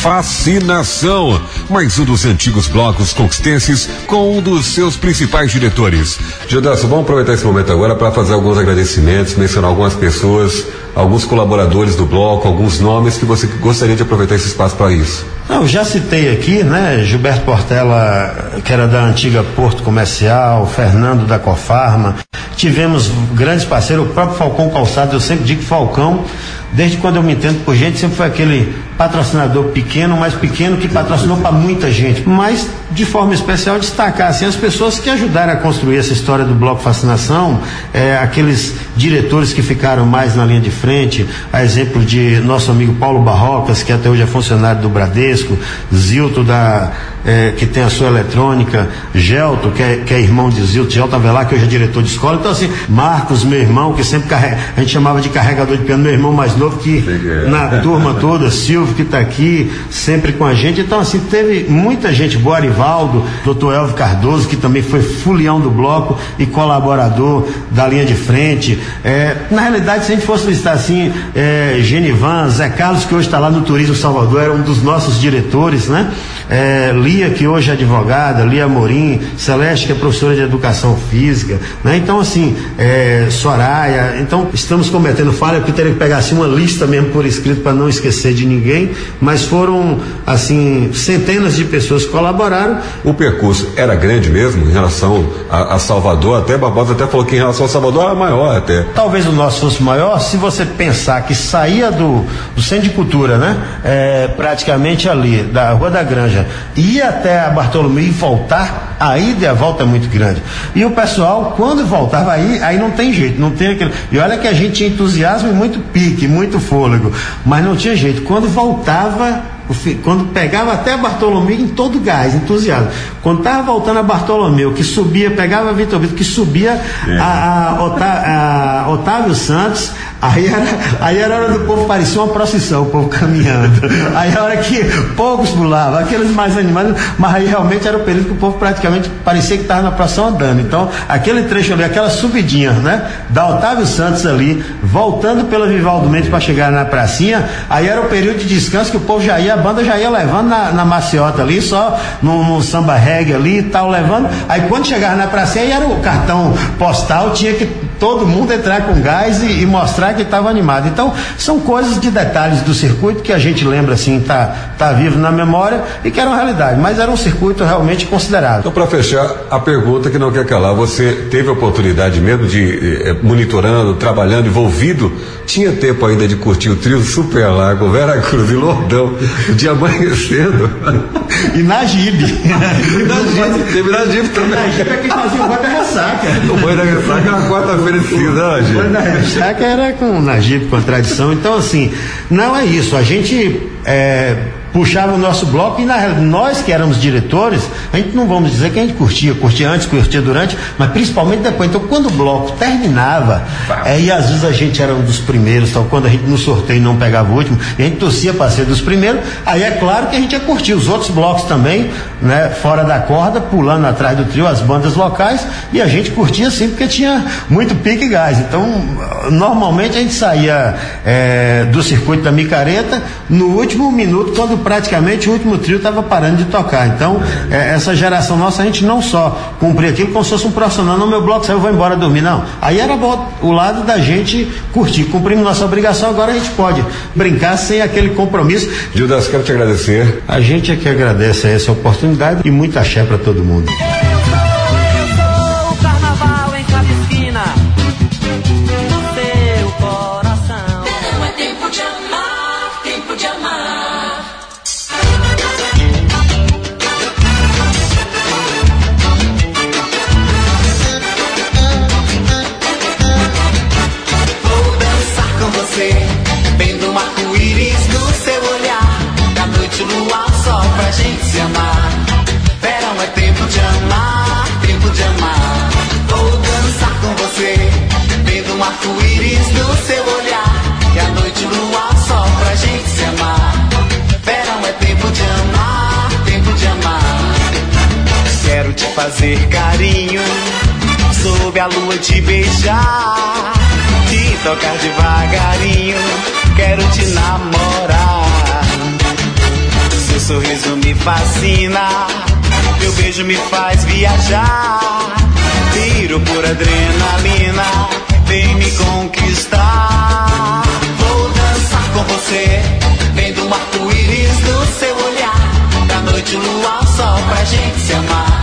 Fascinação, mais um dos antigos blocos conquistenses com um dos seus principais diretores. Gildaço, vamos aproveitar esse momento agora para fazer alguns agradecimentos, mencionar algumas pessoas, alguns colaboradores do bloco, alguns nomes que você gostaria de aproveitar esse espaço para isso. Não, já citei aqui, né? Gilberto Portela, que era da antiga Porto Comercial, Fernando da Cofarma. Tivemos grandes parceiros, o próprio Falcão Calçado, eu sempre digo que Falcão, desde quando eu me entendo por gente, sempre foi aquele patrocinador pequeno, mas pequeno que patrocinou para muita gente. Mas, de forma especial, destacar assim, as pessoas que ajudaram a construir essa história do Bloco Fascinação, é, aqueles diretores que ficaram mais na linha de frente, a exemplo de nosso amigo Paulo Barrocas, que até hoje é funcionário do Bradesco, Zilto, da, é, que tem a sua eletrônica, Gelto, que é, que é irmão de Zilto, Gelto Avelar, que hoje é diretor de escola. Então, assim, Marcos, meu irmão, que sempre carrega, a gente chamava de carregador de piano, meu irmão mais novo, que na turma toda, Silvio, que está aqui, sempre com a gente. Então, assim, teve muita gente boa, Arivaldo, doutor Elvio Cardoso, que também foi fulião do bloco e colaborador da linha de frente. É, na realidade, se a gente fosse listar assim, é, Genivan, Zé Carlos, que hoje está lá no Turismo Salvador, era um dos nossos diretores, né? É, Lia, que hoje é advogada, Lia Morim, Celeste, que é professora de educação física, né? Então, assim, é, Soraya, então estamos cometendo falha, porque teria que pegar assim uma lista mesmo por escrito para não esquecer de ninguém, mas foram, assim, centenas de pessoas que colaboraram. O percurso era grande mesmo em relação a, a Salvador, até Barbosa até falou que em relação a Salvador era maior até. Talvez o nosso fosse maior se você pensar que saía do, do centro de cultura, né? É, praticamente ali, da Rua da Granja, ia até a Bartolomeu e voltar, a ida e a volta é muito grande. E o pessoal, quando voltava aí, aí não tem jeito, não tem aquele. E olha que a gente tinha entusiasmo e muito pique, muito fôlego, mas não tinha jeito. Quando voltava, quando pegava até Bartolomeu em todo gás, entusiasmo. Quando estava voltando a Bartolomeu, que subia, pegava Vitor Vitor, que subia a, a Otá- a Otávio Santos, aí era, aí era a hora do povo, parecia uma procissão, o povo caminhando. Aí a hora que poucos pulavam, aqueles mais animados, mas aí realmente era o período que o povo praticamente parecia que estava na procissão andando. Então, aquele trecho ali, aquela subidinha, né? Da Otávio Santos ali, voltando pela Vivaldo Mendes para chegar na pracinha, aí era o período de descanso que o povo já ia, a banda já ia levando na, na maciota ali, só no, no samba reggae ali e tal, levando. Aí quando chegava na pracinha, aí era o cartão postal, tinha que todo mundo entrar com gás e, e mostrar que estava animado. Então, são coisas de detalhes do circuito que a gente lembra assim, tá, tá vivo na memória e que eram realidade, mas era um circuito realmente considerável. Então, para fechar, a pergunta que não quer calar, você teve a oportunidade mesmo de, eh, monitorando, trabalhando, envolvido, tinha tempo ainda de curtir o trio Super Lago, Vera Cruz e Lordão, de amanhecendo. E na Gibe. e na Gibe, teve na Gibe também. Na Gibe é que fazia o boi da ressaca. O boi da ressaca era quarta-feira de cinza, né, O boi da ressaca era com Najib, com a tradição. Então, assim, não é isso. A gente é, puxava o nosso bloco e na nós que éramos diretores, a gente não vamos dizer que a gente curtia, curtia antes, curtia durante, mas principalmente depois. Então, quando o bloco terminava, é, e às vezes a gente era um dos primeiros, então quando a gente no sorteio não pegava o último, a gente torcia para ser dos primeiros, aí é claro que a gente ia curtir os outros blocos também, né, fora da corda, pulando atrás do trio, as bandas locais, e a gente curtia assim, porque tinha muito pique e gás. Então, normalmente a gente saía é, do circuito da micareta no último minuto, quando praticamente o último trio estava parando de tocar. Então, é, essa geração nossa, a gente não só cumpria aquilo como se fosse um profissional, no meu bloco saiu, vou embora dormir. Não. Aí era bom, o lado da gente curtir. Cumprimos nossa obrigação, agora a gente pode brincar sem aquele compromisso. Judas, quero te agradecer. A gente é que agradece essa oportunidade e muita axé para todo mundo. Fazer carinho, sob a lua te beijar, te tocar devagarinho. Quero te namorar. Seu sorriso me fascina, teu beijo me faz viajar. Tiro por adrenalina, vem me conquistar. Vou dançar com você, vendo um arco-íris no seu olhar. Da noite o luar, sol pra gente se amar.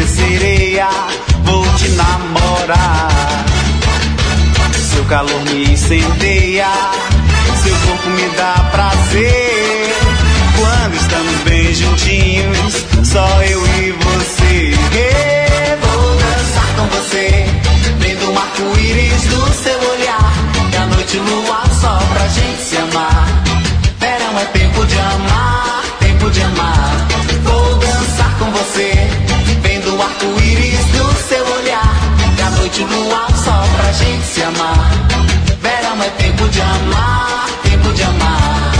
Você, sereia, vou te namorar. Seu calor me incendeia, seu corpo me dá prazer. Quando estamos bem juntinhos, só eu e você. Vou dançar com você, vendo um arco-íris no seu olhar. E a noite o luar só pra gente se amar. Verão é tempo de amar, tempo de amar. Vou dançar com você, vendo o arco-íris no seu olhar. E a noite o luar só pra gente se amar. Verão é tempo de amar, tempo de amar.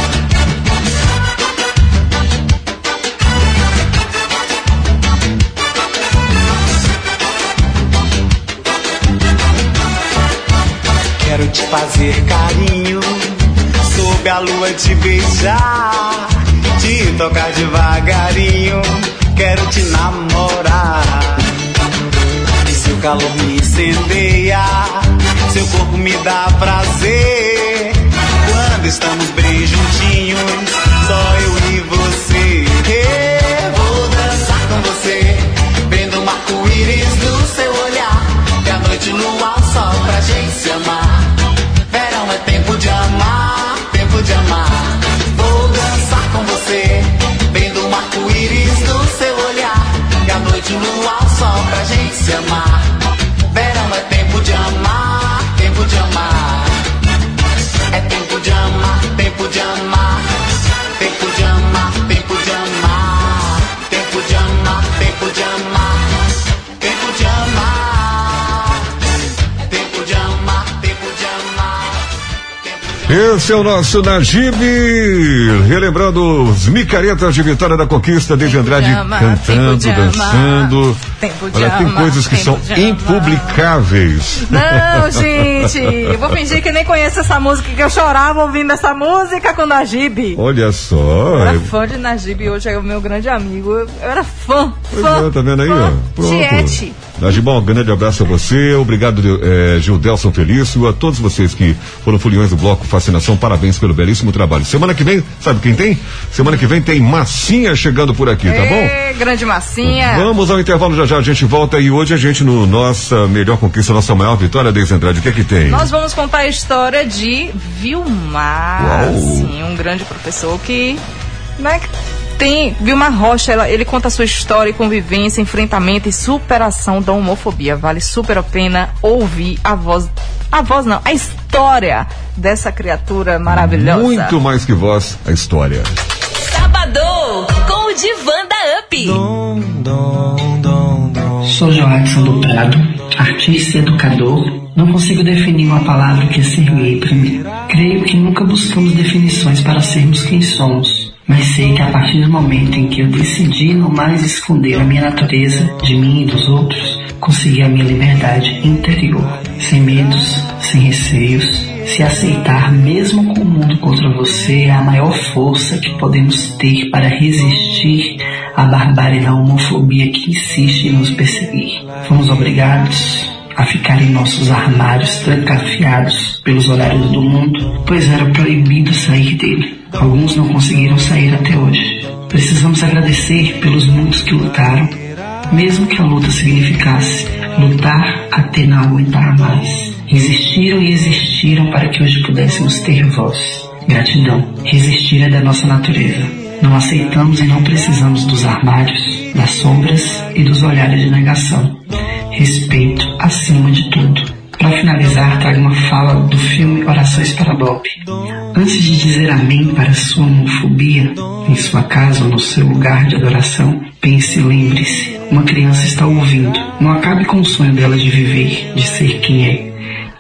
Quero te fazer carinho, sob a lua te beijar, te tocar devagarinho. Quero te namorar. Seu calor me incendeia, seu corpo me dá prazer. Quando estamos bem juntinhos, só eu e você. Vou dançar com você, vendo um arco-íris no seu olhar. E a noite o luar sol pra gente se amar. Se amar. Verão é tempo de amar, tempo de amar. Esse é o nosso Najib, relembrando os micaretas de Vitória da Conquista, David Andrade amar, cantando, de dançando. tempo de Olha, tem amar, coisas que são impublicáveis. Não, gente, eu vou fingir que nem conheço essa música, que eu chorava ouvindo essa música com Najib. Olha só. Eu era é- fã de Najib, hoje é o meu grande amigo. Eu, era fã, Pois fã. é, tá vendo aí, fã. ó? Pronto. Tiete. Najibão, um grande abraço a você, obrigado eh, Gildelson Felício, a todos vocês que foram foliões do Bloco Fascinação, parabéns pelo belíssimo trabalho. Semana que vem, sabe quem tem? Semana que vem tem Massinha chegando por aqui, tá bom? Grande massinha. Vamos ao intervalo já já, a gente volta e hoje a gente no nossa melhor conquista, nossa maior vitória, Deise Andrade, o que é que tem? Nós vamos contar a história de Vilmar, Uau. sim, um grande professor que, né, que tem Vilmar Rocha, ela- ele conta a sua história, e convivência, enfrentamento e superação da homofobia. Vale super a pena ouvir a voz, a voz não, a história dessa criatura maravilhosa. Muito mais que voz, a história. Sabadão com o Divan da Up. Sou Joaquim do Prado, artista e educador. Não consigo definir uma palavra que é ser mim. Creio que nunca buscamos definições para sermos quem somos, mas sei que a partir do momento em que eu decidi não mais esconder a minha natureza de mim e dos outros, consegui a minha liberdade interior, sem medos, sem receios. Se aceitar mesmo com o mundo contra você é a maior força que podemos ter para resistir à barbárie da homofobia que insiste em nos perseguir. Fomos obrigados a ficar em nossos armários trancafiados pelos horários do mundo, pois era proibido sair dele. Alguns não conseguiram sair até hoje. Precisamos agradecer pelos muitos que lutaram, mesmo que a luta significasse lutar até não aguentar mais. Resistiram e existiram para que hoje pudéssemos ter voz. Gratidão. Resistir é da nossa natureza. Não aceitamos e não precisamos dos armários, das sombras e dos olhares de negação. Respeito acima de tudo. Para finalizar, trago uma fala do filme Orações para Bob. Antes de dizer amém para sua homofobia, em sua casa ou no seu lugar de adoração, pense e lembre-se: uma criança está ouvindo. Não acabe com o sonho dela de viver, de ser quem é.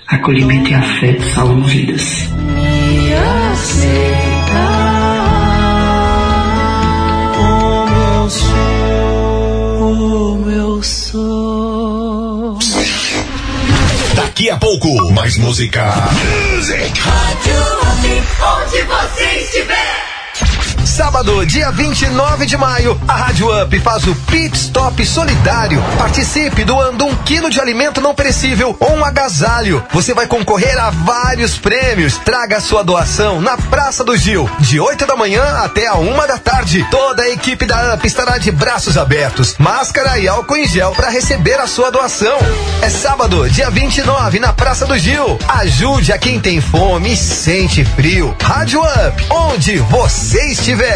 Acolhimento e afeto salvam vidas. Daqui a pouco, mais música. Music. onde você estiver. Sábado, dia 29 de maio, a Rádio Up faz o Pit Stop Solidário. Participe doando um quilo de alimento não perecível ou um agasalho. Você vai concorrer a vários prêmios. Traga sua doação na Praça do Gil, de 8 da manhã até a uma da tarde. Toda a equipe da Up estará de braços abertos, máscara e álcool em gel para receber a sua doação. É sábado, dia 29, na Praça do Gil. Ajude a quem tem fome e sente frio. Rádio Up, onde você estiver.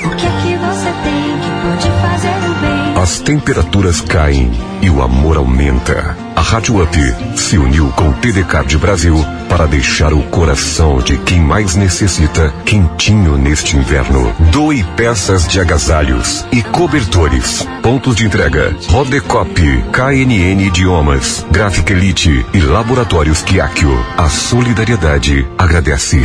O que é que você tem que pode fazer o bem? As temperaturas caem e o amor aumenta. A Rádio Up se uniu com o TDCard Brasil para deixar o coração de quem mais necessita quentinho neste inverno. Doe peças de agasalhos e cobertores. Pontos de entrega: Rodecop, KNN Idiomas, Gráfica Elite e Laboratórios Kiakio. A solidariedade agradece.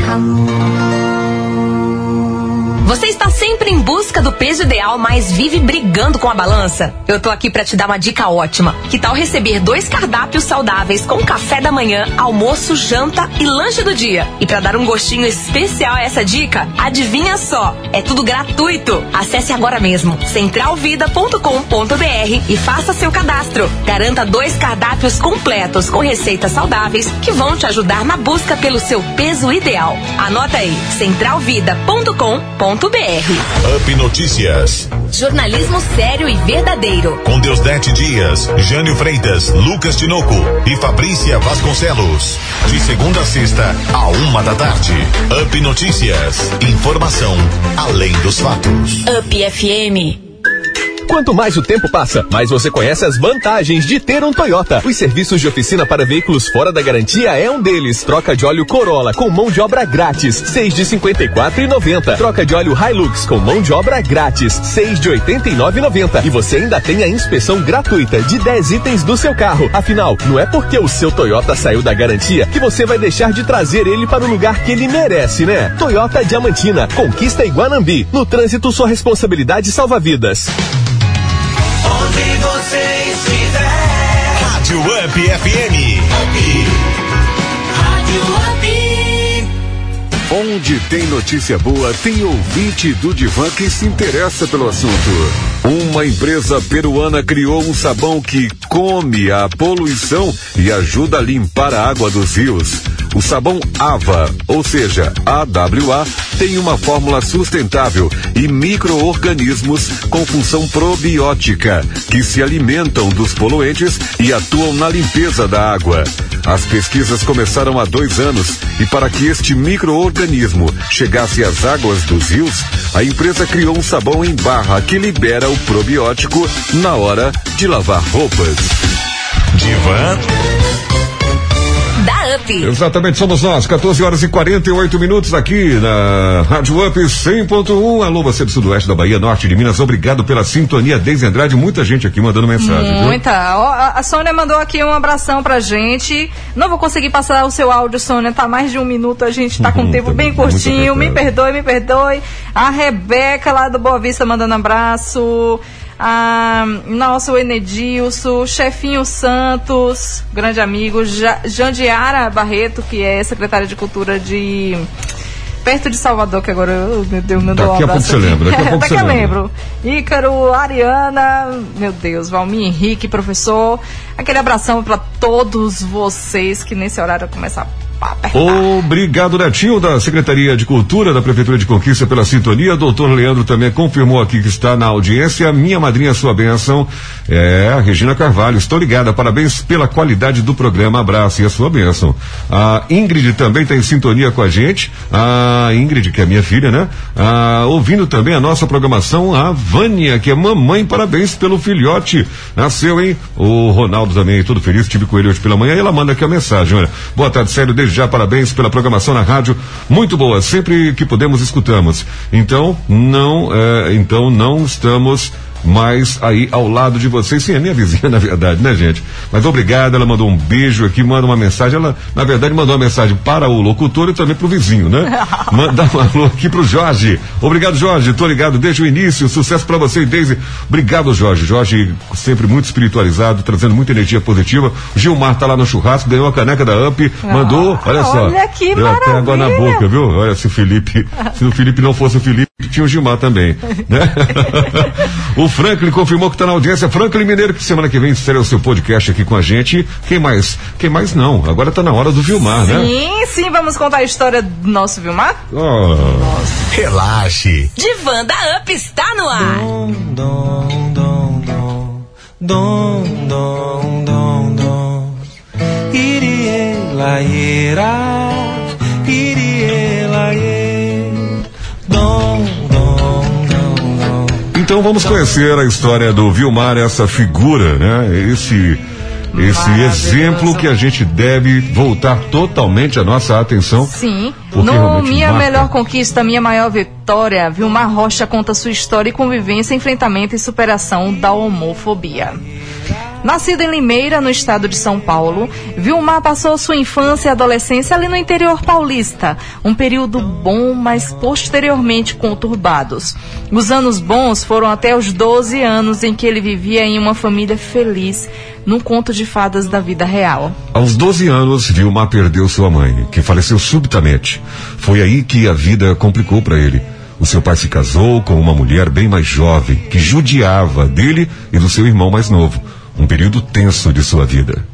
Você está sempre em busca do peso ideal, mas vive brigando com a balança? Eu tô aqui para te dar uma dica ótima. Que tal receber dois cardápios saudáveis com café da manhã, almoço, janta e lanche do dia? E para dar um gostinho especial a essa dica, adivinha só, é tudo gratuito. Acesse agora mesmo centralvida.com.br e faça seu cadastro. Garanta dois cardápios completos com receitas saudáveis que vão te ajudar na busca pelo seu peso ideal. Anota aí, centralvida.com.br. Up Notícias. Jornalismo sério e verdadeiro. Com Deusdete Dias, Jânio Freitas, Lucas Tinoco e Fabrícia Vasconcelos. De segunda a sexta, a uma da tarde. Up Notícias. Informação além dos fatos. Up FM. Quanto mais o tempo passa, mais você conhece as vantagens de ter um Toyota. Os serviços de oficina para veículos fora da garantia é um deles. Troca de óleo Corolla com mão de obra grátis, seis de cinquenta e quatro e noventa. Troca de óleo Hilux com mão de obra grátis, seis de oitenta e nove e noventa. E você ainda tem a inspeção gratuita de 10 itens do seu carro. Afinal, não é porque o seu Toyota saiu da garantia que você vai deixar de trazer ele para o lugar que ele merece, né? Toyota Diamantina, conquista Iguanambi. No trânsito, sua responsabilidade salva vidas. Onde você estiver. Rádio Up FM. Rádio Up. Onde tem notícia boa, tem ouvinte do Divan que se interessa pelo assunto. Uma empresa peruana criou um sabão que come a poluição e ajuda a limpar a água dos rios. O sabão AVA, ou seja, AWA, tem uma fórmula sustentável e micro-organismos com função probiótica, que se alimentam dos poluentes e atuam na limpeza da água. As pesquisas começaram há dois anos e para que este micro-organismo chegasse às águas dos rios, a empresa criou um sabão em barra que libera o probiótico na hora de lavar roupas. Da UP. Exatamente, somos nós, 14 horas e 48 minutos aqui na Rádio Up 100.1. Alô, você do sudoeste da Bahia, norte de Minas, obrigado pela sintonia. Desde Andrade, muita gente aqui mandando mensagem. Muita. Ó, A a Sônia mandou aqui um abração pra gente. Não vou conseguir passar o seu áudio, Sônia. Tá mais de um minuto, a gente tá com um tempo bem curtinho. Me perdoe, me perdoe. A Rebeca lá do Boa Vista mandando abraço. A, nossa, o Enedilson, Chefinho Santos, grande amigo, Ja- Jandiara Barreto, que é secretária de Cultura de perto de Salvador, que agora eu, meu Deus, mandou Daqui um a pouco abraço você lembra, daqui a pouco Daqui você eu lembra. Ícaro, Ariana, meu Deus, Valmir Henrique, professor. Aquele abração para todos vocês que nesse horário começa a Obrigado, Netinho, da Secretaria de Cultura da Prefeitura de Conquista, pela sintonia. Doutor Leandro também confirmou aqui que está na audiência. Minha madrinha, sua bênção, é a Regina Carvalho. Estou ligada. Parabéns pela qualidade do programa. Abraço e a sua bênção. A Ingrid também está em sintonia com a gente. A Ingrid, que é minha filha, né? Ah, ouvindo também a nossa programação. A Vânia, que é mamãe. Parabéns pelo filhote. Nasceu, hein? O Ronaldo também, todo feliz. Estive com ele hoje pela manhã e ela manda aqui a mensagem. Olha, boa tarde, sério. Desde já, parabéns pela programação na rádio. Muito boa. Sempre que podemos, escutamos. Então, não, é, então não estamos mais aí ao lado de vocês. Sim, é minha vizinha, na verdade, né, gente? Mas obrigado, ela mandou um beijo aqui, manda uma mensagem. Ela, na verdade, mandou uma mensagem para o locutor e também para o vizinho, né? Manda um alô aqui pro Jorge. Obrigado, Jorge. Tô ligado desde o início. Sucesso para você e Deise. Obrigado, Jorge. Jorge, sempre muito espiritualizado, trazendo muita energia positiva. O Gilmar tá lá no churrasco, ganhou a caneca da UP, mandou, olha só. olha que Deu até água na maravilha. boca, viu? Olha, se o Felipe, se o Felipe não fosse o Felipe, tinha o Gilmar também, né? o Franklin confirmou que está na audiência. Franklin Mineiro, que semana que vem estreia o seu podcast aqui com a gente. Quem mais? Quem mais não? Agora tá na hora do Vilmar, né? Sim, sim, vamos contar a história do nosso Vilmar? Oh. Relaxe. Divã da UP está no ar. Dom, dom, dom, dom. Irie, laieira. Irie, Então vamos conhecer a história do Vilmar, essa figura, né? Esse esse exemplo que a gente deve voltar totalmente a nossa atenção. Sim. No Minha marca. Melhor Conquista, Minha Maior Vitória, Vilmar Rocha conta sua história e convivência, enfrentamento e superação da homofobia. Nascido em Limeira, no estado de São Paulo, Vilmar passou sua infância e adolescência ali no interior paulista. Um período bom, mas posteriormente conturbados. Os anos bons foram até os 12 anos em que ele vivia em uma família feliz, num conto de fadas da vida real. Aos 12 anos, Vilmar perdeu sua mãe, que faleceu subitamente. Foi aí que a vida complicou para ele. O seu pai se casou com uma mulher bem mais jovem, que judiava dele e do seu irmão mais novo. Um período tenso de sua vida.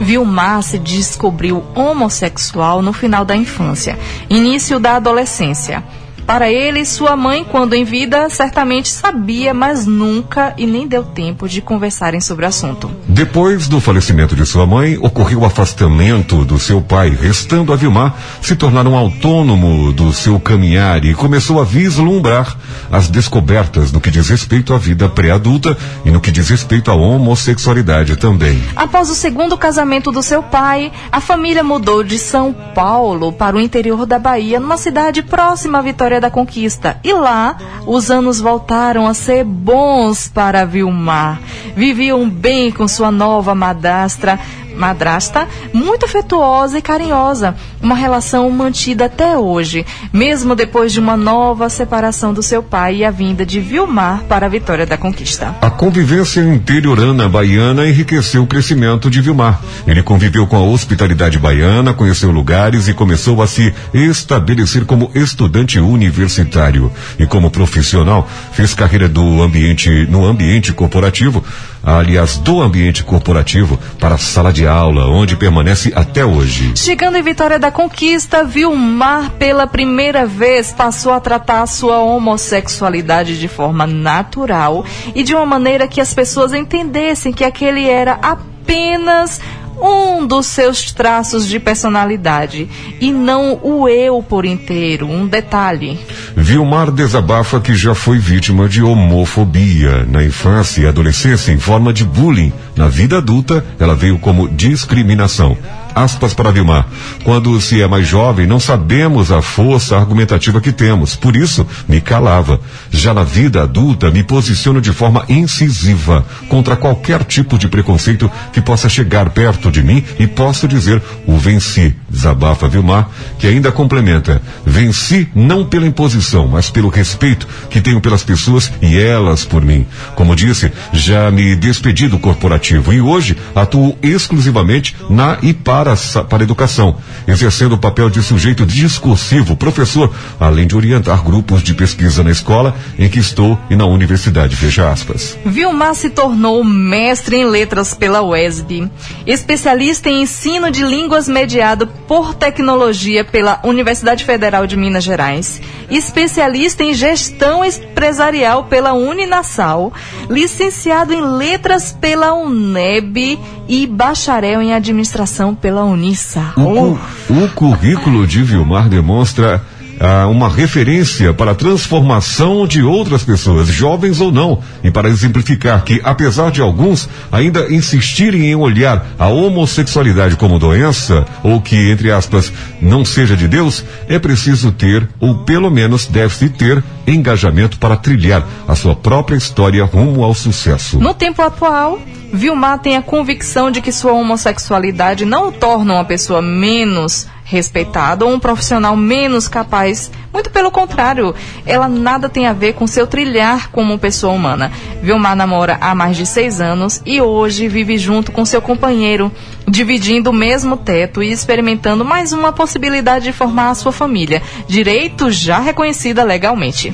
Vilmar se descobriu homossexual no final da infância, início da adolescência. Para ele, sua mãe, quando em vida, certamente sabia, mas nunca e nem deu tempo de conversarem sobre o assunto. Depois do falecimento de sua mãe, ocorreu o afastamento do seu pai, restando a Vilmar se tornar um autônomo do seu caminhar e começou a vislumbrar as descobertas no que diz respeito à vida pré-adulta e no que diz respeito à homossexualidade também. Após o segundo casamento do seu pai, a família mudou de São Paulo para o interior da Bahia, numa cidade próxima à Vitória da Conquista. E lá, os anos voltaram a ser bons para Vilmar. Viviam bem com sua nova madrastra, madrasta muito afetuosa e carinhosa, uma relação mantida até hoje, mesmo depois de uma nova separação do seu pai e a vinda de Vilmar para a Vitória da Conquista. A convivência interiorana baiana enriqueceu o crescimento de Vilmar. Ele conviveu com a hospitalidade baiana, conheceu lugares e começou a se estabelecer como estudante universitário. E como profissional, fez carreira do ambiente, no ambiente corporativo, aliás, do ambiente corporativo para a sala de aula, onde permanece até hoje. Chegando em Vitória da Conquista, Vilmar pela primeira vez passou a tratar a sua homossexualidade de forma natural e de uma maneira que as pessoas entendessem que aquele era apenas um dos seus traços de personalidade e não o eu por inteiro. Um detalhe. Vilmar desabafa que já foi vítima de homofobia na infância e adolescência em forma de bullying. Na vida adulta, ela veio como discriminação. Aspas para Vilmar. Quando se é mais jovem, não sabemos a força argumentativa que temos. Por isso, me calava. Já na vida adulta, me posiciono de forma incisiva contra qualquer tipo de preconceito que possa chegar perto de mim e posso dizer o venci. Desabafa Vilmar, que ainda complementa. Venci não pela imposição, mas pelo respeito que tenho pelas pessoas e elas por mim. Como disse, já me despedi do corporativo e hoje atuo exclusivamente na e para, a- para a educação, exercendo o papel de sujeito discursivo, professor, além de orientar grupos de pesquisa na escola em que estou e na universidade. Fecha aspas. Vilmar se tornou mestre em letras pela UESB, especialista em ensino de línguas mediado por tecnologia pela Universidade Federal de Minas Gerais, especialista em gestão empresarial pela Uninasal, licenciado em letras pela UNEB e bacharel em administração pela Unissa. O, cu- o currículo de Vilmar demonstra ah, uma referência para a transformação de outras pessoas, jovens ou não, e para exemplificar que, apesar de alguns ainda insistirem em olhar a homossexualidade como doença, ou que, entre aspas, não seja de Deus, é preciso ter, ou pelo menos deve-se ter, engajamento para trilhar a sua própria história rumo ao sucesso. No tempo atual, Vilmar tem a convicção de que sua homossexualidade não o torna uma pessoa menos respeitada ou um profissional menos capaz. Muito pelo contrário, ela nada tem a ver com seu trilhar como pessoa humana. Vilmar namora há mais de seis anos e hoje vive junto com seu companheiro, dividindo o mesmo teto e experimentando mais uma possibilidade de formar a sua família, direito já reconhecida legalmente.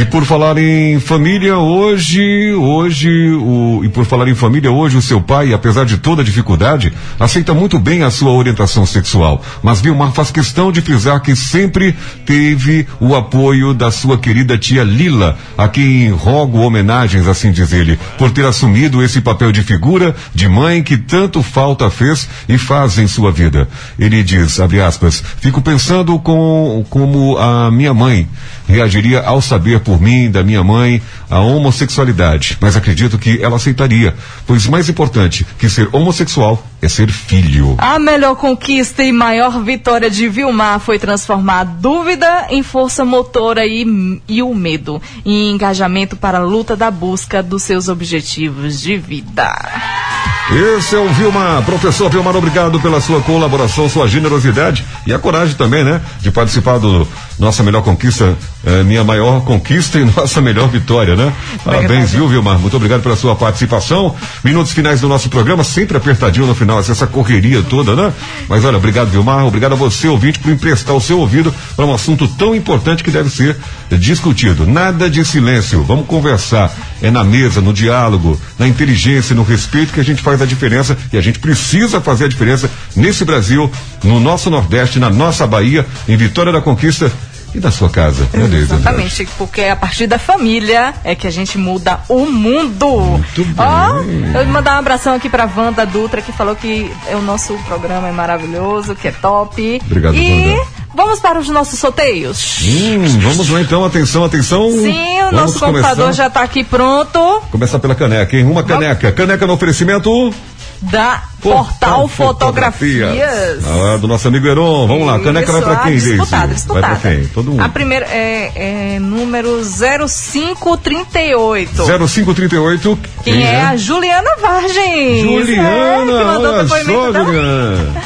E por falar em família, hoje, hoje, o, e por falar em família, hoje o seu pai, apesar de toda dificuldade, aceita muito bem a sua orientação sexual. Mas Vilmar faz questão de frisar que sempre teve o apoio da sua querida tia Lila, a quem rogo homenagens, assim diz ele, por ter assumido esse papel de figura, de mãe que tanto falta fez e faz em sua vida. Ele diz, abre aspas, fico pensando com, como a minha mãe reagiria ao saber por mim, da minha mãe, a homossexualidade. Mas acredito que ela aceitaria, pois mais importante que ser homossexual é ser filho. A melhor conquista e maior vitória de Vilmar foi transformar a dúvida em força motora e, e o medo em engajamento para a luta da busca dos seus objetivos de vida. Esse é o Vilmar. Professor Vilmar, obrigado pela sua colaboração, sua generosidade e a coragem também, né? De participar do Nossa Melhor Conquista, eh, minha maior conquista e nossa melhor vitória, né? Parabéns, viu, Vilmar? Muito obrigado pela sua participação. Minutos finais do nosso programa, sempre apertadinho no final, essa correria toda, né? Mas olha, obrigado, Vilmar. Obrigado a você, ouvinte, por emprestar o seu ouvido para um assunto tão importante que deve ser discutido. Nada de silêncio. Vamos conversar. É na mesa, no diálogo, na inteligência, no respeito que a gente faz a diferença e a gente precisa fazer a diferença nesse Brasil, no nosso Nordeste, na nossa Bahia, em Vitória da Conquista e na sua casa. Né? Exatamente, porque é a partir da família é que a gente muda o mundo. Ó, eu vou mandar um abração aqui pra Wanda Dutra, que falou que é o nosso programa é maravilhoso, que é top. Obrigado, e Wanda. Vamos para os nossos sorteios. Hum, vamos lá então, atenção, atenção. Sim, o Vamos nosso computador começar. já tá aqui pronto. Começar pela caneca, hein? Uma caneca. Caneca no oferecimento. Da Portal Fotografias. Ah, do nosso amigo Heron. Vamos lá, caneca vai Isso, pra quem, ah, Deise? disputada, Vai disputada. pra quem? Todo mundo. A primeira é, é número 0538. 0538. Quem é? a Juliana Vargem. Juliana, É, que mandou olha só, dela. Juliana.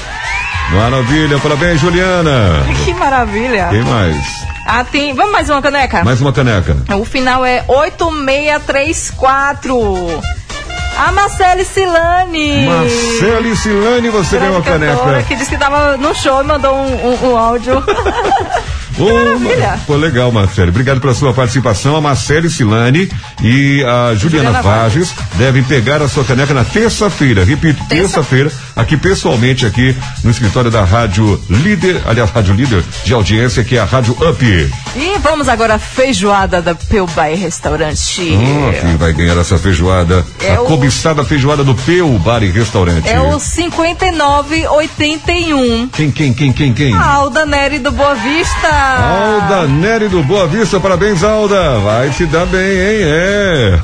Maravilha, parabéns, Juliana. Que maravilha. Quem mais? Ah, tem. Vamos mais uma caneca? Mais uma caneca. O final é 8634. A Marcele Silane. Marcele Silane, você ganhou uma caneca. que disse que tava no show e mandou um, um- um áudio. Maravilha. Pô, legal, Marcele. Obrigado pela sua participação. A Marcele Silane e a Juliana, Juliana Vages devem pegar a sua caneca na terça-feira. Repito, terça-feira, aqui pessoalmente, aqui no escritório da Rádio Líder, aliás, Rádio Líder de audiência, que é a Rádio Up. E vamos agora à feijoada da Pelbai Restaurante. Ah, quem vai ganhar essa feijoada? É a o- cobiçada feijoada do Peu Bar e Restaurante. É o 5981. Quem, quem, quem, quem, quem? A Alda Nery do Boa Vista. Alda Nery do Boa Vista, parabéns, Alda. Vai se dar bem, hein? É.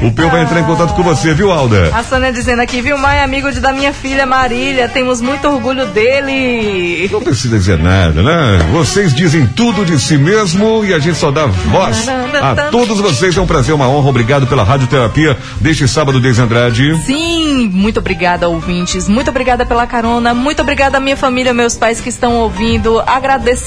o Peu vai entrar em contato com você, viu, Alda? A Sônia dizendo aqui, viu, Mai, amigo de, da minha filha Marília, temos muito orgulho dele. Não precisa dizer nada, né? Vocês dizem tudo de si mesmo e a gente só dá voz a todos vocês. É um prazer, uma honra. Obrigado pela radioterapia deste sábado, Deise Andrade. Sim, muito obrigada, ouvintes. Muito obrigada pela carona. Muito obrigada à minha família, meus pais que estão ouvindo.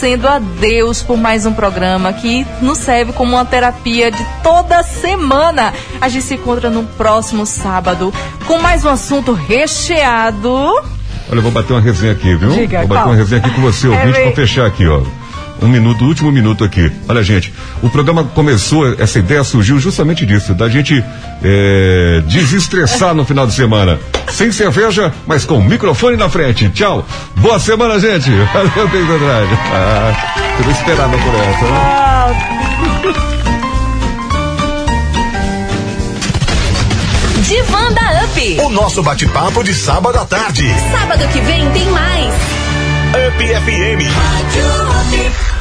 Agradecendo a Deus por mais um programa que nos serve como uma terapia de toda semana. A gente se encontra no próximo sábado com mais um assunto recheado. Olha, eu vou bater uma resenha aqui, viu? Diga, vou bater qual? uma resenha aqui com você, É, ouvinte, vem. pra fechar aqui, ó. Um minuto, último minuto aqui. Olha, gente, o programa começou, essa ideia surgiu justamente disso, da gente é, desestressar no final de semana. Sem cerveja, mas com o microfone na frente. Tchau. Boa semana, gente. Valeu, Deise Andrade. Ah, eu não esperava por essa, né? Divã da Up. O nosso bate-papo de sábado à tarde. Sábado que vem tem mais. Up FM. Rádio Up.